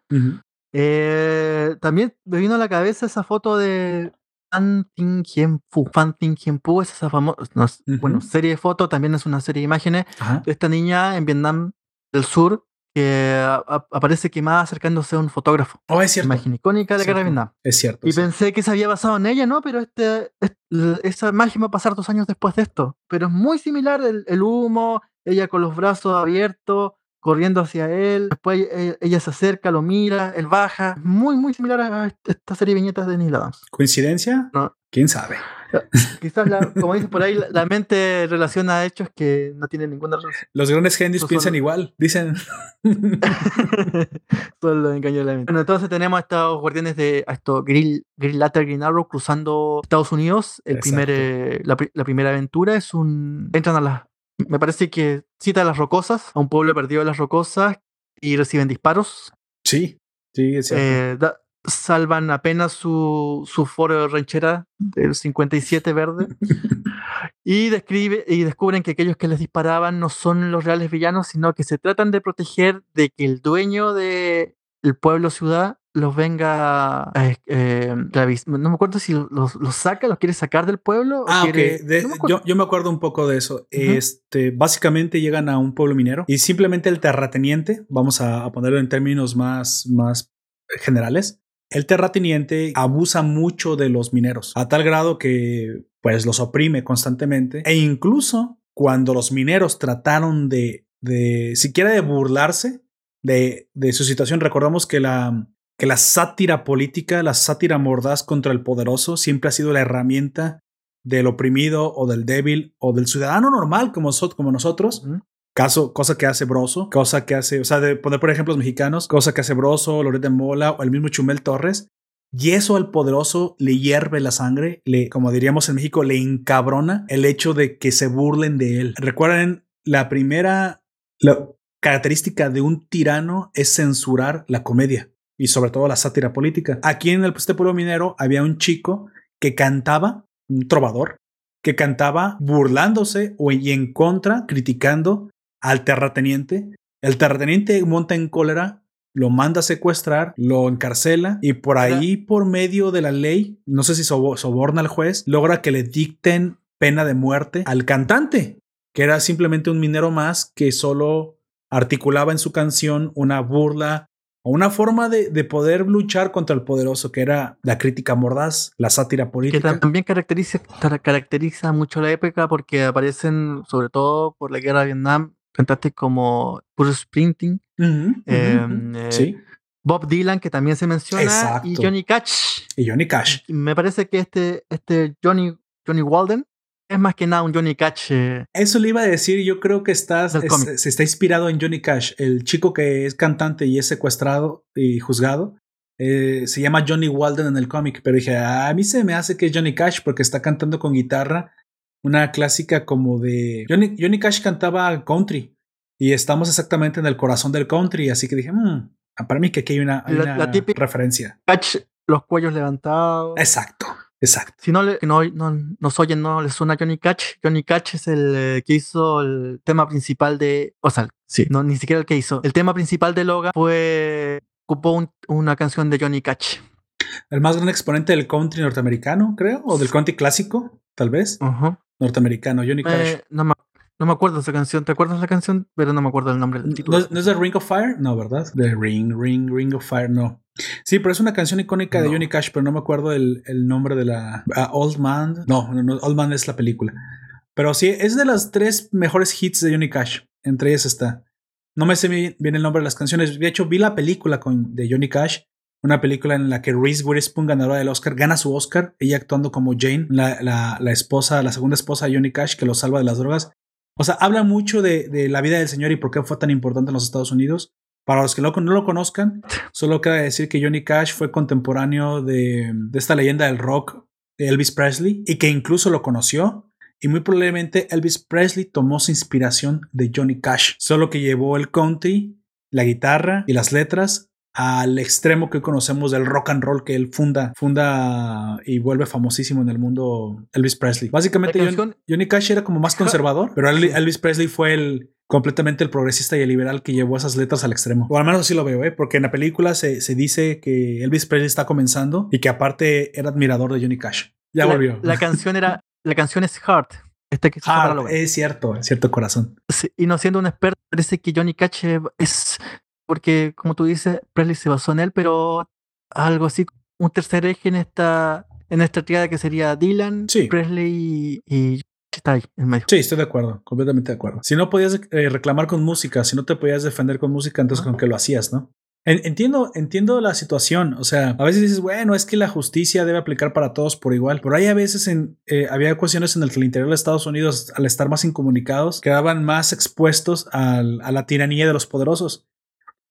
eh, también me vino a la cabeza esa foto de Fan Ting Fu. Fan Ting Fu es esa famosa, bueno, serie de fotos, también es una serie de imágenes de esta niña en Vietnam del Sur que aparece quemada acercándose a un fotógrafo. Oh, es cierto. Imagen icónica de la guerra de Vietnam. Es cierto. Y pensé que se había basado en ella, ¿no? Pero este, esa imagen va a pasar dos años después de esto. Pero es muy similar el, el humo, ella con los brazos abiertos, corriendo hacia él, después e, ella, se acerca, lo mira, él baja, muy, muy similar a esta serie de viñetas de Neil Adams. ¿Coincidencia? No. ¿Quién sabe? Quizás, como dices por ahí, la, mente relaciona hechos que no tienen ninguna relación. Los grandes genios piensan igual, dicen. Solo engaño de la mente. Bueno, entonces tenemos a estos guardianes de a estos Grill, Grill Latter, Green Arrow cruzando Estados Unidos. El primer, eh, la, la, primera aventura es un. Entran a las me parece que cita a las rocosas, a un pueblo perdido de las rocosas, y reciben disparos. Sí, sí, es cierto. Eh, salvan apenas su, su foro de ranchera del 57 verde y, describe, y descubren que aquellos que les disparaban no son los reales villanos, sino que se tratan de proteger de que el dueño del el pueblo ciudad los venga eh, eh, no me acuerdo si los, los, saca, los quiere sacar del pueblo. Ah, ok. yo, yo, me acuerdo un poco de eso. Este, básicamente llegan a un pueblo minero y simplemente el terrateniente, vamos a, ponerlo en términos más, más generales, el terrateniente abusa mucho de los mineros a tal grado que pues los oprime constantemente e incluso cuando los mineros trataron de de siquiera de burlarse de, de su situación. Recordamos que la, que la sátira política, la sátira mordaz contra el poderoso, siempre ha sido la herramienta del oprimido o del débil o del ciudadano normal como, como nosotros. Caso, cosa que hace Broso, cosa que hace, o sea, de poner por ejemplos mexicanos, cosa que hace Broso, Loret de Mola o el mismo Chumel Torres. Y eso al poderoso le hierve la sangre, le, como diríamos en México, le encabrona el hecho de que se burlen de él. Recuerden, la primera la característica de un tirano es censurar la comedia y sobre todo la sátira política. Aquí en el este pueblo minero había un chico que cantaba, un trovador, que cantaba burlándose o y en contra, criticando al terrateniente. El terrateniente monta en cólera, lo manda a secuestrar, lo encarcela y por ahí, por medio de la ley, no sé si soborna al juez, logra que le dicten pena de muerte al cantante, que era simplemente un minero más que solo articulaba en su canción una burla o una forma de, de, poder luchar contra el poderoso, que era la crítica mordaz, la sátira política. Que también caracteriza, caracteriza mucho la época porque aparecen, sobre todo por la guerra de Vietnam, cantantes como Bruce Springsteen, em, eh, Bob Dylan, que también se menciona, y Johnny Cash. Y Johnny Cash. Me parece que este, este Johnny, Johnny Walden es más que nada un Johnny Cash. Eh, Eso le iba a decir, yo creo que estás, se está inspirado en Johnny Cash, el chico que es cantante y es secuestrado y juzgado. Eh, se llama Johnny Walden en el cómic, pero dije, a mí se me hace que es Johnny Cash porque está cantando con guitarra una clásica como de... Johnny, Johnny Cash cantaba country y estamos exactamente en el corazón del country, así que dije, mmm, para mí que aquí hay una, la, típica referencia. Catch, los cuellos levantados. Exacto. Exacto. Si no, le, no, no nos oyen, no les suena Johnny Cash. Johnny Cash es el eh, que hizo el tema principal de. O sea, sí, no, ni siquiera el que hizo. El tema principal de Logan fue. ocupó una canción de Johnny Cash. El más gran exponente del country norteamericano, creo, o del country clásico, tal vez. Norteamericano, Johnny Cash. Eh, no, me, no, me, acuerdo esa canción. ¿Te acuerdas de la canción? Pero no me acuerdo el nombre del título. ¿No, es de Ring of Fire? No, ¿verdad? De Ring, Ring, Ring of Fire, no. Sí, pero es una canción icónica de Johnny Cash, pero no me acuerdo el, el nombre de la. Ah, Old Man. No, no, Old Man es la película. Pero sí, es de las tres mejores hits de Johnny Cash. Entre ellas está. No me sé bien el nombre de las canciones. De hecho, vi la película con, de Johnny Cash. Una película en la que Reese Witherspoon, ganadora del Oscar, gana su Oscar. Ella actuando como Jane, la, la, la esposa, la segunda esposa de Johnny Cash, que lo salva de las drogas. O sea, habla mucho de, de, la vida del señor y por qué fue tan importante en los Estados Unidos. Para los que no, lo conozcan, solo queda decir que Johnny Cash fue contemporáneo de, esta leyenda del rock de Elvis Presley y que incluso lo conoció. Y muy probablemente Elvis Presley tomó su inspiración de Johnny Cash, solo que llevó el country, la guitarra y las letras al extremo que conocemos del rock and roll que él funda, funda y vuelve famosísimo en el mundo Elvis Presley. Básicamente Johnny, Cash era como más conservador, pero Elvis Presley fue el completamente el progresista y el liberal que llevó esas letras al extremo. O al menos así lo veo, ¿eh? porque en la película se, dice que Elvis Presley está comenzando y que aparte era admirador de Johnny Cash. Ya volvió. La canción era, la canción es Heart. Este que es cierto, es cierto corazón. y no siendo un experto, parece que Johnny Cash es porque, como tú dices, Presley se basó en él, pero algo así, un tercer eje en esta, en esta triada que sería Dylan, Presley y, está ahí. Sí, estoy de acuerdo, completamente de acuerdo. Si no podías eh, reclamar con música, si no te podías defender con música, entonces con qué lo hacías, ¿no? Entiendo, entiendo la situación. O sea, a veces dices, bueno, es que la justicia debe aplicar para todos por igual. Pero hay a veces en, eh, había cuestiones en las que el interior de Estados Unidos, al estar más incomunicados, quedaban más expuestos a la tiranía de los poderosos.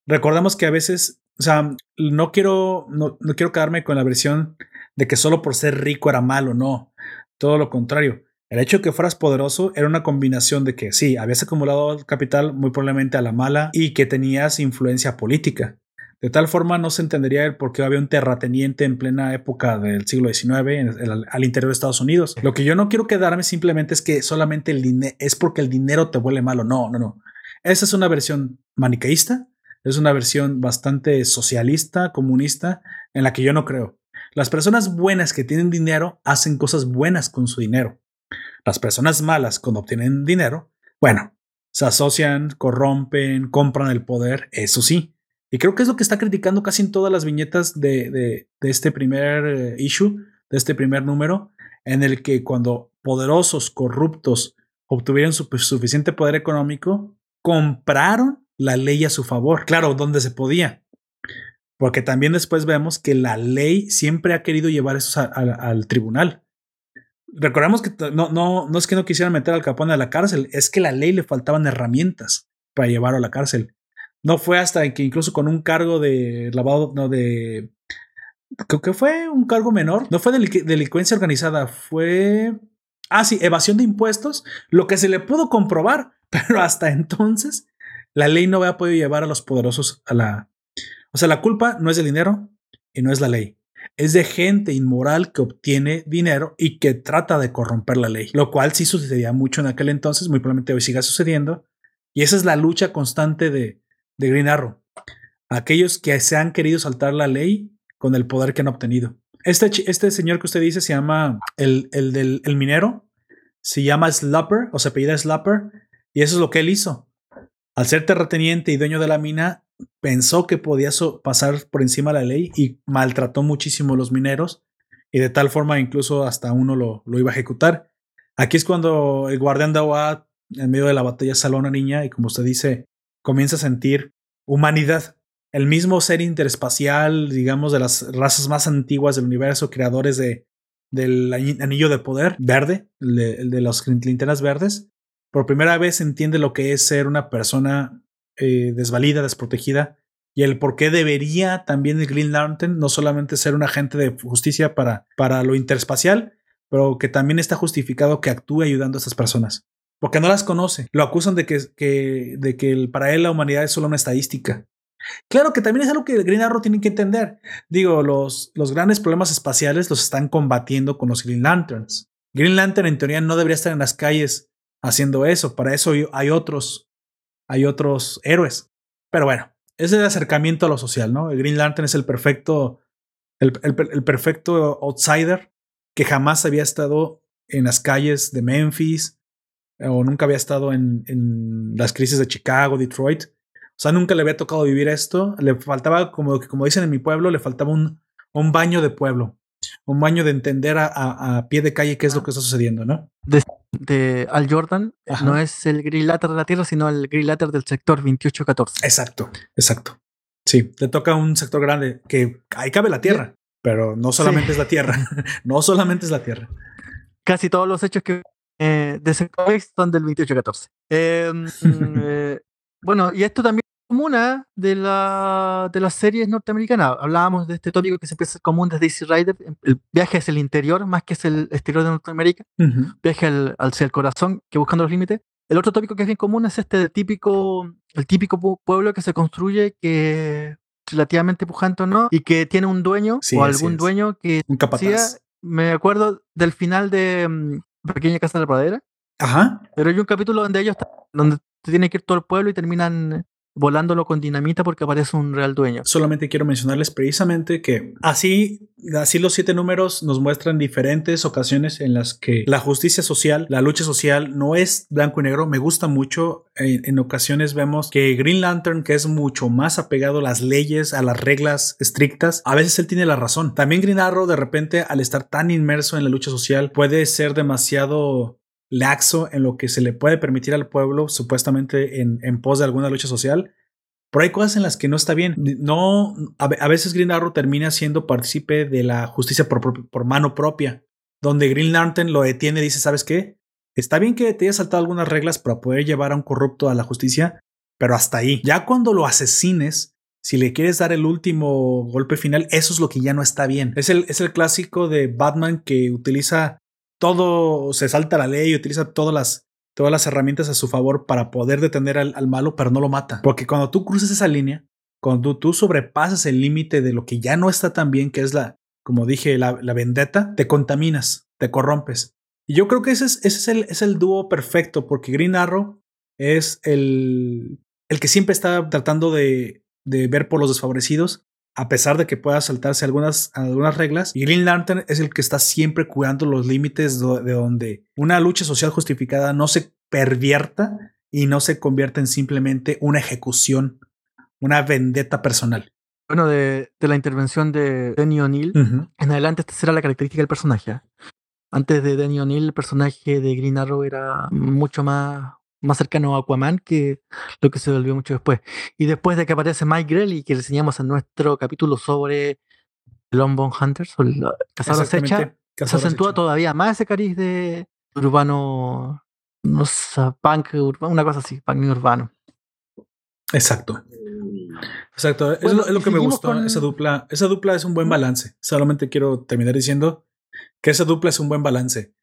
Recordamos que a veces, o sea, no quiero, no, no quiero quedarme con la versión de que solo por ser rico era malo, no. Todo lo contrario. El hecho de que fueras poderoso era una combinación de que sí, habías acumulado capital muy probablemente a la mala y que tenías influencia política. De tal forma no se entendería el por qué había un terrateniente en plena época del siglo XIX al interior de Estados Unidos. Lo que yo no quiero quedarme simplemente es que solamente el dinero es porque el dinero te vuelve malo. No, no, no. Esa es una versión maniqueísta es una versión bastante socialista, comunista, en la que yo no creo. Las personas buenas que tienen dinero hacen cosas buenas con su dinero. Las personas malas, cuando obtienen dinero, bueno, se asocian, corrompen, compran el poder, eso sí. Y creo que es lo que está criticando casi en todas las viñetas de, de, este primer eh, issue, de este primer número, en el que cuando poderosos, corruptos, obtuvieron su, suficiente poder económico, compraron la ley a su favor. Claro, donde se podía. Porque también después vemos que la ley siempre ha querido llevar eso al tribunal. Recordemos que no, no, no es que no quisieran meter al Capone a la cárcel, es que la ley le faltaban herramientas para llevarlo a la cárcel. No fue hasta que incluso con un cargo de lavado, no de... Creo que fue un cargo menor. No fue delincuencia organizada, fue... Ah, sí, evasión de impuestos, lo que se le pudo comprobar, pero hasta entonces la ley no había podido llevar a los poderosos a la... O sea, la culpa no es del dinero y no es la ley. Es de gente inmoral que obtiene dinero y que trata de corromper la ley, lo cual sí sucedía mucho en aquel entonces, muy probablemente hoy siga sucediendo. Y esa es la lucha constante de, de Green Arrow. Aquellos que se han querido saltar la ley con el poder que han obtenido. Este, este señor que usted dice se llama el, el del el minero, se llama Slapper o se apellida Slapper, y eso es lo que él hizo. Al ser terrateniente y dueño de la mina, pensó que podía pasar por encima de la ley y maltrató muchísimo a los mineros, y de tal forma incluso hasta uno lo, iba a ejecutar. Aquí es cuando el guardián de agua en medio de la batalla salva a una niña y como usted dice, comienza a sentir humanidad. El mismo ser interespacial, digamos, de las razas más antiguas del universo, creadores de, del anillo de poder verde, el de, el de las linternas verdes, por primera vez entiende lo que es ser una persona eh, desvalida, desprotegida, y el por qué debería también el Green Lantern no solamente ser un agente de justicia para, para lo interespacial, pero que también está justificado que actúe ayudando a estas personas porque no las conoce. Lo acusan de que, de que para él la humanidad es solo una estadística. Claro que también es algo que Green Arrow tiene que entender. Digo, los, los grandes problemas espaciales los están combatiendo con los Green Lanterns. Green Lantern en teoría no debería estar en las calles haciendo eso. Para eso hay otros, hay otros héroes. Pero bueno, es el acercamiento a lo social, ¿no? El Green Lantern es el perfecto, el, perfecto outsider que jamás había estado en las calles de Memphis, o nunca había estado en, las crisis de Chicago, Detroit. O sea, nunca le había tocado vivir esto. Le faltaba, como, como dicen en mi pueblo, le faltaba un baño de pueblo. Un baño de entender a, a, pie de calle qué es lo que está sucediendo, ¿no? De, Al Jordan no es el grillater de la Tierra, sino el grillater del sector 2814. Exacto, exacto. Sí, le toca un sector grande que ahí cabe la Tierra, pero no solamente es la Tierra. no solamente es la Tierra. Casi todos los hechos que eh, de son del 28-14. Em, eh, bueno, y esto también ¿eh? de, la, de las series norteamericanas. Hablábamos de este tópico que siempre es común desde Easy Rider. El viaje es el interior más que es el exterior de Norteamérica. Viaje al, hacia el corazón que buscando los límites. El otro tópico que es bien común es este típico, el típico pueblo que se construye que relativamente pujante o no, y que tiene un dueño o algún dueño que un capataz. me acuerdo del final de mm, Pequeña Casa de la Pradera. Ajá. Pero hay un capítulo donde ellos, donde tiene que ir todo el pueblo y terminan volándolo con dinamita porque aparece un real dueño. Solamente quiero mencionarles precisamente que así, así los siete números nos muestran diferentes ocasiones en las que la justicia social, la lucha social no es blanco y negro. Me gusta mucho. En, en ocasiones vemos que Green Lantern, que es mucho más apegado a las leyes, a las reglas estrictas, a veces él tiene la razón. También Green Arrow de repente al estar tan inmerso en la lucha social puede ser demasiado laxo en lo que se le puede permitir al pueblo, supuestamente en, en pos de alguna lucha social. Pero hay cosas en las que no está bien. No, a, veces Green Arrow termina siendo partícipe de la justicia por, por, mano propia, donde Green Lantern lo detiene y dice, ¿sabes qué? Está bien que te hayas saltado algunas reglas para poder llevar a un corrupto a la justicia, pero hasta ahí. Ya cuando lo asesines, si le quieres dar el último golpe final, eso es lo que ya no está bien. Es el, es el clásico de Batman que utiliza todo se salta la ley y utiliza todas las, todas las herramientas a su favor para poder detener al, malo, pero no lo mata. Porque cuando tú cruzas esa línea, cuando tú sobrepasas el límite de lo que ya no está tan bien, que es la, como dije, la, la vendetta, te contaminas, te corrompes. Y yo creo que ese es, ese es, el, es el dúo perfecto, porque Green Arrow es el, el que siempre está tratando de, de ver por los desfavorecidos a pesar de que pueda saltarse algunas, algunas reglas. Y Green Lantern es el que está siempre cuidando los límites de donde una lucha social justificada no se pervierta y no se convierta en simplemente una ejecución, una vendetta personal. Bueno, de, la intervención de Danny O'Neill, en adelante esta será la característica del personaje. Antes de Danny O'Neill, el personaje de Green Arrow era mucho más más cercano a Aquaman que lo que se volvió mucho después. Y después de que aparece Mike Grell que reseñamos en nuestro capítulo sobre Longbow Hunters, o Cazador Acecha, se acentúa todavía más ese cariz de urbano, no sé, punk, una cosa así, punk urbano. Exacto. Exacto. es, lo, que me gustó. Esa dupla. Esa dupla es un buen balance. Solamente quiero terminar diciendo que esa dupla es un buen balance.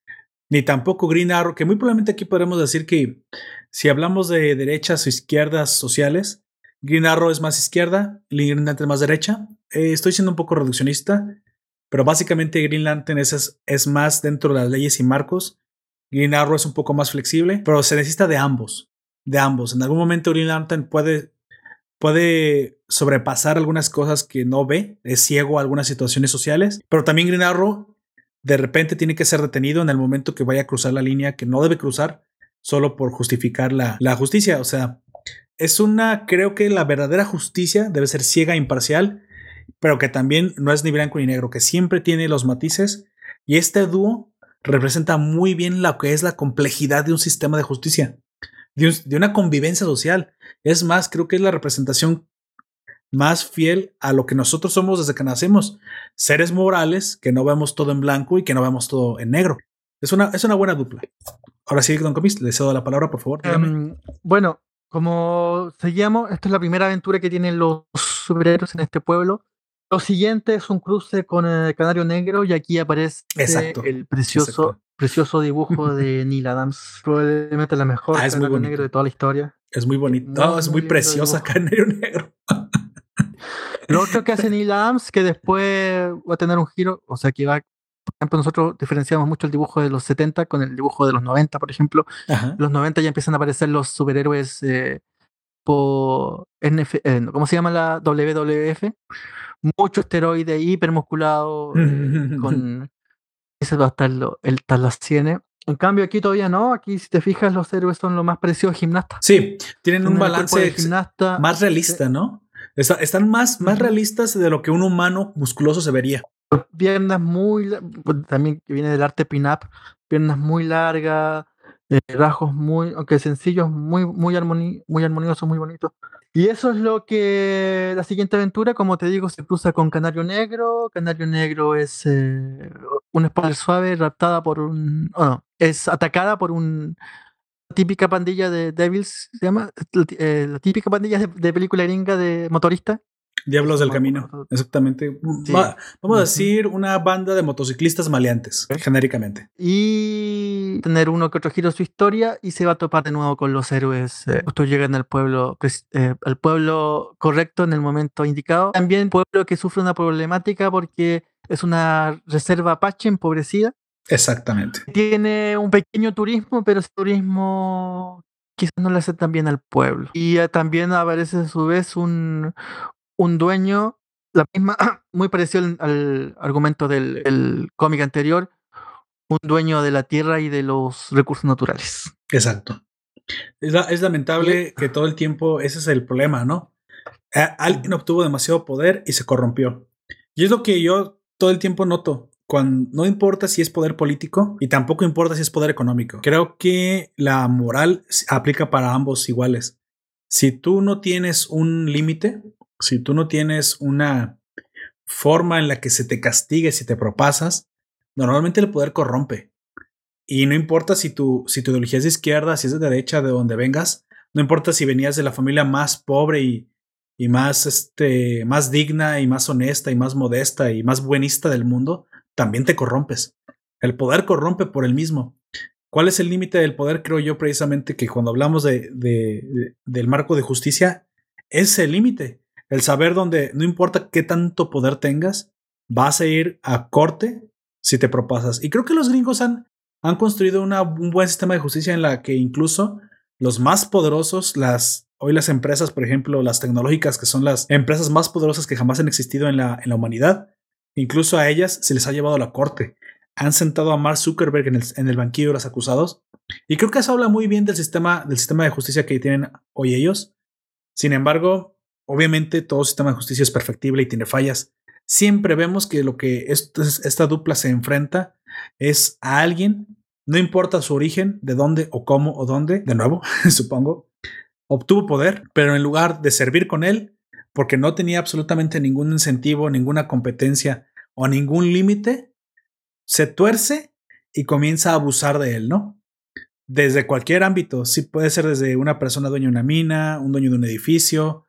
Ni tampoco Green Arrow, que muy probablemente aquí podremos decir que si hablamos de derechas o izquierdas sociales, Green Arrow es más izquierda, Green Lantern más derecha. Eh, estoy siendo un poco reduccionista, pero básicamente Green Lantern es, es más dentro de las leyes y marcos. Green Arrow es un poco más flexible, pero se necesita de ambos. De ambos. En algún momento Green Lantern puede puede sobrepasar algunas cosas que no ve, es ciego a algunas situaciones sociales, pero también Green Arrow de repente tiene que ser detenido en el momento que vaya a cruzar la línea que no debe cruzar solo por justificar la, la justicia. O sea, es una, creo que la verdadera justicia debe ser ciega e imparcial, pero que también no es ni blanco ni negro, que siempre tiene los matices. Y este dúo representa muy bien lo que es la complejidad de un sistema de justicia de, una convivencia social. Es más, creo que es la representación más fiel a lo que nosotros somos desde que nacemos. Seres morales que no vemos todo en blanco y que no vemos todo en negro. Es una, es una buena dupla. Ahora sí, don Comis, le cedo la palabra, por favor. Em, bueno, como seguíamos, esta es la primera aventura que tienen los superhéroes en este pueblo. Lo siguiente es un cruce con el Canario Negro y aquí aparece el precioso precioso dibujo de Neil Adams. Probablemente la mejor ah, es muy negro de toda la historia. Es muy bonito. es muy, preciosa Canario Negro. Lo otro que hace Neil Adams, que después va a tener un giro, o sea que va, por ejemplo, nosotros diferenciamos mucho el dibujo de los 70 con el dibujo de los 90, por ejemplo. Los 90 ya empiezan a aparecer los superhéroes eh, por NF, eh, ¿cómo se llama la WWF? Mucho esteroide hipermusculado, eh, con ese va a estar el Talasiene. En cambio, aquí todavía no. Aquí, si te fijas, los héroes son lo más preciosos gimnastas. Sí, tienen un balance gimnasta, más realista, ¿no? Están más, más realistas de lo que un humano musculoso se vería. Piernas muy. También viene del arte pin-up. Piernas muy largas, eh, rasgos muy. Aunque sencillos, muy, muy, muy armoniosos, muy bonitos. Y eso es lo que la siguiente aventura, como te digo, se cruza con Canario Negro. Canario Negro es eh, una espada suave raptada por un... Oh, es atacada por un típica pandilla de Devils, se llama, la, eh, típica pandilla de, película gringa de motorista. Diablos del Camino, exactamente. vamos a decir una banda de motociclistas maleantes, genéricamente. Y tener uno que otro giro su historia y se va a topar de nuevo con los héroes. Eh, justo llegan al pueblo, eh, al pueblo correcto en el momento indicado. También pueblo que sufre una problemática porque es una reserva apache empobrecida. Exactamente. Tiene un pequeño turismo, pero ese turismo quizás no le hace tan bien al pueblo. Y eh, también aparece a su vez un, un dueño, la misma, muy parecido al, argumento del cómic anterior, un dueño de la tierra y de los recursos naturales. Exacto. Es, es lamentable que todo el tiempo ese es el problema, ¿no? Alguien obtuvo demasiado poder y se corrompió. Y es lo que yo todo el tiempo noto. No importa si es poder político y tampoco importa si es poder económico. Creo que la moral aplica para ambos iguales. Si tú no tienes un límite, si tú no tienes una forma en la que se te castigue si te propasas, normalmente el poder corrompe. Y no importa si tu, si tu ideología es de izquierda, si es de derecha, de donde vengas, no importa si venías de la familia más pobre y, y más, este, más digna y más honesta y más modesta y más buenista del mundo, también te corrompes. El poder corrompe por el mismo. ¿Cuál es el límite del poder? Creo yo precisamente que cuando hablamos de, de, del marco de justicia, es el límite. El saber dónde, no importa qué tanto poder tengas, vas a ir a corte si te propasas. Y creo que los gringos han, han construido una, un buen sistema de justicia en la que incluso los más poderosos, las Hoy las empresas, por ejemplo, las tecnológicas, que son las empresas más poderosas que jamás han existido en la, en la humanidad, incluso a ellas se les ha llevado a la corte. Han sentado a Mark Zuckerberg en el, banquillo de los acusados. Y creo que eso habla muy bien del sistema, del sistema de justicia que tienen hoy ellos. Sin embargo, obviamente todo sistema de justicia es perfectible y tiene fallas. Siempre vemos que lo que esta dupla se enfrenta es a alguien no importa su origen, de dónde o cómo o dónde, de nuevo, supongo, obtuvo poder, pero en lugar de servir con él, porque no tenía absolutamente ningún incentivo, ninguna competencia o ningún límite, se tuerce y comienza a abusar de él, ¿no? Desde cualquier ámbito, sí puede ser desde una persona dueña de una mina, un dueño de un edificio,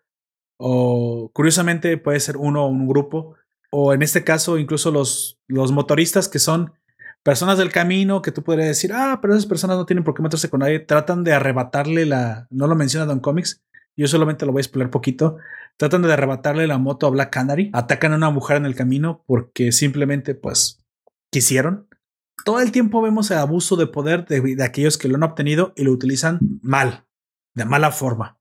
o curiosamente puede ser uno o un grupo, o en este caso incluso los, los motoristas que son personas del camino que tú podrías decir, ah, pero esas personas no tienen por qué meterse con nadie, tratan de arrebatarle la, no lo menciona Don Comics, yo solamente lo voy a explicar poquito, tratan de arrebatarle la moto a Black Canary, atacan a una mujer en el camino porque simplemente pues quisieron. Todo el tiempo vemos el abuso de poder de, aquellos que lo han obtenido y lo utilizan mal, de mala forma.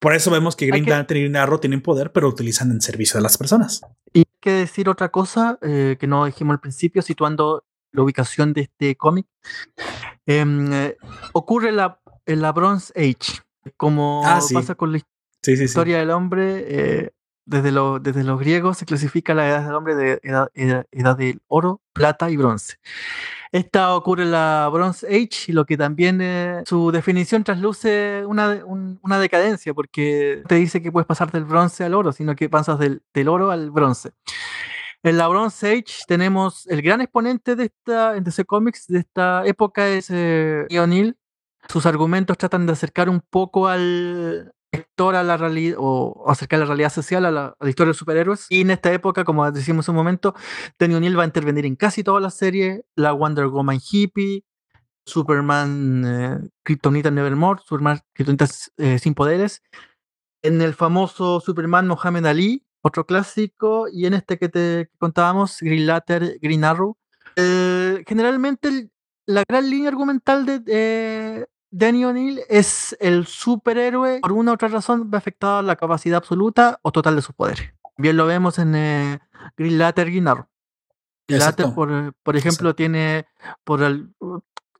Por eso vemos que Green Lantern y Green Arrow tienen poder, pero lo utilizan en servicio de las personas. Y hay que decir otra cosa eh, que no dijimos al principio, situando la ubicación de este cómic. Em, eh, ocurre la, en la Bronze Age, como ah, pasa con la historia del hombre. Eh, desde, desde los griegos se clasifica la edad del hombre de edad, edad, del oro, plata y bronce. Esta ocurre en la Bronze Age y lo que también eh, su definición trasluce una, una, decadencia, porque te dice que puedes pasar del bronce al oro, sino que pasas del, del oro al bronce. En la Bronze Age tenemos el gran exponente de esta, de ese cómics de esta época es eh, O'Neill. Sus argumentos tratan de acercar un poco al lector a la realidad o acercar la realidad social a la, historia de superhéroes. Y en esta época, como decimos un momento, Danny O'Neill va a intervenir en casi todas las series, la Wonder Woman hippie, Superman eh, Kryptonita Nevermore, Superman Kryptonita eh, sin poderes, en el famoso Superman Mohamed Ali, otro clásico, y en este que te contábamos, Green Lantern, Green Arrow. Eh, generalmente la gran línea argumental de Danny O'Neill es el superhéroe, por una u otra razón, va afectado a la capacidad absoluta o total de sus poderes. Bien lo vemos en eh, Green Lantern Arrow. Green por, por ejemplo, tiene por el,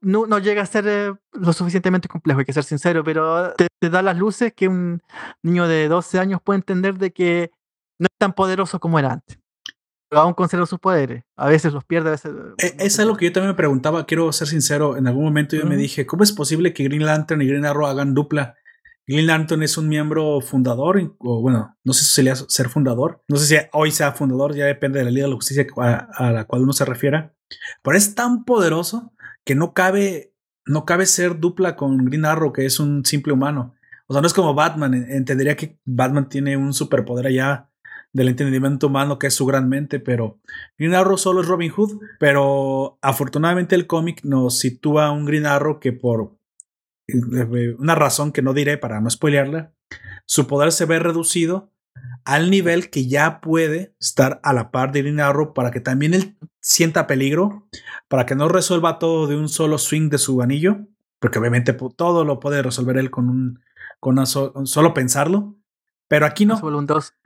no, no, llega a ser eh, lo suficientemente complejo, hay que ser sincero, pero te, te, da las luces que un niño de 12 años puede entender de que no es tan poderoso como era antes. Aún conserva sus poderes. A veces los pierde, a veces. Eh, es algo que yo también me preguntaba, quiero ser sincero. En algún momento yo me dije, ¿cómo es posible que Green Lantern y Green Arrow hagan dupla? Green Lantern es un miembro fundador, o bueno, no sé si sería ser fundador. No sé si hoy sea fundador, ya depende de la Liga de la Justicia a, la cual uno se refiera. Pero es tan poderoso que no cabe, no cabe ser dupla con Green Arrow, que es un simple humano. O sea, no es como Batman. Entendería que Batman tiene un superpoder allá del entendimiento humano que es su gran mente, pero Green Arrow solo es Robin Hood, pero afortunadamente el cómic nos sitúa a un Green Arrow que por eh, una razón que no diré para no spoilearla, su poder se ve reducido al nivel que ya puede estar a la par de Green Arrow para que también él sienta peligro, para que no resuelva todo de un solo swing de su anillo, porque obviamente todo lo puede resolver él con un con solo pensarlo, pero aquí no.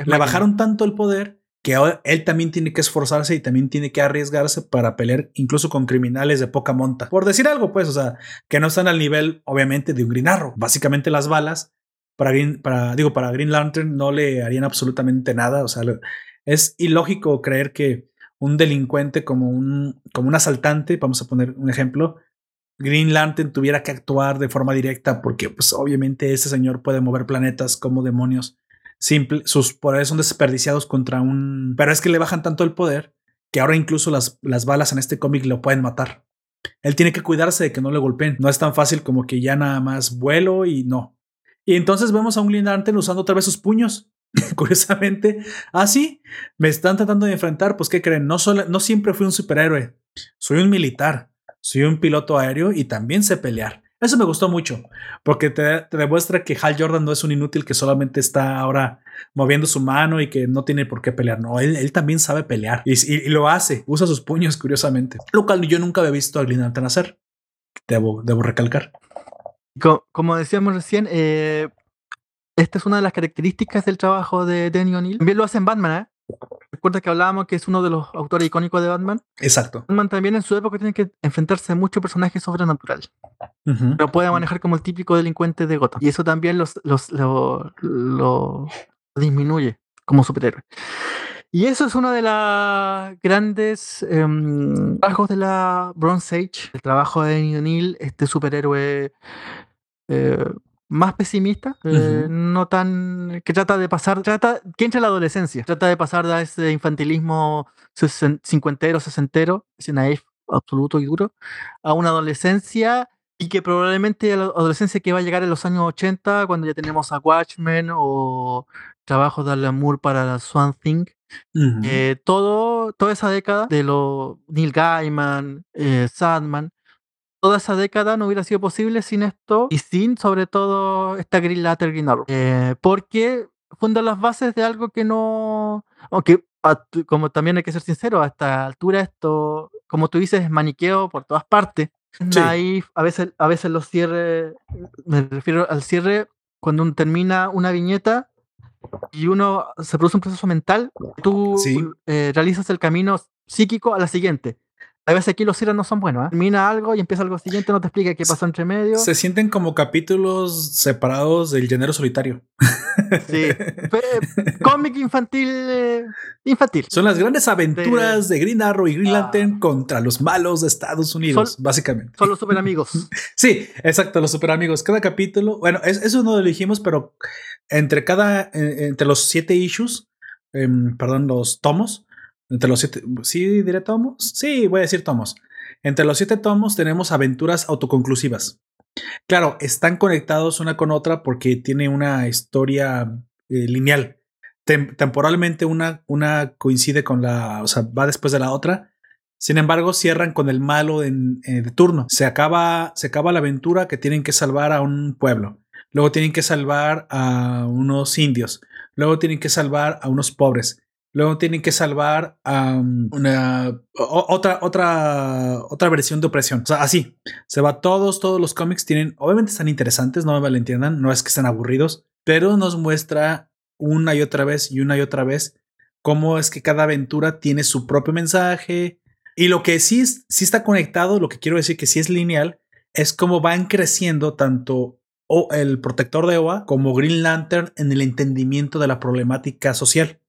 Le bajaron tanto el poder que él también tiene que esforzarse y también tiene que arriesgarse para pelear incluso con criminales de poca monta. Por decir algo, pues, o sea, que no están al nivel, obviamente, de un Green Arrow. Básicamente las balas para Green, para, digo, para Green Lantern no le harían absolutamente nada. O sea, es ilógico creer que un delincuente como un, como un asaltante, vamos a poner un ejemplo, Green Lantern tuviera que actuar de forma directa porque, pues, obviamente ese señor puede mover planetas como demonios simple, sus poderes son desperdiciados contra un... Pero es que le bajan tanto el poder que ahora incluso las, las balas en este cómic lo pueden matar. Él tiene que cuidarse de que no le golpeen. No es tan fácil como que ya nada más vuelo y no. Y entonces vemos a un Green usando otra vez sus puños. Curiosamente, ah, me están tratando de enfrentar. Pues, ¿qué creen? No, solo, no siempre fui un superhéroe. Soy un militar. Soy un piloto aéreo y también sé pelear. Eso me gustó mucho, porque te, demuestra que Hal Jordan no es un inútil que solamente está ahora moviendo su mano y que no tiene por qué pelear. No, él, también sabe pelear y, lo hace, usa sus puños, curiosamente. Lo cual yo nunca había visto a Green Lantern hacer. Debo, debo recalcar. Como, decíamos recién, eh, esta es una de las características del trabajo de Danny O'Neill. También lo hace en Batman, ¿eh? Recuerda que hablábamos que es uno de los autores icónicos de Batman. Exacto. Batman también en su época tiene que enfrentarse a muchos personajes sobrenaturales. Lo puede manejar como el típico delincuente de Gotham. Y eso también los, los, lo, disminuye como superhéroe. Y eso es uno de los grandes em, trabajos de la Bronze Age, el trabajo de Neil, este superhéroe eh, más pesimista, eh, no tan que trata de pasar, trata que entra en la adolescencia, trata de pasar de ese infantilismo cincuentero, sesentero, ese naif absoluto y duro, a una adolescencia y que probablemente la adolescencia que va a llegar en los años 80, cuando ya tenemos a Watchmen o trabajos de Alan Moore para la Swan Thing, eh, todo, toda esa década de los Neil Gaiman, eh, Sadman, toda esa década no hubiera sido posible sin esto y sin, sobre todo, esta Green Latter Green Arrow. Eh, porque funda las bases de algo que no. Aunque, como también hay que ser sincero, a esta altura, esto, como tú dices, es maniqueo por todas partes. Sí. a veces, a veces los cierres, me refiero al cierre cuando uno termina una viñeta y uno se produce un proceso mental, tú eh, realizas el camino psíquico a la siguiente. A veces aquí los cierres no son buenos. ¿eh? Termina algo y empieza algo siguiente, no te explica qué pasó entre medio. Se sienten como capítulos separados del género solitario. Sí. cómic infantil. Eh, infantil. Son las grandes aventuras de, Green Arrow y Green ah. Lantern contra los malos de Estados Unidos, básicamente. Son los super amigos. sí, exacto, los super amigos. Cada capítulo, bueno, es, eso no lo dijimos, pero entre cada, entre los siete issues, em, perdón, los tomos, entre los siete, ¿sí diré tomos? Sí, voy a decir tomos. Entre los siete tomos tenemos aventuras autoconclusivas. Claro, están conectados una con otra porque tiene una historia eh, lineal. temporalmente una, una coincide con la, o sea, va después de la otra. Sin embargo, cierran con el malo en, eh, de turno. Se acaba, se acaba la aventura que tienen que salvar a un pueblo. Luego tienen que salvar a unos indios. Luego tienen que salvar a unos pobres. Luego tienen que salvar a una otra, otra, otra versión de opresión. O sea, así se va todos, todos los cómics tienen, obviamente están interesantes, no me malentiendan, no es que estén aburridos, pero nos muestra una y otra vez y una y otra vez cómo es que cada aventura tiene su propio mensaje. Y lo que sí, sí está conectado, lo que quiero decir que sí es lineal, es cómo van creciendo tanto el protector de OA como Green Lantern en el entendimiento de la problemática social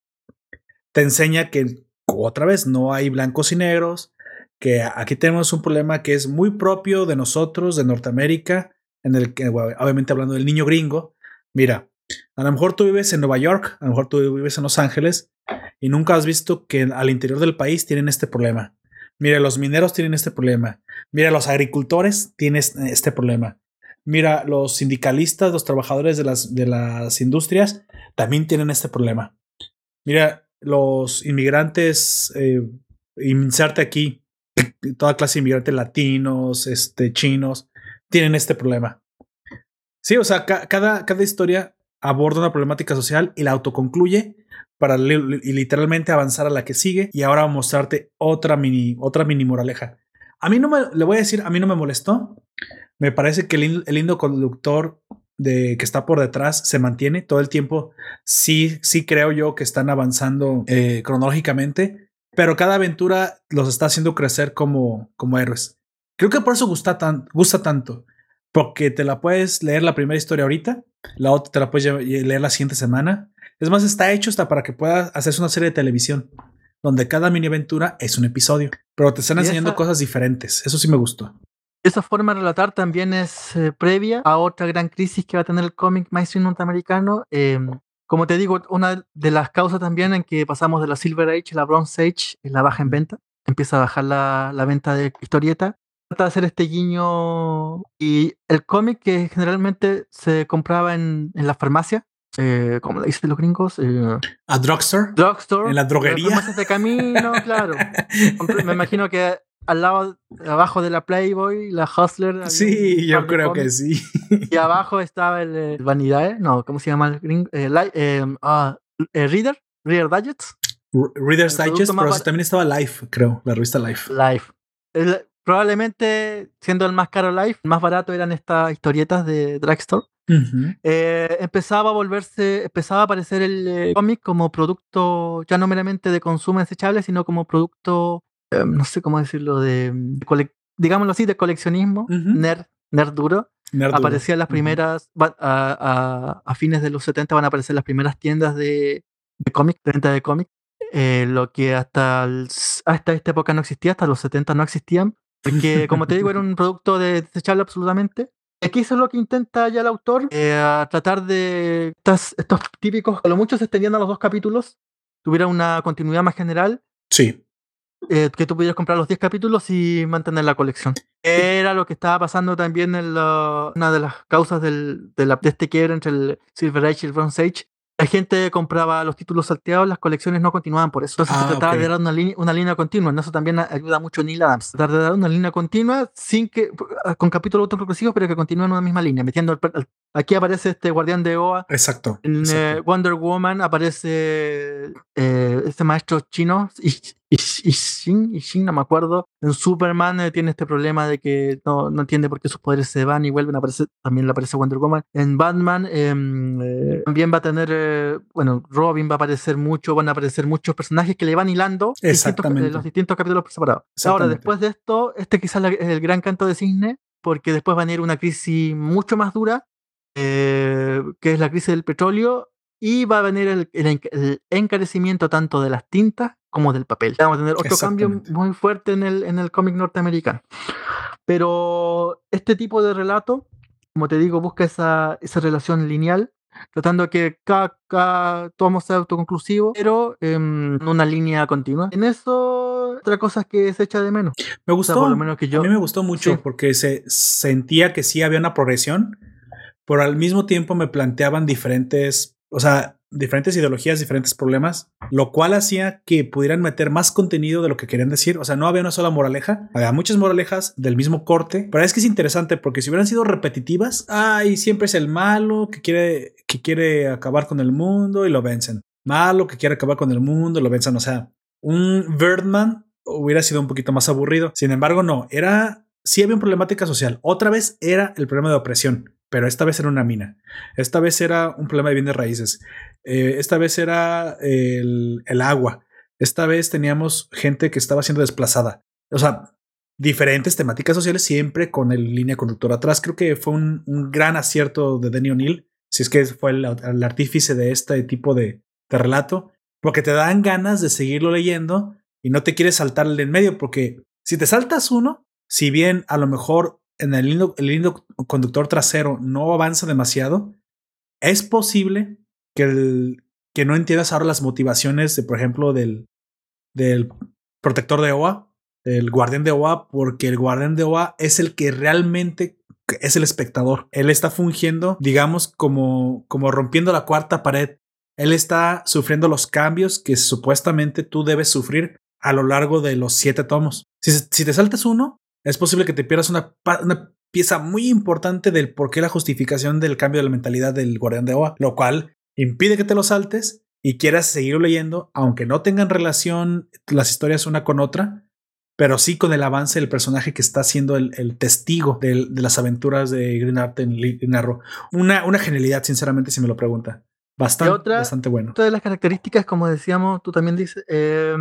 te enseña que otra vez no hay blancos y negros, que aquí tenemos un problema que es muy propio de nosotros, de Norteamérica, en el que, obviamente hablando del niño gringo, mira, a lo mejor tú vives en Nueva York, a lo mejor tú vives en Los Ángeles y nunca has visto que al interior del país tienen este problema. Mira, los mineros tienen este problema. Mira, los agricultores tienen este problema. Mira, los sindicalistas, los trabajadores de las, de las industrias también tienen este problema. Mira, los inmigrantes, eh, aquí, toda clase de inmigrantes latinos, este, chinos, tienen este problema. Sí, o sea, cada, cada historia aborda una problemática social y la autoconcluye para literalmente avanzar a la que sigue y ahora mostrarte otra mini, otra mini moraleja. A mí no me, le voy a decir, a mí no me molestó. Me parece que el lindo conductor de que está por detrás se mantiene todo el tiempo. Sí, sí creo yo que están avanzando eh, cronológicamente, pero cada aventura los está haciendo crecer como, como héroes. Creo que por eso gusta, tan, gusta tanto, porque te la puedes leer la primera historia ahorita, la otra te la puedes leer la siguiente semana. Es más, está hecho hasta para que puedas hacerse una serie de televisión donde cada mini aventura es un episodio, pero te están enseñando cosas diferentes. Eso sí me gustó. Esa forma de relatar también es eh, previa a otra gran crisis que va a tener el cómic mainstream norteamericano. Em, como te digo, una de las causas también en que pasamos de la Silver Age a la Bronze Age es la baja en venta. Empieza a bajar la, la venta de historieta. Trata de hacer este guiño y el cómic que generalmente se compraba en, en la farmacia, eh, como le dicen los gringos. Eh, a drugstore. Drugstore. En la droguería. de camino, claro. Me imagino que al lado, abajo de la Playboy, la Hustler. Sí, yo creo que sí. Y abajo estaba el, eh, Vanidad, no, ¿cómo se llama el gringo? Eh, eh, ah, Reader, Reader Digest. Reader's Digest, pero también estaba Life, creo, la revista Life. Life. probablemente, siendo el más caro Life, más barato eran estas historietas de Drugstore. empezaba a volverse, empezaba a aparecer el cómic como producto ya no meramente de consumo desechable, sino como producto eh, no sé cómo decirlo, de, digámoslo así, de coleccionismo, nerd, nerd duro. Aparecían las primeras, a, a, fines de los 70 van a aparecer las primeras tiendas de, de cómic, de venta de cómic. eh, lo que hasta, hasta esta época no existía, hasta los 70 no existían, porque como te digo, era un producto de desechable absolutamente. Aquí eso es lo que intenta ya el autor, eh, tratar de estos típicos, a lo mucho se extendían a los dos capítulos, tuviera una continuidad más general. Sí. Eh, que tú pudieras comprar los 10 capítulos y mantener la colección. Era lo que estaba pasando también en una de las causas del, de, la, de este quiebre entre el Silver Age y el Bronze Age, la gente compraba los títulos salteados, las colecciones no continuaban por eso. Entonces se ah, trataba de dar una, línea, una línea continua. En eso también ayuda mucho Neil Adams. Tratar de dar una línea continua sin que, con capítulos autoconclusivos, pero que continúen en una misma línea, metiendo Aquí aparece este guardián de Oa. Exacto. En eh, Wonder Woman aparece eh, este maestro chino, y Shin, no me acuerdo. En Superman eh, tiene este problema de que no, no, entiende por qué sus poderes se van y vuelven. a Aparecer, también le aparece Wonder Woman. En Batman em, eh, también va a tener, eh, bueno, Robin va a aparecer mucho, van a aparecer muchos personajes que le van hilando Exactamente. los distintos capítulos por separado. Ahora, después de esto, este quizás es el gran canto de cisne, porque después va a venir una crisis mucho más dura, que es la crisis del petróleo y va a venir el, encarecimiento tanto de las tintas como del papel. Vamos a tener otro cambio muy fuerte en el, en el cómic norteamericano. Pero este tipo de relato, como te digo, busca esa, esa relación lineal, tratando de que cada, cada tomo sea autoconclusivo, pero en una línea continua. En eso, otra cosa que se echa de menos. Me gustó. lo menos que yo. A mí me gustó mucho porque se sentía que sí había una progresión, pero al mismo tiempo me planteaban diferentes o sea, diferentes ideologías, diferentes problemas, lo cual hacía que pudieran meter más contenido de lo que querían decir. O sea, no había una sola moraleja, había muchas moralejas del mismo corte, pero es que es interesante porque si hubieran sido repetitivas, ay, siempre es el malo que quiere, que quiere acabar con el mundo y lo vencen. Malo que quiere acabar con el mundo y lo vencen. O sea, un Birdman hubiera sido un poquito más aburrido. Sin embargo, no, era, sí había una problemática social. Otra vez era el problema de opresión pero esta vez era una mina. Esta vez era un problema de bienes raíces. Eh, esta vez era el, agua. Esta vez teníamos gente que estaba siendo desplazada. O sea, diferentes temáticas sociales siempre con el línea conductora atrás. Creo que fue un, gran acierto de Denny O'Neill, si es que fue el, artífice de este tipo de, relato, porque te dan ganas de seguirlo leyendo y no te quieres saltar el en medio, porque si te saltas uno, si bien a lo mejor en el lindo, el conductor trasero no avanza demasiado, es posible que, el, que no entiendas ahora las motivaciones de, por ejemplo, del, del protector de OA, el guardián de OA, porque el guardián de OA es el que realmente es el espectador. Él está fungiendo, digamos, como, como rompiendo la cuarta pared. Él está sufriendo los cambios que supuestamente tú debes sufrir a lo largo de los siete tomos. Si, si te saltas uno, es posible que te pierdas una, una pieza muy importante del por qué la justificación del cambio de la mentalidad del guardián de Oa, lo cual impide que te lo saltes y quieras seguir leyendo, aunque no tengan relación las historias una con otra, pero sí con el avance del personaje que está siendo el, testigo de, las aventuras de Green Art en Green Una, una genialidad, sinceramente, si me lo pregunta. Bastante, bastante bueno. Otra de las características, como decíamos, tú también dices, eh,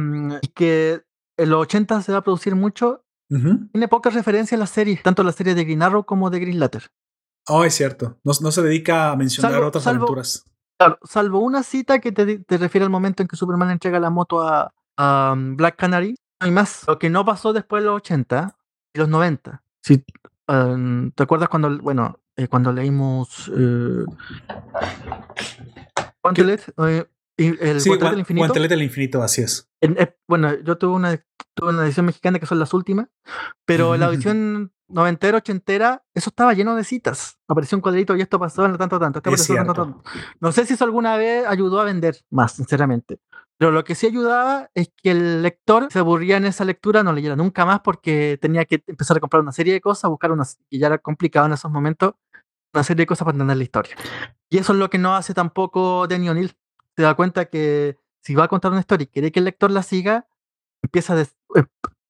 que en los 80 se va a producir mucho tiene pocas referencias a la serie, tanto la serie de Green Arrow como de Green Latter. Oh, es cierto. No, se dedica a mencionar otras aventuras. Claro, salvo una cita que te, refiere al momento en que Superman entrega la moto a, um, Black Canary. No hay más. Lo que no pasó después de los 80 y los 90. Si, um, ¿Te acuerdas cuando, bueno, eh, cuando leímos... Eh, el sí, del Infinito. del Infinito, así es. Eh, bueno, yo tuve una, tuve una edición mexicana que son las últimas, pero la edición noventera, ochentera, eso estaba lleno de citas. Apareció un cuadrito y esto pasó en tanto, tanto. tanto, No sé si eso alguna vez ayudó a vender más, sinceramente. Pero lo que sí ayudaba es que el lector se aburría en esa lectura, no leyera nunca más porque tenía que empezar a comprar una serie de cosas, buscar una, y ya era complicado en esos momentos, una serie de cosas para entender la historia. Y eso es lo que no hace tampoco Danny O'Neill se da cuenta que si va a contar una historia y quiere que el lector la siga, empieza de, eh,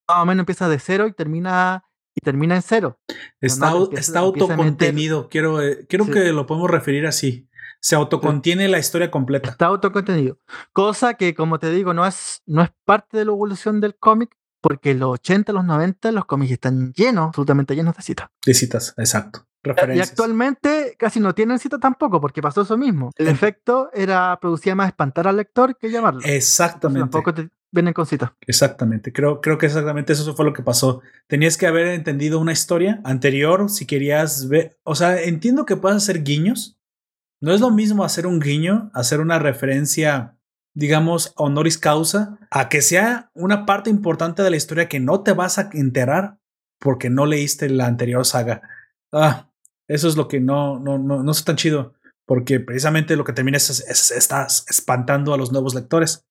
más o menos empieza de cero y termina y termina en cero. Está, está autocontenido, quiero, eh, quiero que lo podemos referir así. Se autocontiene la historia completa. Está autocontenido. Cosa que, como te digo, no es, no es parte de la evolución del cómic, porque los 80, los 90, los cómics están llenos, absolutamente llenos de citas. De citas, exacto. Referencias. Y actualmente casi no tienen cita tampoco, porque pasó eso mismo. El efecto era producía más espantar al lector que llamarlo. Exactamente. tampoco te vienen con cita. Exactamente. Creo, creo que exactamente eso fue lo que pasó. Tenías que haber entendido una historia anterior si querías ver. O sea, entiendo que puedas hacer guiños. No es lo mismo hacer un guiño, hacer una referencia, digamos, honoris causa, a que sea una parte importante de la historia que no te vas a enterar porque no leíste la anterior saga. Ah, eso es lo que no, no, no, no es tan chido, porque precisamente lo que termina es, es, estás espantando a los nuevos lectores.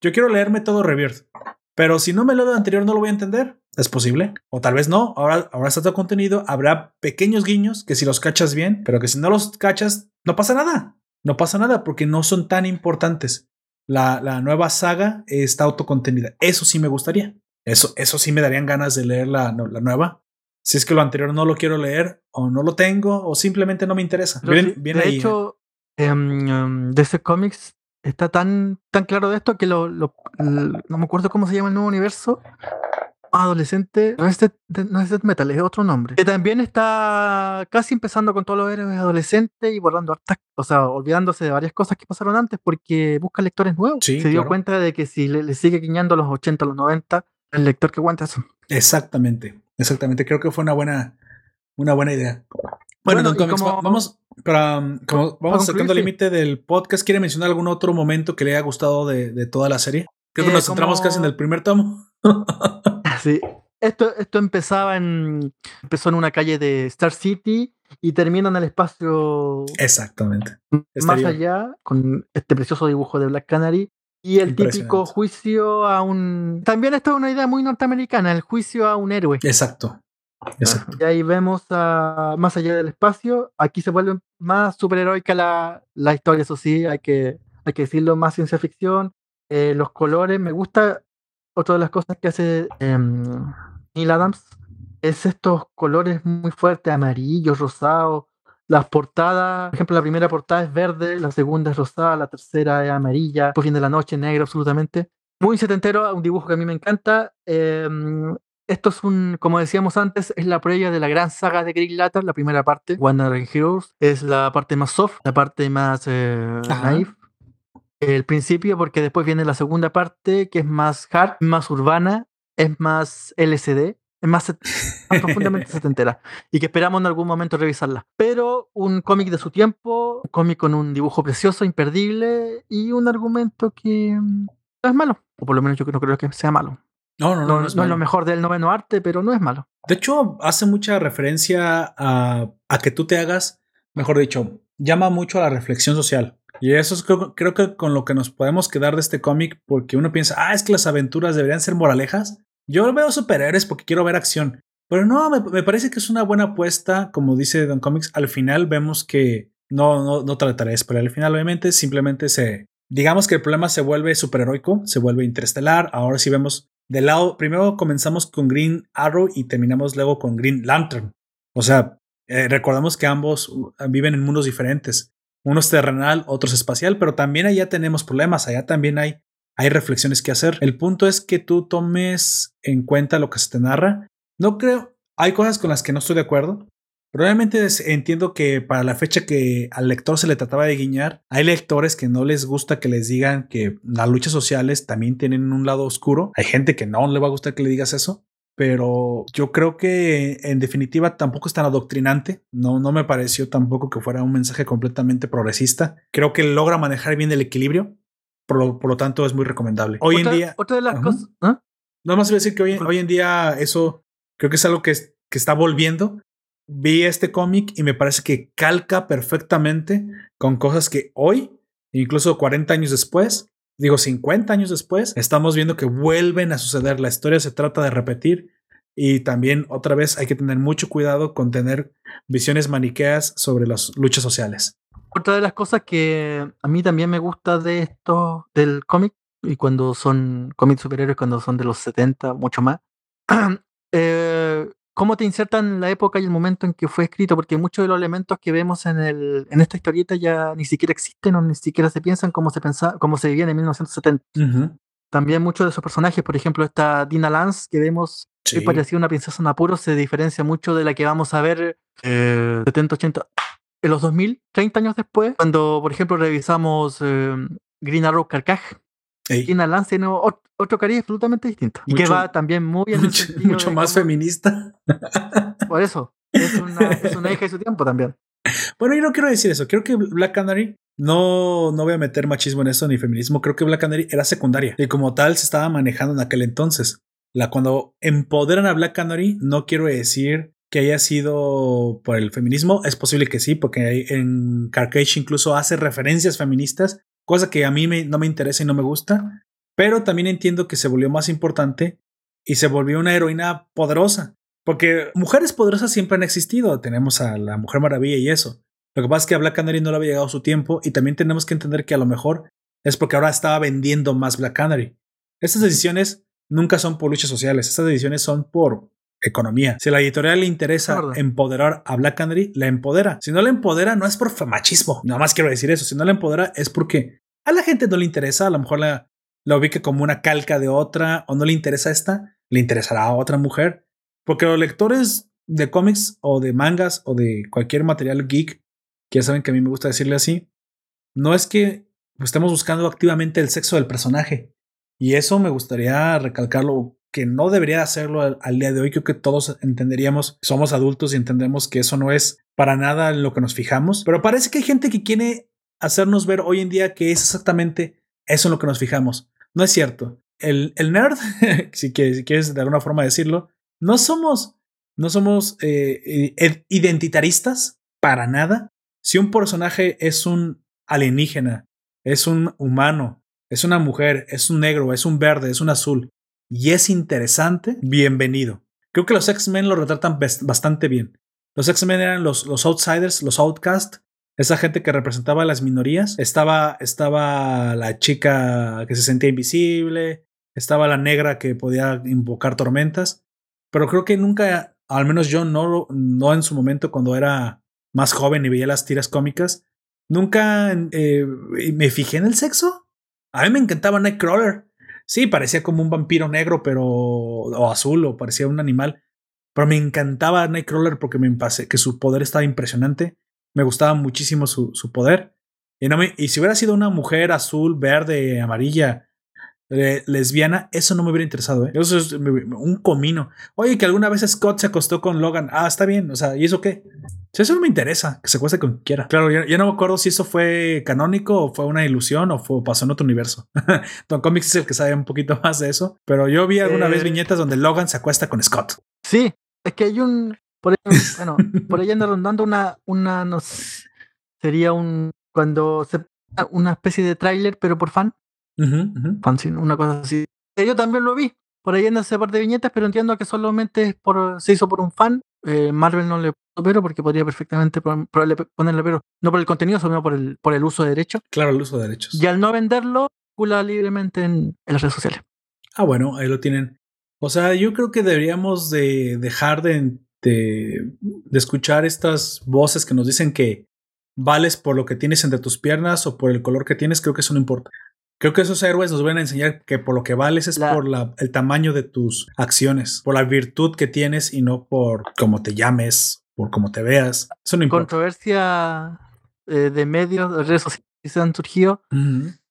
Yo quiero leerme todo Rebirth, pero si no me leo lo anterior no lo voy a entender. Es posible. O tal vez no. Ahora, ahora está todo contenido. Habrá pequeños guiños que si los cachas bien, pero que si no los cachas, no pasa nada. No pasa nada porque no son tan importantes. La, la nueva saga está autocontenida. Eso sí me gustaría. Eso, eso sí me darían ganas de leer la, la nueva. Si es que lo anterior no lo quiero leer, o no lo tengo, o simplemente no me interesa. Bien, de hecho, um, DC Comics está tan, tan claro de esto que lo, lo, no me acuerdo cómo se llama el nuevo universo. Adolescente, no es, no es Metal, es otro nombre. Que también está casi empezando con todos los héroes adolescentes y borrando hartas, o sea, olvidándose de varias cosas que pasaron antes porque busca lectores nuevos. se dio cuenta de que si le, sigue guiñando a los 80, a los 90, el lector que aguanta eso. Exactamente, exactamente. Creo que fue una buena, una buena idea. Bueno, vamos, para, como vamos sacando el límite del podcast, ¿quiere mencionar algún otro momento que le haya gustado de, de toda la serie? Creo que eh, nos centramos casi en el primer tomo. sí. Esto, esto empezaba en. Empezó en una calle de Star City y termina en el espacio. Exactamente. Más allá, con este precioso dibujo de Black Canary. Y el típico juicio a un. También esto es una idea muy norteamericana, el juicio a un héroe. Exacto. Exacto. Y ahí vemos a, más allá del espacio. Aquí se vuelve más superheroica la, la historia, eso sí, hay que, hay que decirlo, más ciencia ficción. Eh, los colores, me gusta. Otra de las cosas que hace em, Neil Adams es estos colores muy fuertes, amarillos, rosados. Las portadas, por ejemplo, la primera portada es verde, la segunda es rosada, la tercera es amarilla, después viene la noche, negro absolutamente. Muy setentero, un dibujo que a mí me encanta. Em, esto es un, como decíamos antes, es la previa de la gran saga de Green Lantern, la primera parte, Wonder Heroes. Es la parte más soft, la parte más eh, naive. El principio, porque después viene la segunda parte, que es más hard, más urbana, es más LCD, es más, profundamente setentera y que esperamos en algún momento revisarla. Pero un cómic de su tiempo, un cómic con un dibujo precioso, imperdible y un argumento que mm, no es malo, o por lo menos yo no creo que sea malo. No, no, no. No, es, lo mejor del noveno arte, pero no es malo. De hecho, hace mucha referencia a, a que tú te hagas, mejor dicho, llama mucho a la reflexión social. Y eso es creo, creo que con lo que nos podemos quedar de este cómic, porque uno piensa, ah, es que las aventuras deberían ser moralejas. Yo veo superhéroes porque quiero ver acción. Pero no, me, parece que es una buena apuesta, como dice Don Comics. Al final vemos que no, no, no trataré pero al final obviamente simplemente se, digamos que el problema se vuelve superheroico, se vuelve interestelar. Ahora sí vemos del lado, primero comenzamos con Green Arrow y terminamos luego con Green Lantern. O sea, eh, recordamos que ambos uh, viven en mundos diferentes. Uno es terrenal, otro es espacial, pero también allá tenemos problemas, allá también hay, hay reflexiones que hacer. El punto es que tú tomes en cuenta lo que se te narra. No creo, hay cosas con las que no estoy de acuerdo, Probablemente entiendo que para la fecha que al lector se le trataba de guiñar, hay lectores que no les gusta que les digan que las luchas sociales también tienen un lado oscuro. Hay gente que no le va a gustar que le digas eso. Pero yo creo que en definitiva tampoco es tan adoctrinante. No, no me pareció tampoco que fuera un mensaje completamente progresista. Creo que logra manejar bien el equilibrio. Por lo, por lo tanto, es muy recomendable. Hoy en día. Otra de las cosas. ¿ah? No más voy a decir que hoy, hoy en día eso creo que es algo que, que está volviendo vi este cómic y me parece que calca perfectamente con cosas que hoy, incluso 40 años después, digo 50 años después, estamos viendo que vuelven a suceder. La historia se trata de repetir y también otra vez hay que tener mucho cuidado con tener visiones maniqueas sobre las luchas sociales. Otra de las cosas que a mí también me gusta de esto del cómic y cuando son cómics superiores, cuando son de los 70, mucho más, eh, cómo te insertan la época y el momento en que fue escrito, porque muchos de los elementos que vemos en, el, en esta historieta ya ni siquiera existen o ni siquiera se piensan como se, pensaba, como se vivía en 1970. También muchos de esos personajes, por ejemplo, esta Dina Lance que vemos Sí. parecía una princesa en apuros, se diferencia mucho de la que vamos a ver eh, 70, 80, en los 2000, 30 años después, cuando, por ejemplo, revisamos eh, Green Arrow Carcaj. Tina Lance tiene otro, cariño absolutamente distinto. y que va también muy en mucho, mucho más feminista. Por eso, es una, es una hija de su tiempo también. Bueno, yo no quiero decir eso. Creo que Black Canary no, no voy a meter machismo en eso ni feminismo. Creo que Black Canary era secundaria y como tal se estaba manejando en aquel entonces. La, cuando empoderan a Black Canary, no quiero decir que haya sido por el feminismo. Es posible que sí, porque en Carcage incluso hace referencias feministas, cosa que a mí no me interesa y no me gusta. Pero también entiendo que se volvió más importante y se volvió una heroína poderosa. Porque mujeres poderosas siempre han existido. Tenemos a la Mujer Maravilla y eso. Lo que pasa es que a Black Canary no le había llegado su tiempo y también tenemos que entender que a lo mejor es porque ahora estaba vendiendo más Black Canary. Estas decisiones nunca son por luchas sociales, estas decisiones son por economía. Si a la editorial le interesa empoderar a Black Canary, la empodera. Si no la empodera, no es por machismo. Nada más quiero decir eso. Si no la empodera, es porque a la gente no le interesa. A lo mejor la, la ubique como una calca de otra o no le interesa esta, le interesará a otra mujer. Porque los lectores de cómics o de mangas o de cualquier material geek, que ya saben que a mí me gusta decirle así, no es que estemos buscando activamente el sexo del personaje. Y eso me gustaría recalcarlo que no debería hacerlo al, día de hoy. Creo que todos entenderíamos, somos adultos y entendemos que eso no es para nada lo que nos fijamos. Pero parece que hay gente que quiere hacernos ver hoy en día que es exactamente eso en lo que nos fijamos. No es cierto. El, el nerd, si, quieres de alguna forma decirlo, no somos, no somos eh, identitaristas para nada. Si un personaje es un alienígena, es un humano, es una mujer, es un negro, es un verde, es un azul, y es interesante, bienvenido. Creo que los X-Men lo retratan bastante bien. Los X-Men eran los, los outsiders, los outcasts, esa gente que representaba a las minorías. Estaba, estaba la chica que se sentía invisible, estaba la negra que podía invocar tormentas, pero creo que nunca, al menos yo no, no en su momento cuando era más joven y veía las tiras cómicas, nunca eh, me fijé en el sexo. A mí me encantaba Nightcrawler. Sí, parecía como un vampiro negro, pero. o azul, o parecía un animal. Pero me encantaba Nightcrawler porque me pasé que su poder estaba impresionante. Me gustaba muchísimo su, su poder. Y, no me, y si hubiera sido una mujer azul, verde, amarilla, lesbiana, eso no me hubiera interesado. ¿eh? Eso es un comino. Oye, que alguna vez Scott se acostó con Logan. Ah, está bien. O sea, ¿y eso qué? eso no me interesa. Que se acueste con quien quiera. Claro, ya, no me acuerdo si eso fue canónico o fue una ilusión o fue, pasó en otro universo. Don Comics es el que sabe un poquito más de eso. Pero yo vi alguna vez eh. viñetas donde Logan se acuesta con Scott. Sí, es que hay un. Por ahí, bueno, por ahí anda rondando una. una no sería un. Cuando se. Una especie de tráiler, pero por fan una cosa así. Eh, yo también lo vi. Por ahí en ese par de viñetas, pero entiendo que solamente por, se hizo por un fan. Eh, Marvel no le puso pero porque podría perfectamente ponerle pero. No por el contenido, sino por el, por el uso de derechos. Claro, el uso de derechos. Y al no venderlo, cula libremente en, las redes sociales. Ah, bueno, ahí lo tienen. O sea, yo creo que deberíamos de dejar de, de, de, escuchar estas voces que nos dicen que vales por lo que tienes entre tus piernas o por el color que tienes. Creo que eso no importa. Creo que esos héroes nos van a enseñar que por lo que vales es por la, el tamaño de tus acciones, por la virtud que tienes y no por cómo te llames, por cómo te veas. Eso no importa. Controversia eh, de medios, de redes sociales que se han surgido.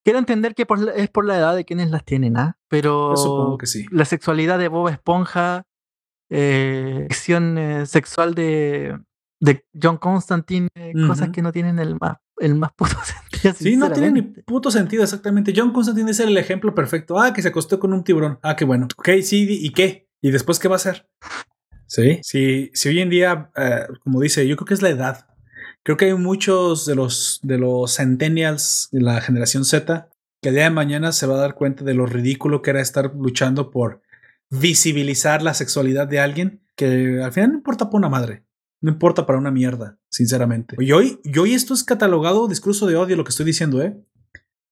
Quiero entender que es por la edad de quienes las tienen, ¿ah? Pero supongo que sí. la sexualidad de Bob Esponja, eh, acción eh, sexual de, de John Constantine, cosas que no tienen el más el más puto sentido. Sí, no tiene ni puto sentido exactamente. John Constantine es el ejemplo perfecto. Ah, que se acostó con un tiburón. Ah, qué bueno. Ok, sí, ¿y qué? ¿Y después qué va a hacer? Sí, sí, si hoy en día, eh, como dice, yo creo que es la edad. Creo que hay muchos de los, de los centennials de la generación Z que el día de mañana se va a dar cuenta de lo ridículo que era estar luchando por visibilizar la sexualidad de alguien que al final no importa por una madre. No importa para una mierda, sinceramente. Y hoy, y hoy esto es catalogado discurso de odio, lo que estoy diciendo, ¿eh?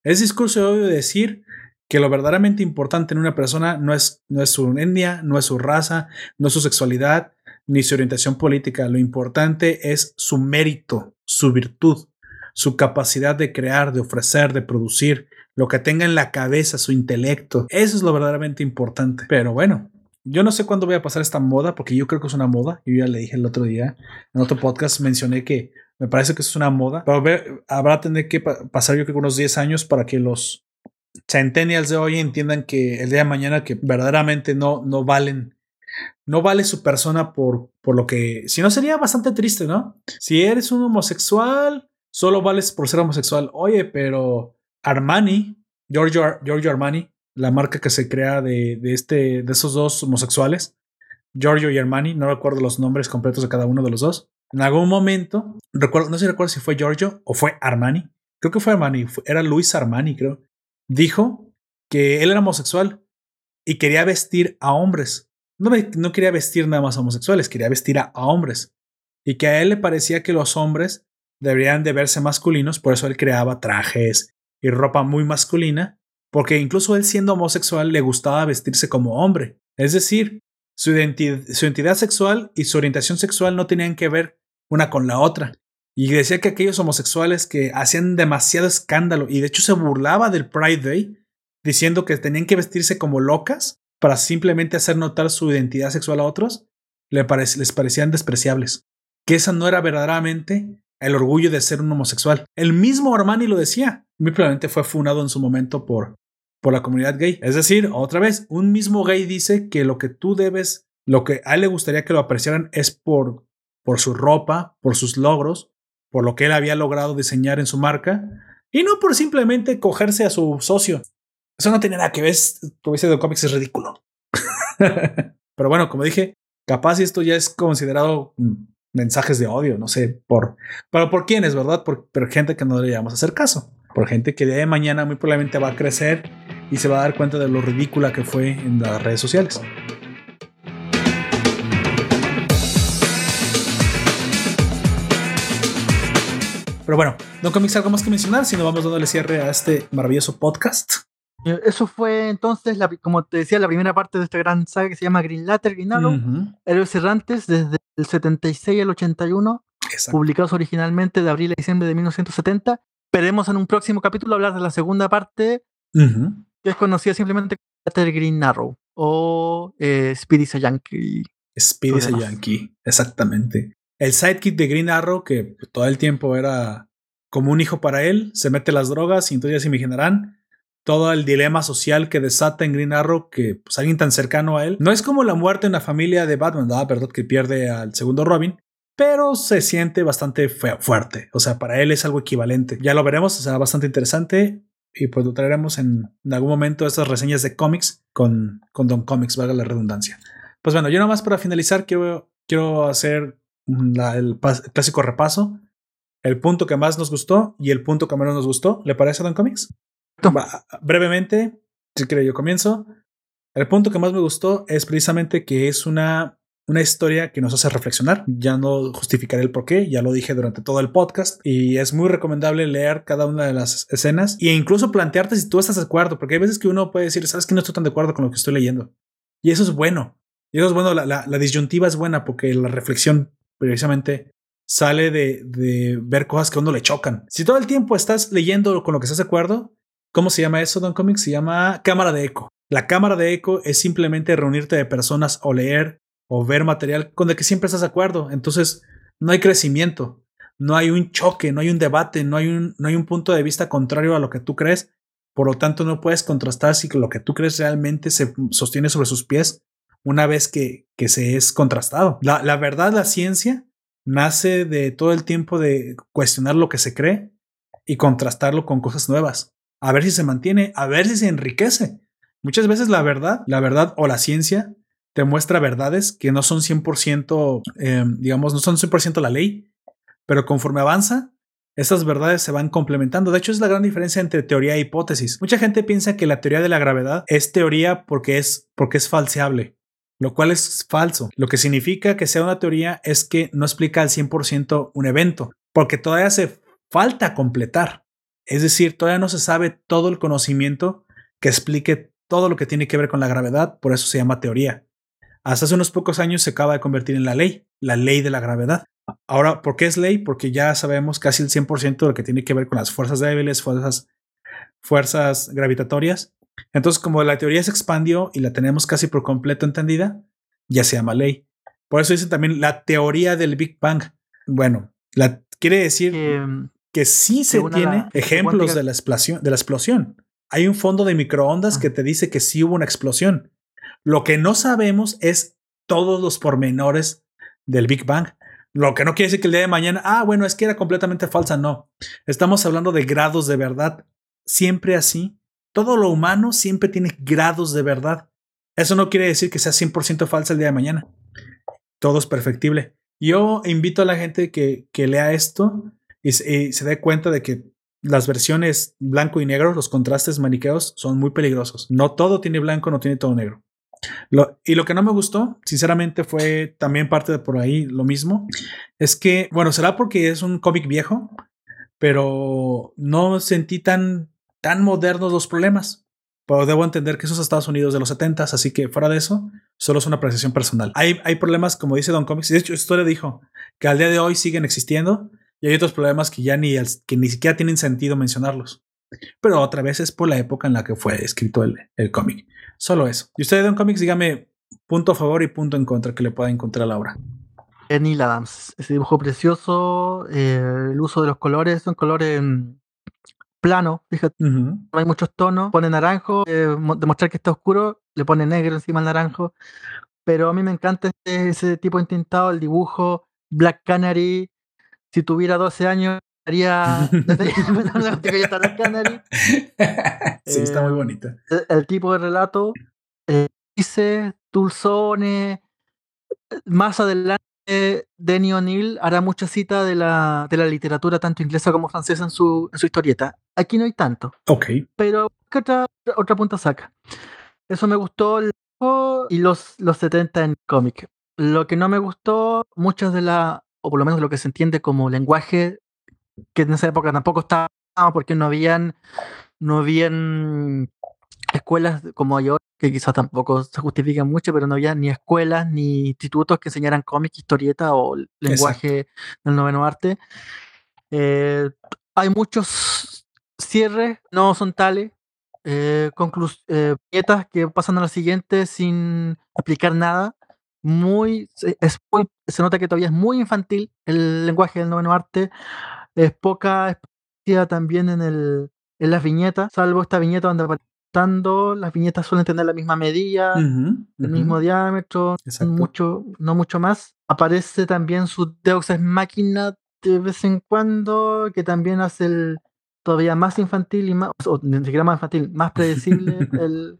Es discurso de odio de decir que lo verdaderamente importante en una persona no es, no es su etnia, no es su raza, no es su sexualidad, ni su orientación política. Lo importante es su mérito, su virtud, su capacidad de crear, de ofrecer, de producir, lo que tenga en la cabeza, su intelecto. Eso es lo verdaderamente importante. Pero bueno, yo no sé cuándo voy a pasar esta moda, porque yo creo que es una moda. Yo ya le dije el otro día, en otro podcast mencioné que me parece que es una moda, pero habrá tener que pasar yo creo unos 10 años para que los centennials de hoy entiendan que el día de mañana que verdaderamente no, no valen, no vale su persona por, por lo que, si no sería bastante triste, ¿no? Si eres un homosexual, solo vales por ser homosexual. Oye, pero Armani, Giorgio, Giorgio Armani, la marca que se crea de, de, este, de esos dos homosexuales, Giorgio y Armani, no recuerdo los nombres completos de cada uno de los dos. En algún momento, recuerdo, no sé si recuerdo si fue Giorgio o fue Armani, creo que fue Armani, era Luis Armani, creo, dijo que él era homosexual y quería vestir a hombres. No, no quería vestir nada más a homosexuales, quería vestir a, a hombres. Y que a él le parecía que los hombres deberían de verse masculinos, por eso él creaba trajes y ropa muy masculina porque incluso él siendo homosexual le gustaba vestirse como hombre. Es decir, su, identidad sexual y su orientación sexual no tenían que ver una con la otra. Y decía que aquellos homosexuales que hacían demasiado escándalo y de hecho se burlaba del Pride Day, diciendo que tenían que vestirse como locas para simplemente hacer notar su identidad sexual a otros, les parecían despreciables. Que esa no era verdaderamente el orgullo de ser un homosexual. El mismo Armani lo decía. Muy probablemente fue funado en su momento por, por la comunidad gay. Es decir, otra vez, un mismo gay dice que lo que tú debes, lo que a él le gustaría que lo apreciaran es por, por su ropa, por sus logros, por lo que él había logrado diseñar en su marca, y no por simplemente cogerse a su socio. Eso no tiene nada que ver, como dice de cómics, es ridículo. Pero bueno, como dije, capaz esto ya es considerado mm, mensajes de odio, no sé, por, pero por quiénes, ¿verdad? Por, por gente que no le hacer caso. Por gente que de mañana muy probablemente va a crecer y se va a dar cuenta de lo ridícula que fue en las redes sociales. Pero bueno, no comics algo más que mencionar, sino vamos dándole cierre a este maravilloso podcast. Eh, eso fue entonces, como te decía, la primera parte de esta gran saga que se llama Green Latter, Green Arrow, Héroes Errantes, desde el 76 al 81, publicados originalmente de abril a diciembre de 1970. Esperemos en un próximo capítulo hablar de la segunda parte, que es conocida simplemente como Green Arrow o eh, Speedy Yankee. Speedy Yankee, exactamente. El sidekick de Green Arrow, que todo el tiempo era como un hijo para él, se mete las drogas y entonces ya se imaginarán todo el dilema social que desata en Green Arrow que pues, alguien tan cercano a él. No es como la muerte en la familia de Batman, ¿verdad? ¿verdad? Que pierde al segundo Robin, pero se siente bastante fuerte. O sea, para él es algo equivalente. Ya lo veremos, será bastante interesante y pues lo traeremos en, algún momento estas reseñas de cómics con, con Don Comics, valga la redundancia. Pues bueno, yo más para finalizar quiero, quiero hacer el, clásico repaso, el punto que más nos gustó y el punto que menos nos gustó. ¿Le parece Don Comics? brevemente, si quiere yo comienzo. El punto que más me gustó es precisamente que es una una historia que nos hace reflexionar. Ya no justificaré el por qué, ya lo dije durante todo el podcast y es muy recomendable leer cada una de las escenas e incluso plantearte si tú estás de acuerdo, porque hay veces que uno puede decir, sabes que no estoy tan de acuerdo con lo que estoy leyendo. Y eso es bueno. Y eso es bueno, la, la, disyuntiva es buena porque la reflexión precisamente sale de, de ver cosas que a uno le chocan. Si todo el tiempo estás leyendo con lo que estás de acuerdo, ¿cómo se llama eso, Don Comics? Se llama cámara de eco. La cámara de eco es simplemente reunirte de personas o leer o ver material con el que siempre estás de acuerdo. Entonces, no hay crecimiento, no hay un choque, no hay un debate, no hay un, no hay un punto de vista contrario a lo que tú crees. Por lo tanto, no puedes contrastar si lo que tú crees realmente se sostiene sobre sus pies una vez que, que se es contrastado. La, la verdad, la ciencia nace de todo el tiempo de cuestionar lo que se cree y contrastarlo con cosas nuevas. A ver si se mantiene, a ver si se enriquece. Muchas veces la verdad, la verdad o la ciencia te muestra verdades que no son 100%, eh, digamos, no son 100% la ley, pero conforme avanza, esas verdades se van complementando. De hecho, es la gran diferencia entre teoría e hipótesis. Mucha gente piensa que la teoría de la gravedad es teoría porque es, porque es falseable, lo cual es falso. Lo que significa que sea una teoría es que no explica al 100% un evento, porque todavía hace falta completar. Es decir, todavía no se sabe todo el conocimiento que explique todo lo que tiene que ver con la gravedad, por eso se llama teoría hasta hace unos pocos años se acaba de convertir en la ley, la ley de la gravedad. Ahora, ¿por qué es ley? Porque ya sabemos casi el 100% de lo que tiene que ver con las fuerzas débiles, fuerzas, fuerzas gravitatorias. Entonces, como la teoría se expandió y la tenemos casi por completo entendida, ya se llama ley. Por eso dicen también la teoría del Big Bang. Bueno, la, quiere decir que, sí se tiene ejemplos de la, explosión, de la explosión. Hay un fondo de microondas ah. que te dice que sí hubo una explosión. Lo que no sabemos es todos los pormenores del Big Bang. Lo que no quiere decir que el día de mañana, ah, bueno, es que era completamente falsa. No, estamos hablando de grados de verdad. Siempre así. Todo lo humano siempre tiene grados de verdad. Eso no quiere decir que sea 100% falsa el día de mañana. Todo es perfectible. Yo invito a la gente que, que lea esto y, se dé cuenta de que las versiones blanco y negro, los contrastes maniqueos, son muy peligrosos. No todo tiene blanco, no tiene todo negro. Y lo que no me gustó, sinceramente, fue también parte de por ahí lo mismo. Es que, bueno, será porque es un cómic viejo, pero no sentí tan, tan modernos los problemas. Pero debo entender que eso es Estados Unidos de los 70 así que fuera de eso, solo es una apreciación personal. Hay, hay problemas, como dice Don Comics, de hecho, historia dijo que al día de hoy siguen existiendo y hay otros problemas que ya ni, que ni siquiera tienen sentido mencionarlos. Pero otra vez es por la época en la que fue escrito el, el cómic. Solo eso. Y usted, Don Comics, dígame punto a favor y punto en contra que le pueda encontrar a la obra. Neil Adams, ese dibujo precioso, eh, el uso de los colores, son colores plano, fíjate, no hay muchos tonos, pone naranjo, eh, demostrar que está oscuro, le pone negro encima al naranjo, pero a mí me encanta ese, tipo de intentado, el dibujo, Black Canary, si tuviera 12 años haría sí, está muy bonita. El, tipo de relato eh, dice Tulsone más adelante Denny O'Neill hará mucha cita de la, de la literatura tanto inglesa como francesa en su, en su historieta. Aquí no hay tanto. Ok. Pero ¿qué otra, otra punta saca? Eso me gustó y los, los 70 en cómic. Lo que no me gustó, muchas de la, o por lo menos lo que se entiende como lenguaje, que en esa época tampoco estaba, porque no habían, no habían escuelas como yo, que quizás tampoco se justifican mucho, pero no había ni escuelas ni institutos que enseñaran cómic, historieta o lenguaje del noveno arte. Eh, hay muchos cierres, no son tales, eh, eh que pasan a la siguiente sin aplicar nada. Muy, es se nota que todavía es muy infantil el lenguaje del noveno arte. Es poca también en, el, en las viñetas, salvo esta viñeta donde las viñetas suelen tener la misma medida, el mismo diámetro, mucho, no mucho más. Aparece también su Deus Ex Máquina de vez en cuando, que también hace el todavía más infantil y más, o ni siquiera más infantil, más predecible el,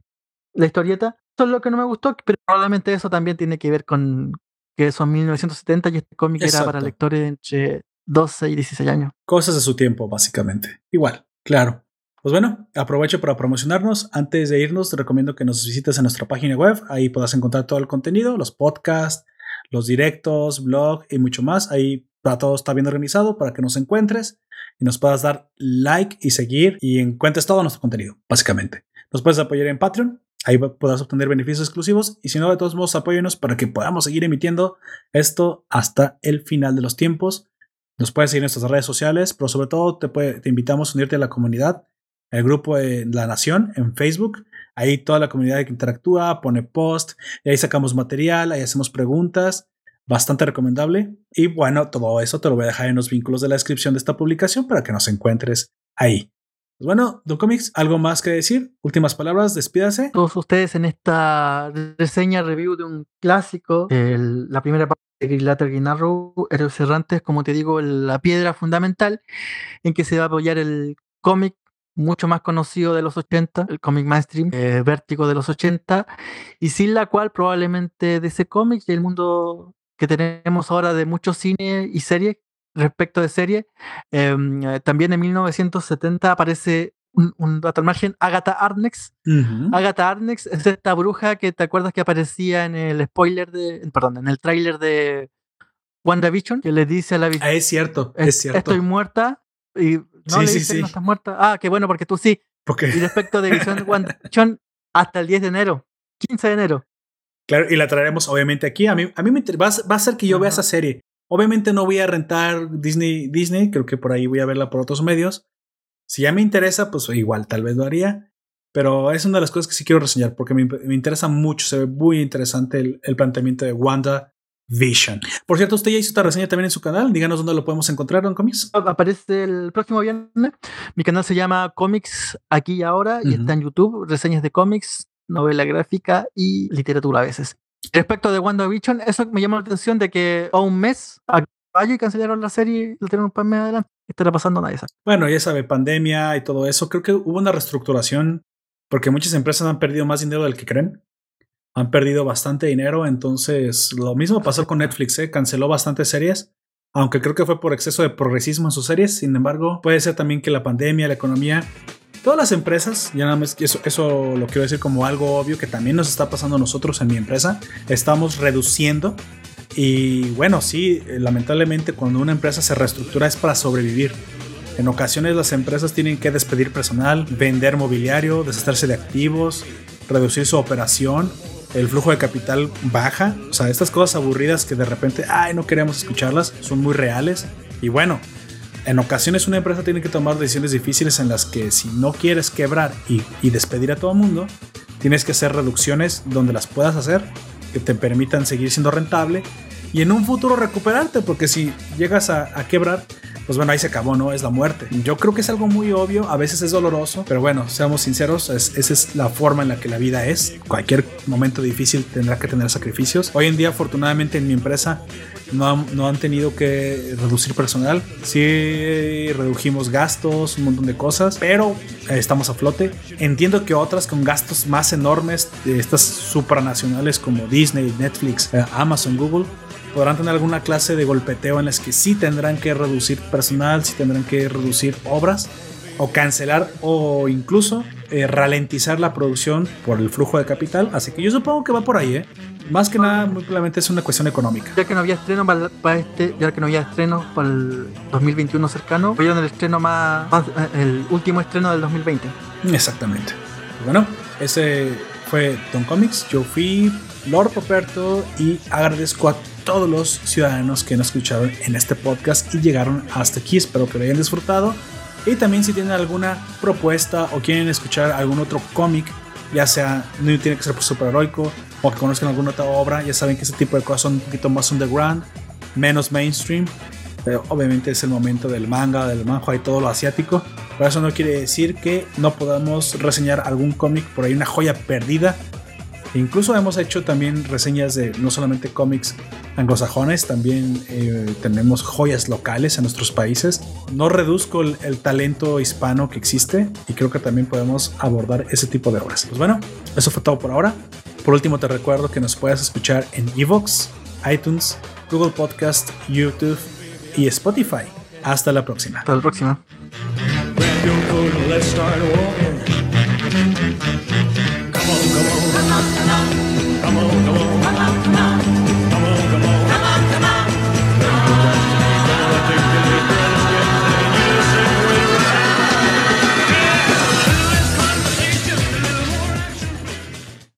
la historieta. Eso es lo que no me gustó, pero probablemente eso también tiene que ver con que son 1970 y este cómic era para lectores entre 12 y 16 años. Cosas de su tiempo, básicamente. Igual, claro. Pues bueno, aprovecho para promocionarnos. Antes de irnos, te recomiendo que nos visites en nuestra página web. Ahí podrás encontrar todo el contenido, los podcasts, los directos, blog y mucho más. Ahí todo está bien organizado para que nos encuentres y nos puedas dar like y seguir y encuentres todo nuestro contenido, básicamente. Nos puedes apoyar en Patreon. Ahí podrás obtener beneficios exclusivos y si no, de todos modos, apóyenos para que podamos seguir emitiendo esto hasta el final de los tiempos. Nos puedes seguir en nuestras redes sociales, pero sobre todo te, te invitamos a unirte a la comunidad el grupo de La Nación en Facebook. Ahí toda la comunidad que interactúa, pone post, y ahí sacamos material, ahí hacemos preguntas. Bastante recomendable. Y bueno, todo eso te lo voy a dejar en los vínculos de la descripción de esta publicación para que nos encuentres ahí. Pues bueno, Don Comics, ¿algo más que decir? Últimas palabras, despídase. Todos ustedes en esta reseña review de un clásico, la primera parte Green Arrow, Héroes Errantes, como te digo, la piedra fundamental en que se va a apoyar el cómic mucho más conocido de los 80, el cómic mainstream, eh, Vértigo de los 80, y sin la cual probablemente de ese cómic y el mundo que tenemos ahora de muchos cine y series, respecto de serie, em, eh, también en 1970 aparece un, dato al margen, Agatha Arnex. Agatha Arnex es esta bruja que te acuerdas que aparecía en el spoiler de, perdón, en el tráiler de WandaVision, que le dice a la ah, es cierto, es cierto. Estoy muerta y no sí, le sí, no estás muerta. Ah, qué bueno, porque tú sí. Porque... Y respecto de Vision WandaVision, hasta el 10 de enero, 15 de enero. Claro, y la traeremos obviamente aquí. A mí, a mí me va, va a ser que yo vea esa serie. Obviamente no voy a rentar Disney, Disney, creo que por ahí voy a verla por otros medios. Si ya me interesa, pues igual tal vez lo haría. Pero es una de las cosas que sí quiero reseñar porque me, interesa mucho, se ve muy interesante el, el planteamiento de Wanda Vision. Por cierto, usted ya hizo esta reseña también en su canal. Díganos dónde lo podemos encontrar, Don Comics. Aparece el próximo viernes. Mi canal se llama Comics Aquí y Ahora y está en YouTube. Reseñas de cómics, novela gráfica y literatura a veces. Respecto de WandaVision, eso me llama la atención de que a un mes vaya y cancelaron la serie y lo tiraron para mes adelante. ¿Qué estará pasando? Nadie sabe. Bueno, ya sabe, pandemia y todo eso. Creo que hubo una reestructuración porque muchas empresas han perdido más dinero del que creen han perdido bastante dinero. Entonces, lo mismo pasó con Netflix, ¿eh? canceló bastantes series, aunque creo que fue por exceso de progresismo en sus series. Sin embargo, puede ser también que la pandemia, la economía, todas las empresas, ya nada más eso, eso lo quiero decir como algo obvio que también nos está pasando a nosotros en mi empresa, estamos reduciendo. Y bueno, sí, lamentablemente cuando una empresa se reestructura es para sobrevivir. En ocasiones las empresas tienen que despedir personal, vender mobiliario, deshacerse de activos, reducir su operación el flujo de capital baja. O sea, estas cosas aburridas que de repente, ay, no queremos escucharlas, son muy reales. Y bueno, en ocasiones una empresa tiene que tomar decisiones difíciles en las que si no quieres quebrar y, despedir a todo el mundo, tienes que hacer reducciones donde las puedas hacer, que te permitan seguir siendo rentable y en un futuro recuperarte, porque si llegas a quebrar, pues bueno, ahí se acabó, ¿no? Es la muerte. Yo creo que es algo muy obvio, a veces es doloroso, pero bueno, seamos sinceros, esa es la forma en la que la vida es. Cualquier momento difícil tendrá que tener sacrificios. Hoy en día, afortunadamente, en mi empresa no, no han tenido que reducir personal. Sí, redujimos gastos, un montón de cosas, pero estamos a flote. Entiendo que otras con gastos más enormes, estas supranacionales como Disney, Netflix, eh, Amazon, Google, podrán tener alguna clase de golpeteo en las que sí tendrán que reducir personal, sí tendrán que reducir obras o cancelar o incluso eh, ralentizar la producción por el flujo de capital. Así que yo supongo que va por ahí, ¿eh? Más que nada, muy claramente es una cuestión económica. Ya que no había estreno para, este, ya que no había estreno para el 2021 cercano, vieron el estreno más, eh, el último estreno del 2020. Exactamente. Bueno, ese fue Don Comics. Yo fui Lord Poperto y agradezco a todos los ciudadanos que nos escucharon en este podcast y llegaron hasta aquí. Espero que lo hayan disfrutado. Y también si tienen alguna propuesta o quieren escuchar algún otro cómic, ya sea, no tiene que ser heroico o que conozcan alguna otra obra, ya saben que ese tipo de cosas son un poquito más underground, menos mainstream. Pero obviamente es el momento del manga, del manhua y todo lo asiático. Pero eso no quiere decir que no podamos reseñar algún cómic por ahí, una joya perdida Incluso hemos hecho también reseñas de no solamente cómics anglosajones, también eh, tenemos joyas locales en nuestros países. No reduzco el, talento hispano que existe y creo que también podemos abordar ese tipo de obras. Pues bueno, eso fue todo por ahora. Por último, te recuerdo que nos puedes escuchar en Evox, iTunes, Google Podcast, YouTube y Spotify. Hasta la próxima. Hasta la próxima.